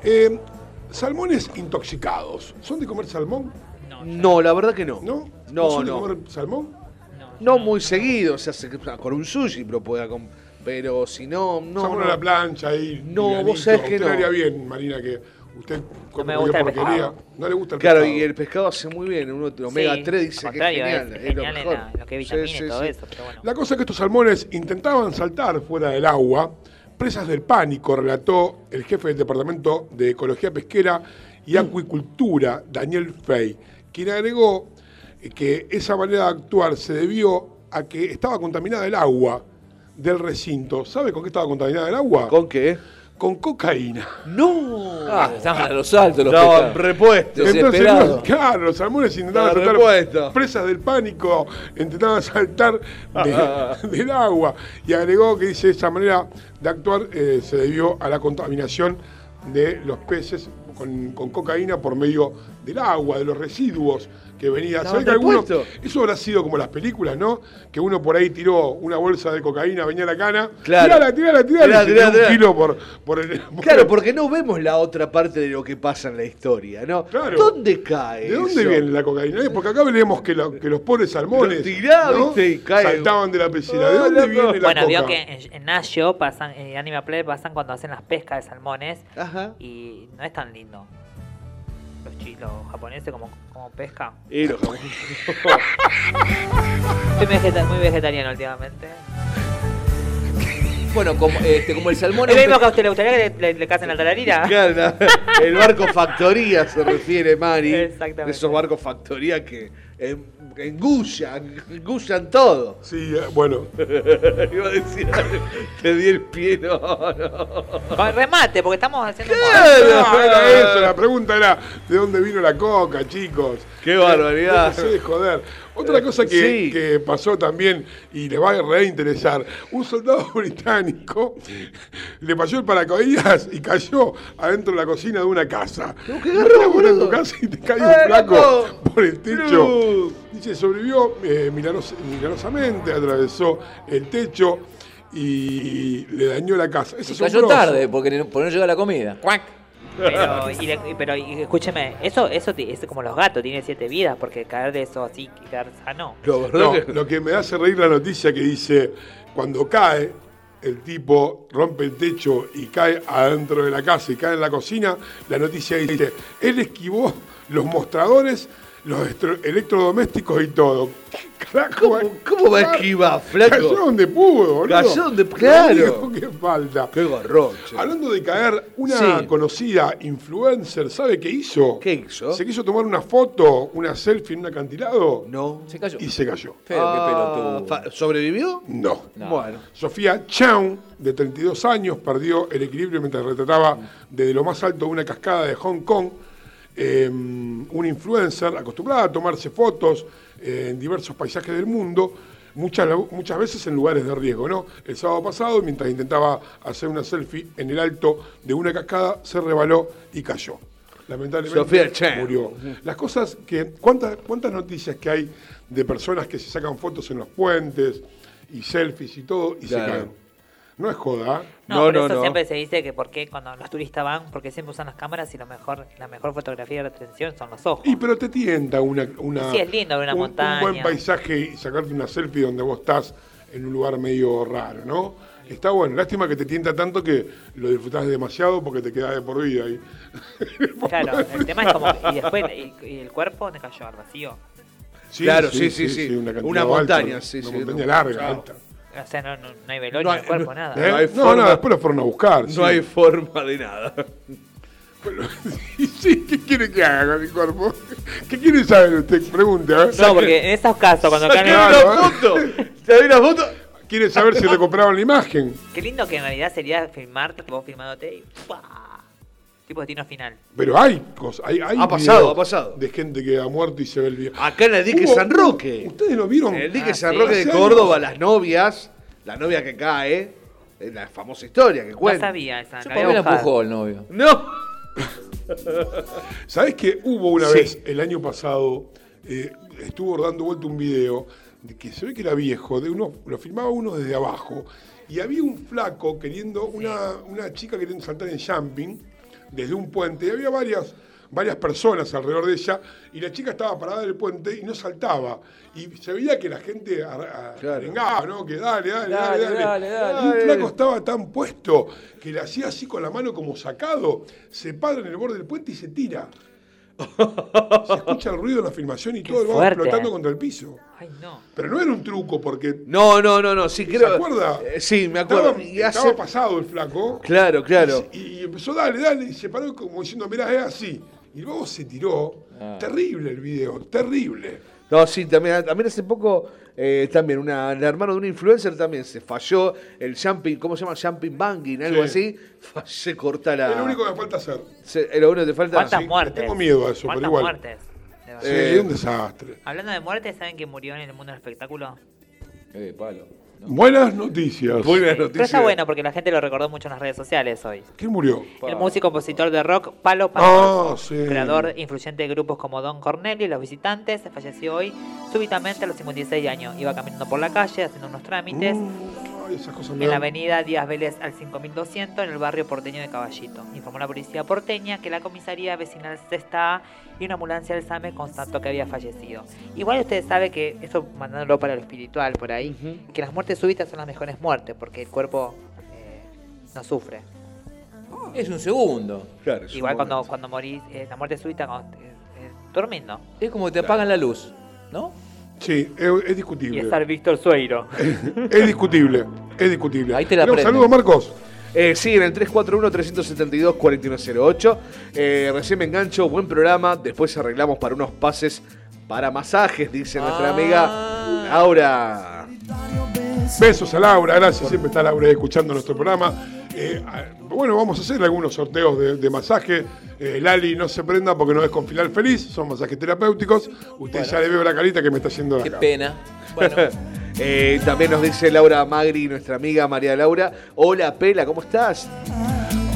S5: Eh, salmones intoxicados. ¿Son de comer salmón?
S8: No, la verdad que no.
S5: ¿No?
S8: No,
S5: son de
S8: no.
S5: comer salmón?
S8: No muy seguido, o sea, se- con un sushi pero pueda com- pero si no, no.
S5: salmón
S8: no.
S5: a la plancha ahí.
S8: No, vos sabés que no.
S5: bien, Marina, que usted come
S6: me gusta el
S5: porquería.
S6: pescado.
S5: No le gusta el
S8: Claro,
S5: pescado.
S8: y el pescado hace muy bien, uno de omega
S6: Sí,
S8: 3 dice que es genial,
S6: es
S8: es, lo
S6: en
S8: mejor.
S6: la- en lo que es
S8: Sí,
S6: vitamina y
S8: sí,
S6: todo
S8: sí.
S6: eso, pero bueno.
S5: La cosa es que estos salmones intentaban saltar fuera del agua, presas del pánico, relató el jefe del Departamento de Ecología Pesquera y Acuicultura, Daniel Fey, quien agregó que esa manera de actuar se debió a que estaba contaminada el agua del recinto. ¿Sabe con qué estaba contaminada el agua?
S8: ¿Con qué?
S5: Con cocaína.
S8: No.
S7: Ah, estaban a los saltos los
S8: Estaban
S7: pescados.
S8: repuestos.
S5: Entonces, los- claro, los salmones intentaban
S8: Estaba
S5: saltar,
S8: repuesto.
S5: presas del pánico, intentaban saltar de- del agua. Y agregó que dice esa manera de actuar eh, se debió a la contaminación de los peces con, con cocaína por medio del agua, de los residuos que venía.
S8: ¿Estaba
S5: ¿Sabés que alguno, eso habrá sido como las películas, ¿no? Que uno por ahí tiró una bolsa de cocaína, venía la cana.
S8: Claro.
S5: Tirala, tirala, tirala.
S8: Tirá,
S5: y se
S8: tirá,
S5: tiró un
S8: tirá.
S5: kilo por, por el. por
S8: Claro,
S5: el-
S8: porque no vemos la otra parte de lo que pasa en la historia, ¿no?
S5: Claro.
S8: ¿Dónde cae
S5: ¿De dónde
S8: eso?
S5: viene la cocaína? Eh, Porque acá leemos que, lo- que los pobres salmones
S8: Lo tirá,
S5: ¿no?
S8: ¿viste? Y cae.
S5: saltaban de la piscina. ¿De
S8: Ah,
S5: dónde viene la
S6: Bueno,
S5: coca?
S6: vio que en, en Nashio pasan, en Anima Play pasan cuando hacen las pescas de salmones
S8: Ajá.
S6: y no es tan lindo. Los japoneses como, como pesca.
S8: Y los japoneses.
S6: Estoy muy vegetariano últimamente.
S7: Bueno, como, este, como el salmón...
S6: ¿Es mismo que a usted le gustaría que le, le, le casen la tararira?
S8: Claro, la- el barco factoría se refiere, Mari.
S6: Exactamente.
S8: Esos barcos factoría que en- engullan, engullan todo.
S5: Sí, eh, bueno.
S8: Iba a decir, te di el pie, no, no.
S6: Con remate, porque estamos haciendo...
S5: No, era eso, la pregunta era ¿de dónde vino la coca, chicos?
S8: Qué barbaridad.
S5: De joder. Otra cosa que,
S8: Sí.
S5: que pasó también, y les va a reinteresar, un soldado británico le pasó el paracaídas y cayó adentro de la cocina de una casa.
S8: Qué
S5: ¿No en tu casa y te cae
S8: ¡Eh,
S5: un flaco
S8: loco!
S5: por el techo. Dice, sobrevivió eh, milanos- milagrosamente, atravesó el techo y le dañó la casa. Eso
S7: cayó tarde porque porque no llega la comida.
S6: Pero, y le- pero y escúcheme, eso, eso es como los gatos, tiene siete vidas, porque caer de eso así y quedar sano.
S8: Lo
S5: No,
S8: que-
S5: lo que me hace reír la noticia que dice, cuando cae, el tipo rompe el techo y cae adentro de la casa y cae en la cocina, la noticia dice, él esquivó los mostradores, los electrodomésticos y todo. ¿Qué carajo?
S8: ¿Cómo, cómo va a esquivar, flaco?
S5: Cayó donde pudo, boludo.
S8: Cayó donde- claro.
S5: que falta.
S8: Qué garrón, che.
S5: Hablando de caer, una
S8: Sí.
S5: conocida influencer, ¿sabe qué hizo?
S8: ¿Qué hizo?
S5: Se quiso tomar una foto, una selfie en un acantilado
S8: No.
S7: Se cayó.
S5: y se cayó.
S7: Feo,
S8: Ah,
S7: qué pelotudo.
S8: fa- ¿Sobrevivió?
S5: No.
S7: No.
S8: Bueno.
S5: Sofía Chow, de 32 años, perdió el equilibrio mientras retrataba desde lo más alto de una cascada de Hong Kong. Eh, una influencer acostumbrada a tomarse fotos eh, en diversos paisajes del mundo, muchas, muchas veces en lugares de riesgo. ¿no? El sábado pasado, mientras intentaba hacer una selfie en el alto de una cascada, se rebaló y cayó. Lamentablemente
S8: Sofía
S5: murió. Las cosas que. ¿cuántas, ¿Cuántas noticias que hay de personas que se sacan fotos en los puentes y selfies y todo y
S8: Claro.
S5: se caen? No es joda.
S6: No,
S8: No,
S6: por
S8: no,
S6: eso
S8: no.
S6: siempre se dice que porque cuando los turistas van, porque siempre usan las cámaras y lo mejor, la mejor fotografía de retención son los ojos.
S5: Y pero te tienta una, una
S6: Sí, es lindo ver una
S5: un,
S6: montaña.
S5: un buen paisaje y sacarte una selfie donde vos estás en un lugar medio raro, ¿no? Está bueno, lástima que te tienta tanto que lo disfrutás demasiado porque te quedás de por vida ahí.
S6: Claro, el tema es como. Y después, y, y el cuerpo dónde cayó? Al vacío.
S5: Sí,
S8: Claro, sí, sí, sí.
S5: un
S8: Una montaña,
S5: alto,
S8: sí,
S5: una
S8: sí,
S5: montaña
S8: no.
S5: larga, alta.
S6: O sea, no, no, no hay velorio
S8: No
S6: en
S8: hay-
S6: el cuerpo,
S8: no-
S6: nada.
S5: ¿Eh?
S8: No hay
S5: No,
S8: forma-
S5: no, después lo fueron a buscar. sí.
S8: No hay forma de nada.
S5: Y sí, ¿qué quiere que haga con mi cuerpo? ¿Qué quiere saber usted? Pregunte, a ver.
S6: No, porque en esos casos, cuando caen.
S8: Una
S5: ¿eh?
S8: foto. ¿Te una foto?
S5: Quiere saber si recuperaban la imagen.
S6: Qué lindo que en realidad sería filmarte, vos filmándote y. ¡pua! Tipo destino final.
S5: Pero hay cosas, hay, hay
S8: Ha pasado, ha pasado.
S5: De gente que ha muerto y se ve el video.
S8: Acá en el dique
S5: Hubo-
S8: San Roque.
S5: ¿Ustedes lo vieron?
S8: En el dique
S6: Ah,
S8: San
S6: sí.
S8: Roque de Córdoba, las novias, la novia que cae, es la famosa historia que
S6: No
S8: cuenta.
S6: sabía esa.
S7: Yo
S6: la
S7: empujó el novio.
S8: No.
S5: ¿Sabés que hubo una
S8: Sí.
S5: vez, el año pasado, eh, estuvo dando vuelta un video de que se ve que era viejo, de uno, lo filmaba uno desde abajo, y había un flaco queriendo, una, una chica queriendo saltar en jumping desde un puente, y había varias, varias personas alrededor de ella, y la chica estaba parada en el puente y no saltaba. Y se veía que la gente arengaba, ¿no? Que dale, dale, dale,
S7: Dale,
S5: dale. Y un flaco estaba tan puesto que le hacía así con la mano como sacado, se para en el borde del puente y se tira. Se escucha el ruido en la filmación y todo el va explotando contra el piso.
S6: Ay, no.
S5: Pero no era un truco porque
S8: No, no, no, no, sí
S5: ¿Se
S8: creo.
S5: acuerda?
S8: Eh, sí, me acuerdo.
S5: estaba,
S8: Y hace-
S5: estaba pasado el flaco.
S8: Claro, claro.
S5: Y, y empezó, dale, dale, y se paró como diciendo, mirá, es así. Y luego se tiró.
S7: Ah.
S5: Terrible el video, terrible.
S8: No, sí, también, también hace poco, eh, también, una, el hermano de un influencer también se falló el jumping, ¿cómo se llama? Jumping banging, algo
S5: Sí.
S8: así. Se corta la.
S5: Es lo único que me falta hacer.
S8: se- es lo único que te falta.
S6: ¿Cuántas
S5: sí,
S6: muertes?
S5: tengo miedo a eso, pero
S6: ¿Cuántas
S5: igual.
S6: muertes? De verdad.
S5: Sí,
S8: Eh,
S5: un desastre.
S6: Hablando de muertes, ¿saben que murió en el mundo del espectáculo?
S7: Eh, palo.
S5: Buenas noticias.
S8: Buenas
S6: Pero
S8: noticias.
S6: está bueno porque la gente lo recordó mucho en las redes sociales hoy.
S5: ¿Quién murió?
S6: El músico compositor de rock Palo
S5: Ah,
S6: Pascual,
S5: sí.
S6: creador influyente de grupos como Don Cornelio y Los Visitantes, falleció hoy súbitamente a los 56 años. Iba caminando por la calle haciendo unos trámites
S5: Ay, esas cosas me
S6: en la avenida Díaz Vélez al 5200 en el barrio porteño de Caballito. Informó la policía porteña que la comisaría vecinal Sexta y una ambulancia del SAME constató que había fallecido. Igual ustedes saben que, eso mandándolo para lo espiritual por ahí, que las muertes súbitas son las mejores muertes porque el cuerpo eh, no sufre.
S7: Es un segundo.
S8: Claro, es un
S6: Igual cuando,
S8: momento.
S6: cuando morís, eh, la muerte súbita, cuando, eh, eh, durmiendo.
S7: Es como que te apagan la luz, ¿no?
S5: Sí, es, es
S6: Y
S5: discutible.
S6: estar Víctor Sueiro.
S5: Es discutible. Es discutible.
S7: Ahí te la prenden.
S5: saludos, Marcos.
S8: Eh, sí, en el 341-372-4108. Eh, recién me engancho, buen programa. Después arreglamos para unos pases para masajes, dice nuestra
S7: Ah.
S8: amiga Laura.
S5: Besos a Laura, gracias. Siempre está Laura escuchando nuestro programa. Eh, ah, bueno, vamos a hacer algunos sorteos de, de masaje. Eh, Lali, no se prenda porque no es con final feliz, son masajes terapéuticos. Usted ya le veo la carita que me está haciendo
S7: Qué
S5: acá.
S7: pena. Bueno,
S8: Eh, también nos dice Laura Magri, nuestra amiga María Laura. Hola, Pela, ¿cómo estás?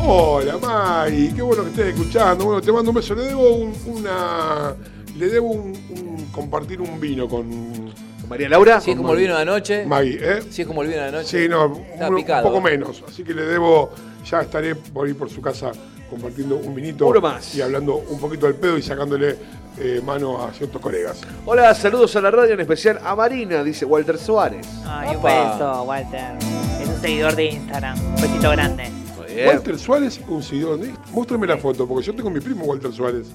S5: Hola, May, qué bueno que estés escuchando. Bueno, te mando un beso. Le debo un- una. Le debo un, un- compartir un vino con
S8: María Laura.
S7: si es como el vino de anoche.
S5: Maggie, ¿eh?
S7: Si es como el vino de anoche.
S5: Sí, no,
S7: Está
S5: un, un
S7: picado.
S5: poco menos. Así que le debo, ya estaré por ir por su casa compartiendo un vinito.
S8: Uno más.
S5: Y hablando un poquito del pedo y sacándole eh, mano a ciertos colegas.
S8: Hola, saludos a la radio, en especial a Marina, dice Walter Suárez.
S6: Ay, un beso, Walter. Es un seguidor de Instagram. Un besito grande.
S8: Muy bien.
S5: Walter Suárez, un seguidor de Muéstrame la foto, porque yo tengo mi primo Walter Suárez.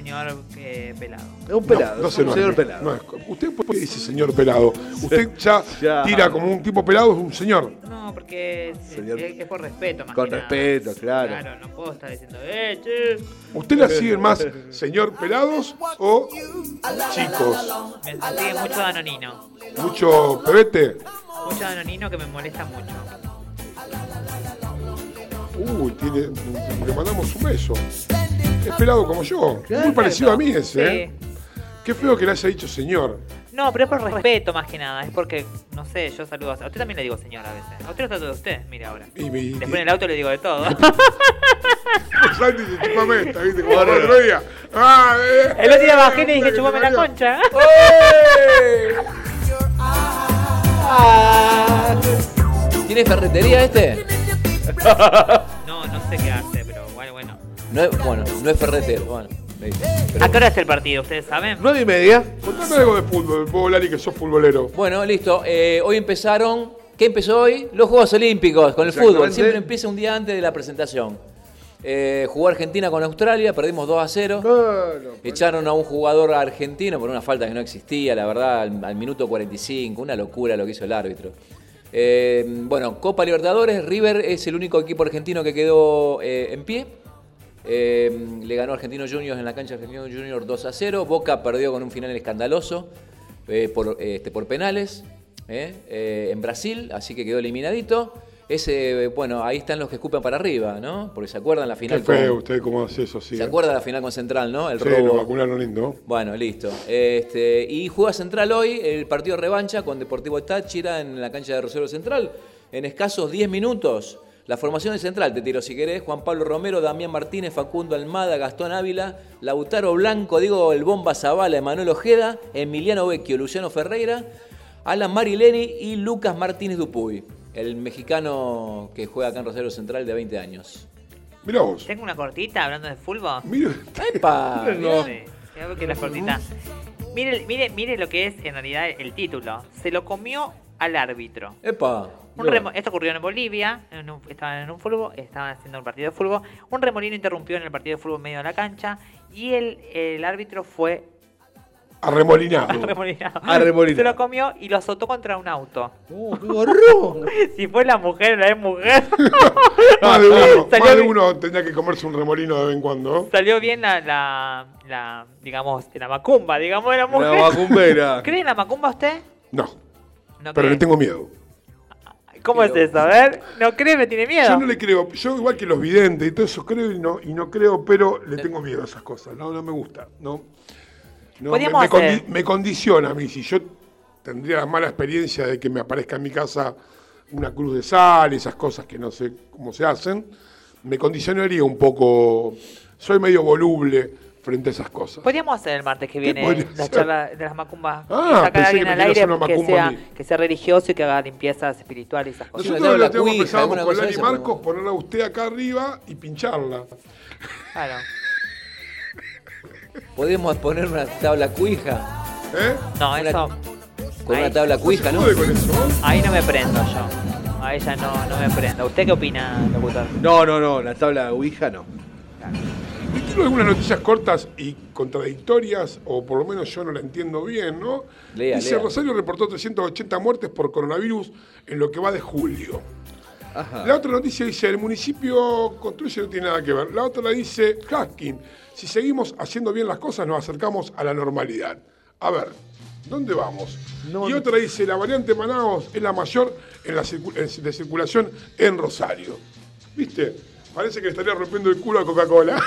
S6: Señor eh, pelado.
S8: Es un pelado,
S5: No, no
S8: es
S5: sé,
S8: un
S5: no
S8: señor
S5: es-
S8: pelado.
S5: no es- usted por qué dice señor pelado. Usted ya,
S8: Ya.
S5: tira como un tipo pelado, es un señor.
S6: No, porque es,
S8: Señor-
S6: es- es por respeto más
S8: Con
S6: que nada.
S8: respeto, claro.
S6: Claro, no puedo estar diciendo, eh, che.
S5: ¿Usted la sigue más señor pelados o chicos?
S6: Me sigue mucho Danonino.
S5: Mucho pebete.
S6: Mucho Danonino que me molesta mucho.
S5: Uy, tiene, le mandamos un beso. Es pelado como yo. Muy parecido a mí ese, ¿eh?
S6: Sí.
S5: Qué feo que le haya dicho señor.
S6: No, pero es por respeto más que nada. Es porque, no sé, yo saludo a... A usted también le digo señor a veces. A usted lo trato de usted, mire ahora.
S5: Y me, y-
S6: Después en el auto le digo de todo.
S5: Santi dice, chupame esta, ¿viste? Como el otro día. Ah, eh,
S6: El otro día bajé y le
S5: eh,
S6: dije, chupame la concha.
S7: ¿Tiene ferretería este?
S6: No, no sé qué bueno.
S7: No es, bueno, no es ferretero. Bueno. Pero-
S6: ¿A qué hora es el partido? ¿Ustedes saben?
S8: Nueve y media.
S5: Contame algo de fútbol, vos, Lali, que sos futbolero.
S7: Bueno, listo. Eh, hoy empezaron. ¿Qué empezó hoy? Los Juegos Olímpicos con el fútbol. Siempre empieza un día antes de la presentación. Eh, jugó Argentina con Australia, perdimos 2 a 0. Echaron a un jugador argentino por una falta que no existía, la verdad, al, al minuto 45. Una locura lo que hizo el árbitro. Eh, bueno, Copa Libertadores, River es el único equipo argentino que quedó eh, en pie. Eh, le ganó Argentino Juniors en la cancha de Argentino Juniors 2 a 0. Boca perdió con un final escandaloso eh, por, este, por penales eh, en Brasil, así que quedó eliminadito. Ese, bueno, ahí están los que escupen para arriba, ¿no? Porque se acuerdan la
S5: Qué
S7: final
S5: feo
S7: con,
S5: usted cómo hace eso, sí.
S7: ¿Se acuerda la final con Central, no? El
S5: Sí, lo
S7: robo.
S5: vacunaron lindo.
S7: Bueno, listo. Este, y juega Central hoy el partido de revancha con Deportivo Táchira en la cancha de Rosario Central. En escasos 10 minutos, la formación de Central, te tiro si querés, Juan Pablo Romero, Damián Martínez, Facundo Almada, Gastón Ávila, Lautaro Blanco, Diego El Bomba Zavala, Emanuel Ojeda, Emiliano Vecchio, Luciano Ferreira, Alan Marileni y Lucas Martínez Dupuy, el mexicano que juega acá en Rosario Central de 20 años.
S5: Mirá vos.
S6: Tengo una cortita hablando de fútbol.
S5: Mira,
S7: ¡Epa!
S8: No.
S6: Sí, creo que la cortita. Mire, mire, mire lo que es en realidad el título. Se lo comió al árbitro.
S7: ¡Epa!
S6: Un remo- esto ocurrió en Bolivia, en un- estaban en un fútbol, estaban haciendo un partido de fútbol. Un remolino interrumpió en el partido de fútbol en medio de la cancha y el, el árbitro fue
S5: arremolinado.
S6: arremolinado.
S8: Arremolinado.
S6: Se lo comió y lo azotó contra un auto.
S8: ¡Oh, qué gorrón!
S6: Si fue la mujer, la es mujer.
S5: más de uno,
S6: Salió
S5: más de
S6: bien-
S5: uno tendría que comerse un remolino de vez en cuando.
S6: Salió bien la, la, la, digamos, la macumba, digamos, de la mujer.
S8: La macumbera.
S6: ¿Cree en la macumba usted?
S5: No,
S6: No
S5: pero
S6: cree.
S5: le tengo miedo.
S6: ¿Cómo es eso? A ver, ¿no cree? ¿Me tiene miedo?
S5: Yo no le creo, yo igual que los videntes y todo eso creo y no, y no creo, pero le tengo miedo a esas cosas. No, no me gusta. No, no me,
S6: Podríamos
S5: me
S6: hacer-
S5: condi- me condiciona a mí. Si yo tendría la mala experiencia de que me aparezca en mi casa una cruz de sal, esas cosas que no sé cómo se hacen, me condicionaría un poco, soy medio voluble frente a esas cosas.
S6: Podríamos hacer el martes que viene la charla de las macumbas.
S5: Ah,
S6: sacar
S5: pensé
S6: a alguien
S5: que
S6: al aire que sea, que sea religioso y que haga limpiezas espirituales y esas cosas.
S5: Nosotros lo tenemos pensábamos
S7: alguna
S5: con
S7: esa,
S5: Marcos
S7: podemos-
S5: ponerla a usted acá arriba y pincharla.
S6: Claro.
S7: Podemos poner una tabla cuija.
S5: ¿Eh?
S6: No,
S7: Una-
S6: eso.
S7: Con
S6: ahí,
S7: una tabla cuija, ¿no?
S5: ¿Puede con eso?
S6: ahí no me prendo yo. A ella no, no me prendo. ¿Usted qué opina, locutor?
S8: No, no, no, la tabla Ouija no.
S5: Y quiero algunas noticias cortas y contradictorias, o por lo menos yo no la entiendo bien, ¿no?
S7: Lea,
S5: Dice,
S7: lea.
S5: Rosario reportó 380 muertes por coronavirus en lo que va de julio.
S8: Ajá.
S5: La otra noticia dice, el municipio construye no tiene nada que ver. La otra la dice, Haskin, si seguimos haciendo bien las cosas nos acercamos a la normalidad. A ver, ¿dónde vamos? y otra dice, la variante Manaos es la mayor en la en- de circulación en Rosario. ¿Viste? Parece que le estaría rompiendo el culo a Coca-Cola.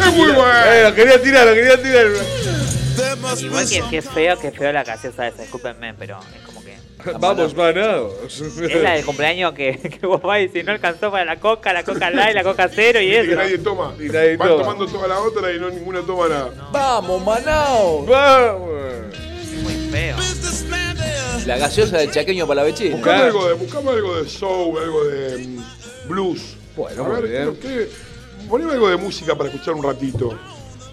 S5: es muy bueno.
S8: Eh, lo quería tirar, lo quería tirar.
S6: Igual que, feo, que feo la gaseosa esa, discúlpenme, pero es como que.
S8: Vamos, manados.
S6: Es la del cumpleaños que, que vos vas y si no alcanzó para la coca, la coca light, la coca cero y eso.
S5: nadie toma.
S8: Y nadie
S5: Van
S8: toma.
S5: tomando toda la otra y no ninguna toma nada.
S7: ¡Vamos, Manao!
S8: Vamos.
S6: Es muy feo.
S7: La gaseosa del chaqueño para la vecina.
S5: Buscame algo de, buscame algo de soul, algo de mm, blues.
S8: Bueno,
S5: a ver,
S8: bien.
S5: ¿qué- qué- poneme algo de música para escuchar un ratito.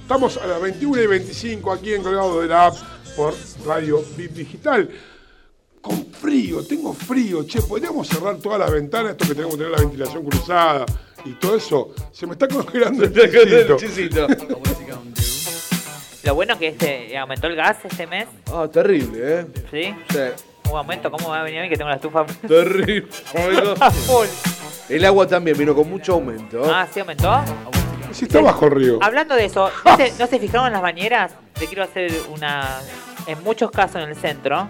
S5: Estamos a las 21 y 25 aquí en Colgado de la App por Radio Bit Digital. Con frío, tengo frío, che, podríamos cerrar todas las ventanas, esto que tenemos que tener la ventilación cruzada y todo eso. Se me está congelando el
S8: El
S5: chisito.
S6: Lo bueno que este aumentó el gas este mes,
S8: Ah, terrible, ¿eh?
S6: ¿sí?
S8: Sí,
S6: Un aumento, ¿cómo va a venir a mí que tengo la estufa?
S8: terrible. El agua también vino con mucho aumento.
S6: Ah, ¿sí aumentó?
S5: Sí, está bajo el río.
S6: Hablando de eso, ¿no se, no se fijaron en las bañeras? Te quiero hacer una... En muchos casos en el centro,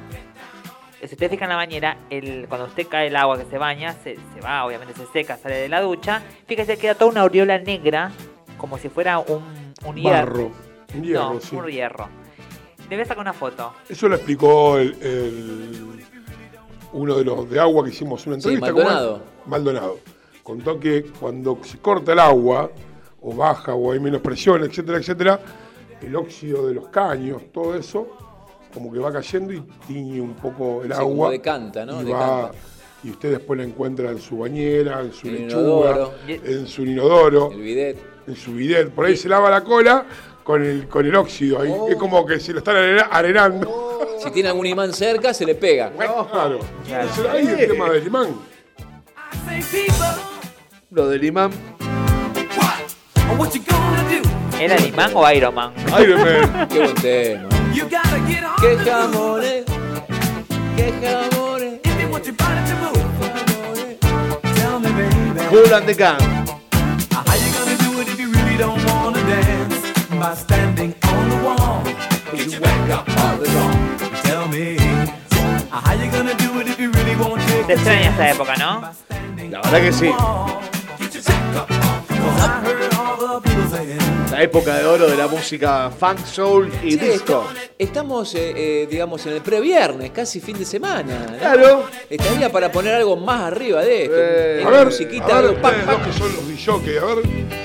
S6: si usted fija en la bañera, el, cuando usted cae el agua que se baña, se, se va, obviamente se seca, sale de la ducha, fíjese queda toda una aureola negra, como si fuera un, un hierro.
S5: Un hierro,
S6: no,
S5: sí.
S6: un hierro. Debe sacar una foto.
S5: Eso lo explicó el, el- uno de los de agua que hicimos una entrevista.
S7: Maldonado.
S5: Maldonado. Contó que cuando se corta el agua, o baja, o hay menos presión, etcétera, etcétera, el óxido de los caños, todo eso, como que va cayendo y tiñe un poco el
S7: Sí,
S5: agua.
S7: como decanta, ¿no?
S5: Y,
S7: Decanta.
S5: va- y usted después la encuentra en su bañera, en su
S7: El
S5: lechuga,
S7: inodoro.
S5: en su inodoro,
S7: El bidet.
S5: en su bidet. Por ahí se lava la cola con el, con el óxido. Ahí
S7: Oh.
S5: Es como que se lo están arena- arenando.
S7: Si tiene algún imán cerca, se le pega.
S5: Claro. Ahí el tema del imán.
S8: Lo del imán.
S6: ¿Era el imán o Iron Man?
S8: Iron Man.
S7: Qué buen tema. Qué jamones. Qué jamones.
S8: Bull and the Gang.
S1: How you gonna do it if you really don't wanna By standing on the wall. Get your back up on the wall. Tell me. How you gonna do it if you really want to
S6: Te extraña esta época, ¿no?
S8: La verdad que sí.
S1: I.
S8: La época de oro de la música funk, soul y
S7: Che,
S8: disco.
S7: Estamos, eh, eh, digamos, en el previernes, casi fin de semana. ¿no?
S8: Claro.
S7: Estaría para poner algo más arriba de esto.
S8: Eh,
S7: Una
S5: A ver,
S7: musiquita,
S5: a ver
S7: algo, pam.
S5: dos que son los disjockeys, a ver,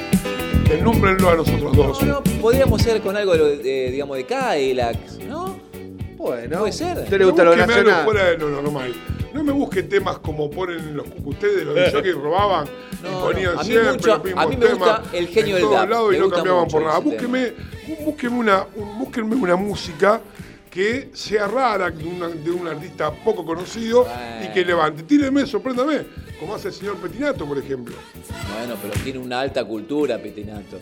S5: enúmbrenlo a nosotros dos.
S7: Bueno, podríamos ser con algo, de, de, digamos, de Cadillac, ¿no?
S8: Bueno.
S7: Puede ser.
S8: ¿A usted le gusta lo
S5: Búsqueme algo
S8: nacional?
S5: fuera de lo normal. No me busque temas como ponen los ustedes, los disjockeys robaban
S7: No,
S5: y ponían
S7: no, a mí
S5: siempre
S7: mucho-
S5: los mismos
S7: a mí me
S5: temas
S7: gusta el genio
S5: en
S7: del
S5: todos lados y
S7: me
S5: no
S7: gusta
S5: cambiaban
S7: mucho
S5: por nada.
S7: ese
S5: Búsqueme, búsqueme, una, un- búsquenme una música que sea rara, de, una- de un artista poco conocido y que levante. Tíreme, sorpréndame, como hace el señor Petinato, por ejemplo.
S7: Bueno, pero tiene una alta cultura, Petinato.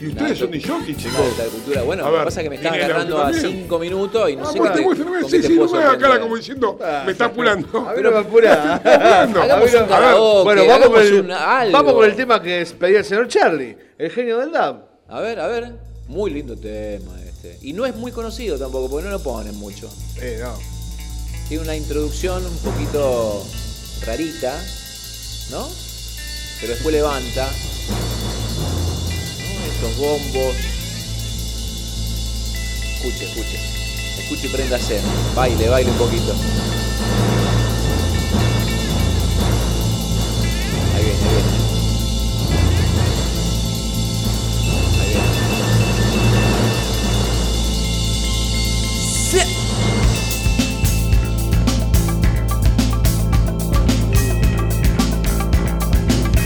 S5: Y ustedes son disjockeys,
S7: Una
S5: chicos.
S7: alta cultura. Bueno, lo que pasa es que me
S5: Pinela,
S7: agarrando a cinco minutos y no
S5: Ah,
S7: sé
S5: pues
S7: qué
S5: te
S7: te-
S5: muestro,
S7: con
S5: sí,
S7: te
S5: sí, no me haga cara como diciendo,
S8: Ah,
S5: me está apurando.
S8: A mí no me apura.
S7: Hagamos un karaoke,
S8: bueno, vamos
S7: hagamos
S8: el,
S7: un algo.
S8: vamos con el tema que pedía el señor Charlie, el genio del dub.
S7: A ver, a ver. Muy lindo tema este. Y no es muy conocido tampoco, porque no lo ponen mucho.
S8: Eh, no.
S7: Tiene una introducción un poquito rarita, ¿no? Pero después levanta. ¿no? Estos bombos. Escuche, escuche. Escuche y préndase. Baile, baile un poquito.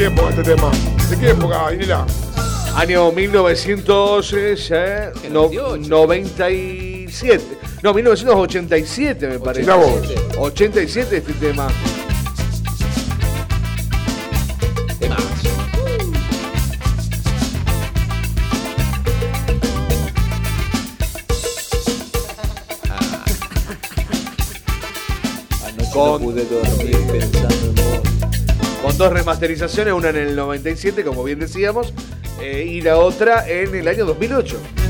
S5: ¿Qué época este tema? ¿De qué época, Inela?
S8: Año 1997. No, 1987 me parece.
S5: Mirá vos.
S8: 87 este tema. Con-
S7: no pude en vos.
S8: Dos remasterizaciones, una en el 97, como bien decíamos, eh, y la otra en el año 2008.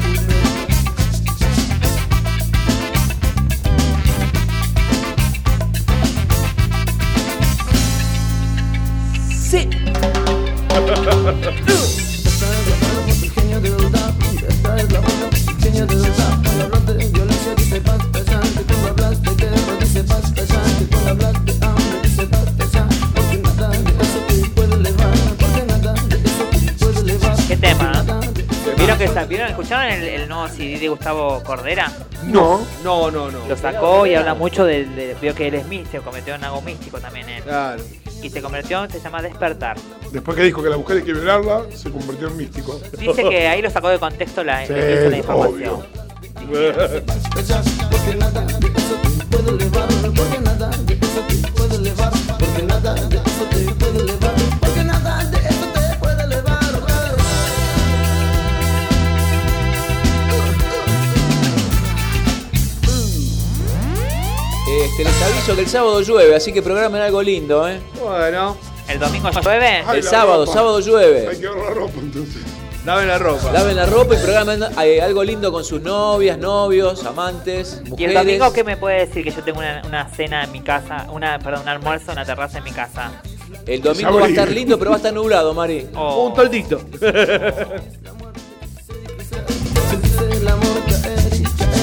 S6: ¿Vieron que está, ¿vieron, escucharon el, el nuevo CD de Gustavo Cordera?
S5: No.
S8: No, no, no.
S6: Lo sacó y habla mucho de, de- vio que él es místico, cometió en algo místico también él.
S8: Claro.
S6: Y se convirtió, se llama Despertar.
S5: Después que dijo que la mujer hay que violarla, se convirtió en místico.
S6: Dice que ahí lo sacó de contexto la,
S5: Sí,
S6: la información.
S7: Este, les aviso que el sábado llueve, así que programen algo lindo, ¿eh?
S8: Bueno,
S6: ¿El domingo llueve?
S5: Ay,
S7: El sábado,
S5: ropa.
S7: sábado
S5: Hay
S7: llueve.
S5: que ver la ropa entonces.
S8: laven la ropa.
S7: Laven la ropa y programen eh, algo lindo con sus novias, novios, amantes,
S6: ¿Y el domingo qué me puede decir? Que yo tengo una, una cena en mi casa, una, perdón, un almuerzo en la terraza en mi casa.
S7: El domingo va a estar lindo, pero va a estar nublado, Mari.
S6: Oh.
S8: Un toldito.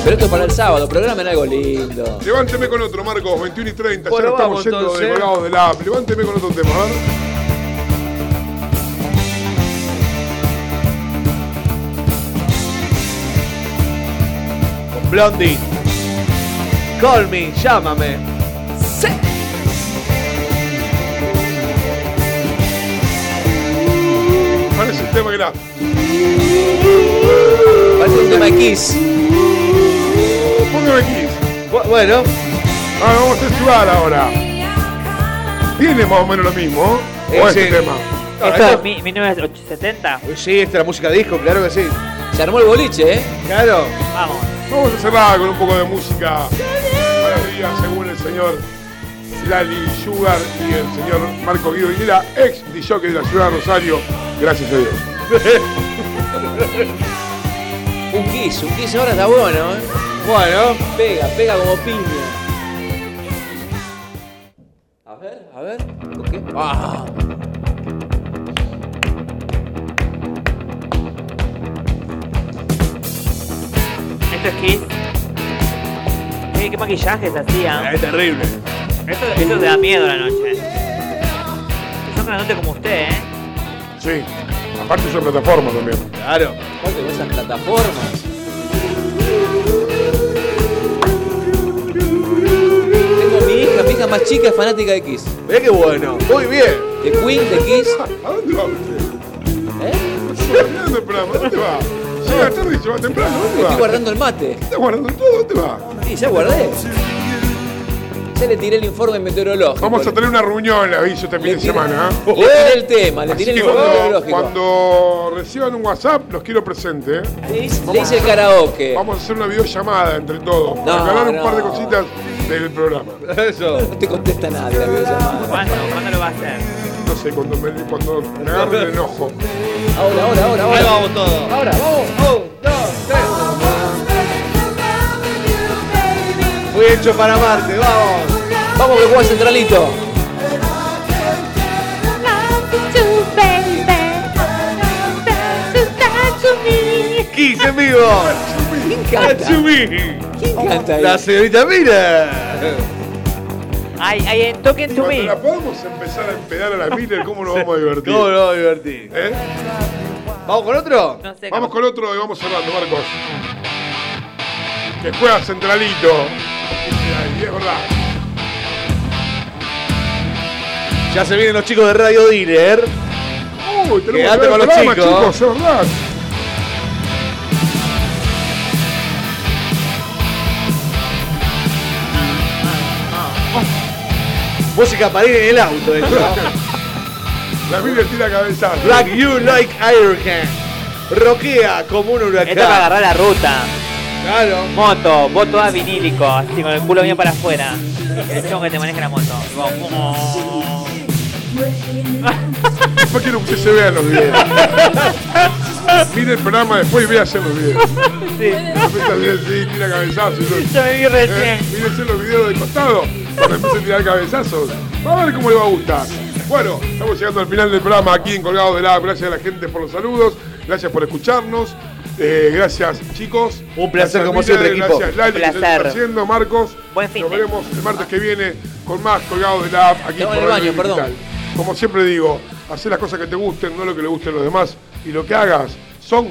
S7: Pero esto es para el sábado, programen algo lindo.
S5: Levánteme con otro, Marcos, 21 y 30.
S8: Bueno,
S5: ya estamos
S8: vamos,
S5: yendo
S8: entonces.
S5: de colgados del app. Levánteme con otro tema, a ver.
S8: Con Blondie. Call me, llámame.
S5: Parece un tema que era.
S7: Parece un tema de Kiss.
S5: Póngame aquí.
S8: Bu- Bueno,
S5: Ah, vamos a jugar ahora. Tiene más o menos lo mismo. ¿O
S8: Ese-
S5: este tema?
S8: Ah,
S6: ¿Esto es mi- 1970?
S8: sí, esta es la música disco, claro que sí.
S7: Se armó el boliche, ¿eh?
S8: Claro.
S6: Vamos.
S5: Vamos a cerrar con un poco de música maravilla según el señor Lali Sugar y el señor Marco Guido Aguilera, ex DJ de la ciudad de Rosario. Gracias a Dios.
S7: Un Kiss, un Kiss ahora está bueno, ¿eh?
S8: Bueno,
S7: Pega, pega como piña. A ver, a ver. ¿Con qué? ¡Ah!
S6: Esto es Kiss. ¿Qué, qué maquillaje se hacía?
S8: es terrible.
S6: Esto, esto te da miedo a la noche. Son grandote como usted, ¿eh?
S5: Sí. Aparte es una plataforma también.
S8: Claro.
S7: Aparte con esas plataformas. Tengo mi hija, mi hija más chica es fanática de Kiss.
S8: Ve qué bueno. Muy bien.
S7: De Queen, de Kiss.
S5: ¿A dónde va usted?
S7: ¿Eh?
S5: Programa. ¿Dónde va? Llega tarde y se va temprano. ¿Dónde
S7: Estoy
S5: va?
S7: guardando el mate.
S5: ¿Está guardando todo? ¿Dónde va?
S7: Sí, ya guardé. Ya le tiré el informe meteorológico.
S5: Vamos a tener una reunión, le aviso, este fin de semana. ¿eh?
S7: Le tiré el tema, le
S5: Así
S7: tiré el informe
S5: cuando,
S7: meteorológico.
S5: cuando reciban un WhatsApp, los quiero presente. ¿eh?
S7: Le hice, le hice el karaoke.
S5: Vamos a hacer una videollamada entre todos.
S7: No,
S5: para hablar un par de cositas del programa.
S8: Eso.
S7: No te contesta nadie la videollamada.
S6: ¿Cuándo? ¿Cuándo lo va a hacer?
S5: No sé, cuando me, cuando me agarre el enojo.
S7: Ahora, ahora, ahora, ahora.
S8: Ahí vamos todos.
S7: Ahora, vamos.
S8: Un, dos, tres. Fui hecho para Marte, vamos.
S7: Vamos que juega centralito.
S8: Kiss en vivo.
S7: canta? ¿Quién canta ahí?
S8: La señorita Mira.
S6: Ay, ay, en Talking to Me.
S5: la podamos empezar a empedar a la Miller, ¿cómo nos vamos a divertir?
S8: ¿Cómo nos vamos a divertir?
S5: ¿Eh?
S8: ¿Vamos con otro?
S6: No sé.
S5: Vamos con otro y vamos cerrando, Marcos. Que juega centralito. Y es verdad.
S8: Ya se vienen los chicos de Radio Dealer.
S5: Uy, tenemos
S8: Quédate
S5: que
S8: con los
S5: programa,
S8: chicos.
S5: chicos, es verdad.
S8: Música para ir en el auto, esto.
S5: La Miller tira cabeza.
S8: Black You Like Iron Hand. Roquea como un huracán.
S6: Esto para agarrar la ruta.
S8: Claro.
S6: Moto, vos toda vinílico, así con el culo bien para afuera. El chongo que te maneja la moto. Y vos, oh.
S5: Después quiero que se vean los videos. Mire el programa después y véase los videos.
S6: Sí.
S5: Sí, tira cabezazos. y todo.
S6: Yo me vi recién.
S5: Eh, Mírense los videos de costado cuando empiece a tirar cabezazos. Va a ver cómo le va a gustar. Bueno, estamos llegando al final del programa aquí en Colgado de la Gracias a la gente por los saludos. Gracias por escucharnos. Eh, gracias, chicos.
S8: Un placer,
S5: Gracias,
S8: como
S5: Miller,
S8: siempre, equipo.
S5: Gracias, Lali, que
S6: Placer.
S5: se está haciendo, Marcos.
S6: Buen fin
S5: Nos veremos el martes que viene con más Colgado de la App aquí
S7: Estamos
S5: por
S7: en el baño, perdón.
S5: Como siempre digo, hacer las cosas que te gusten, no lo que le gusten a los demás. Y lo que hagas son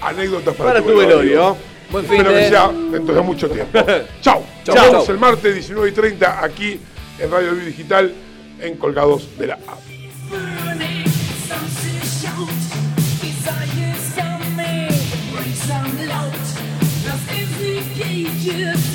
S5: anécdotas para,
S8: Para tu velorio.
S7: Buen fin
S5: Espero que
S7: de...
S5: sea dentro de mucho tiempo. Chao.
S7: Chau.
S5: Nos vemos el martes 19 y 30 aquí en Radio View Digital en Colgados de la App.
S13: Some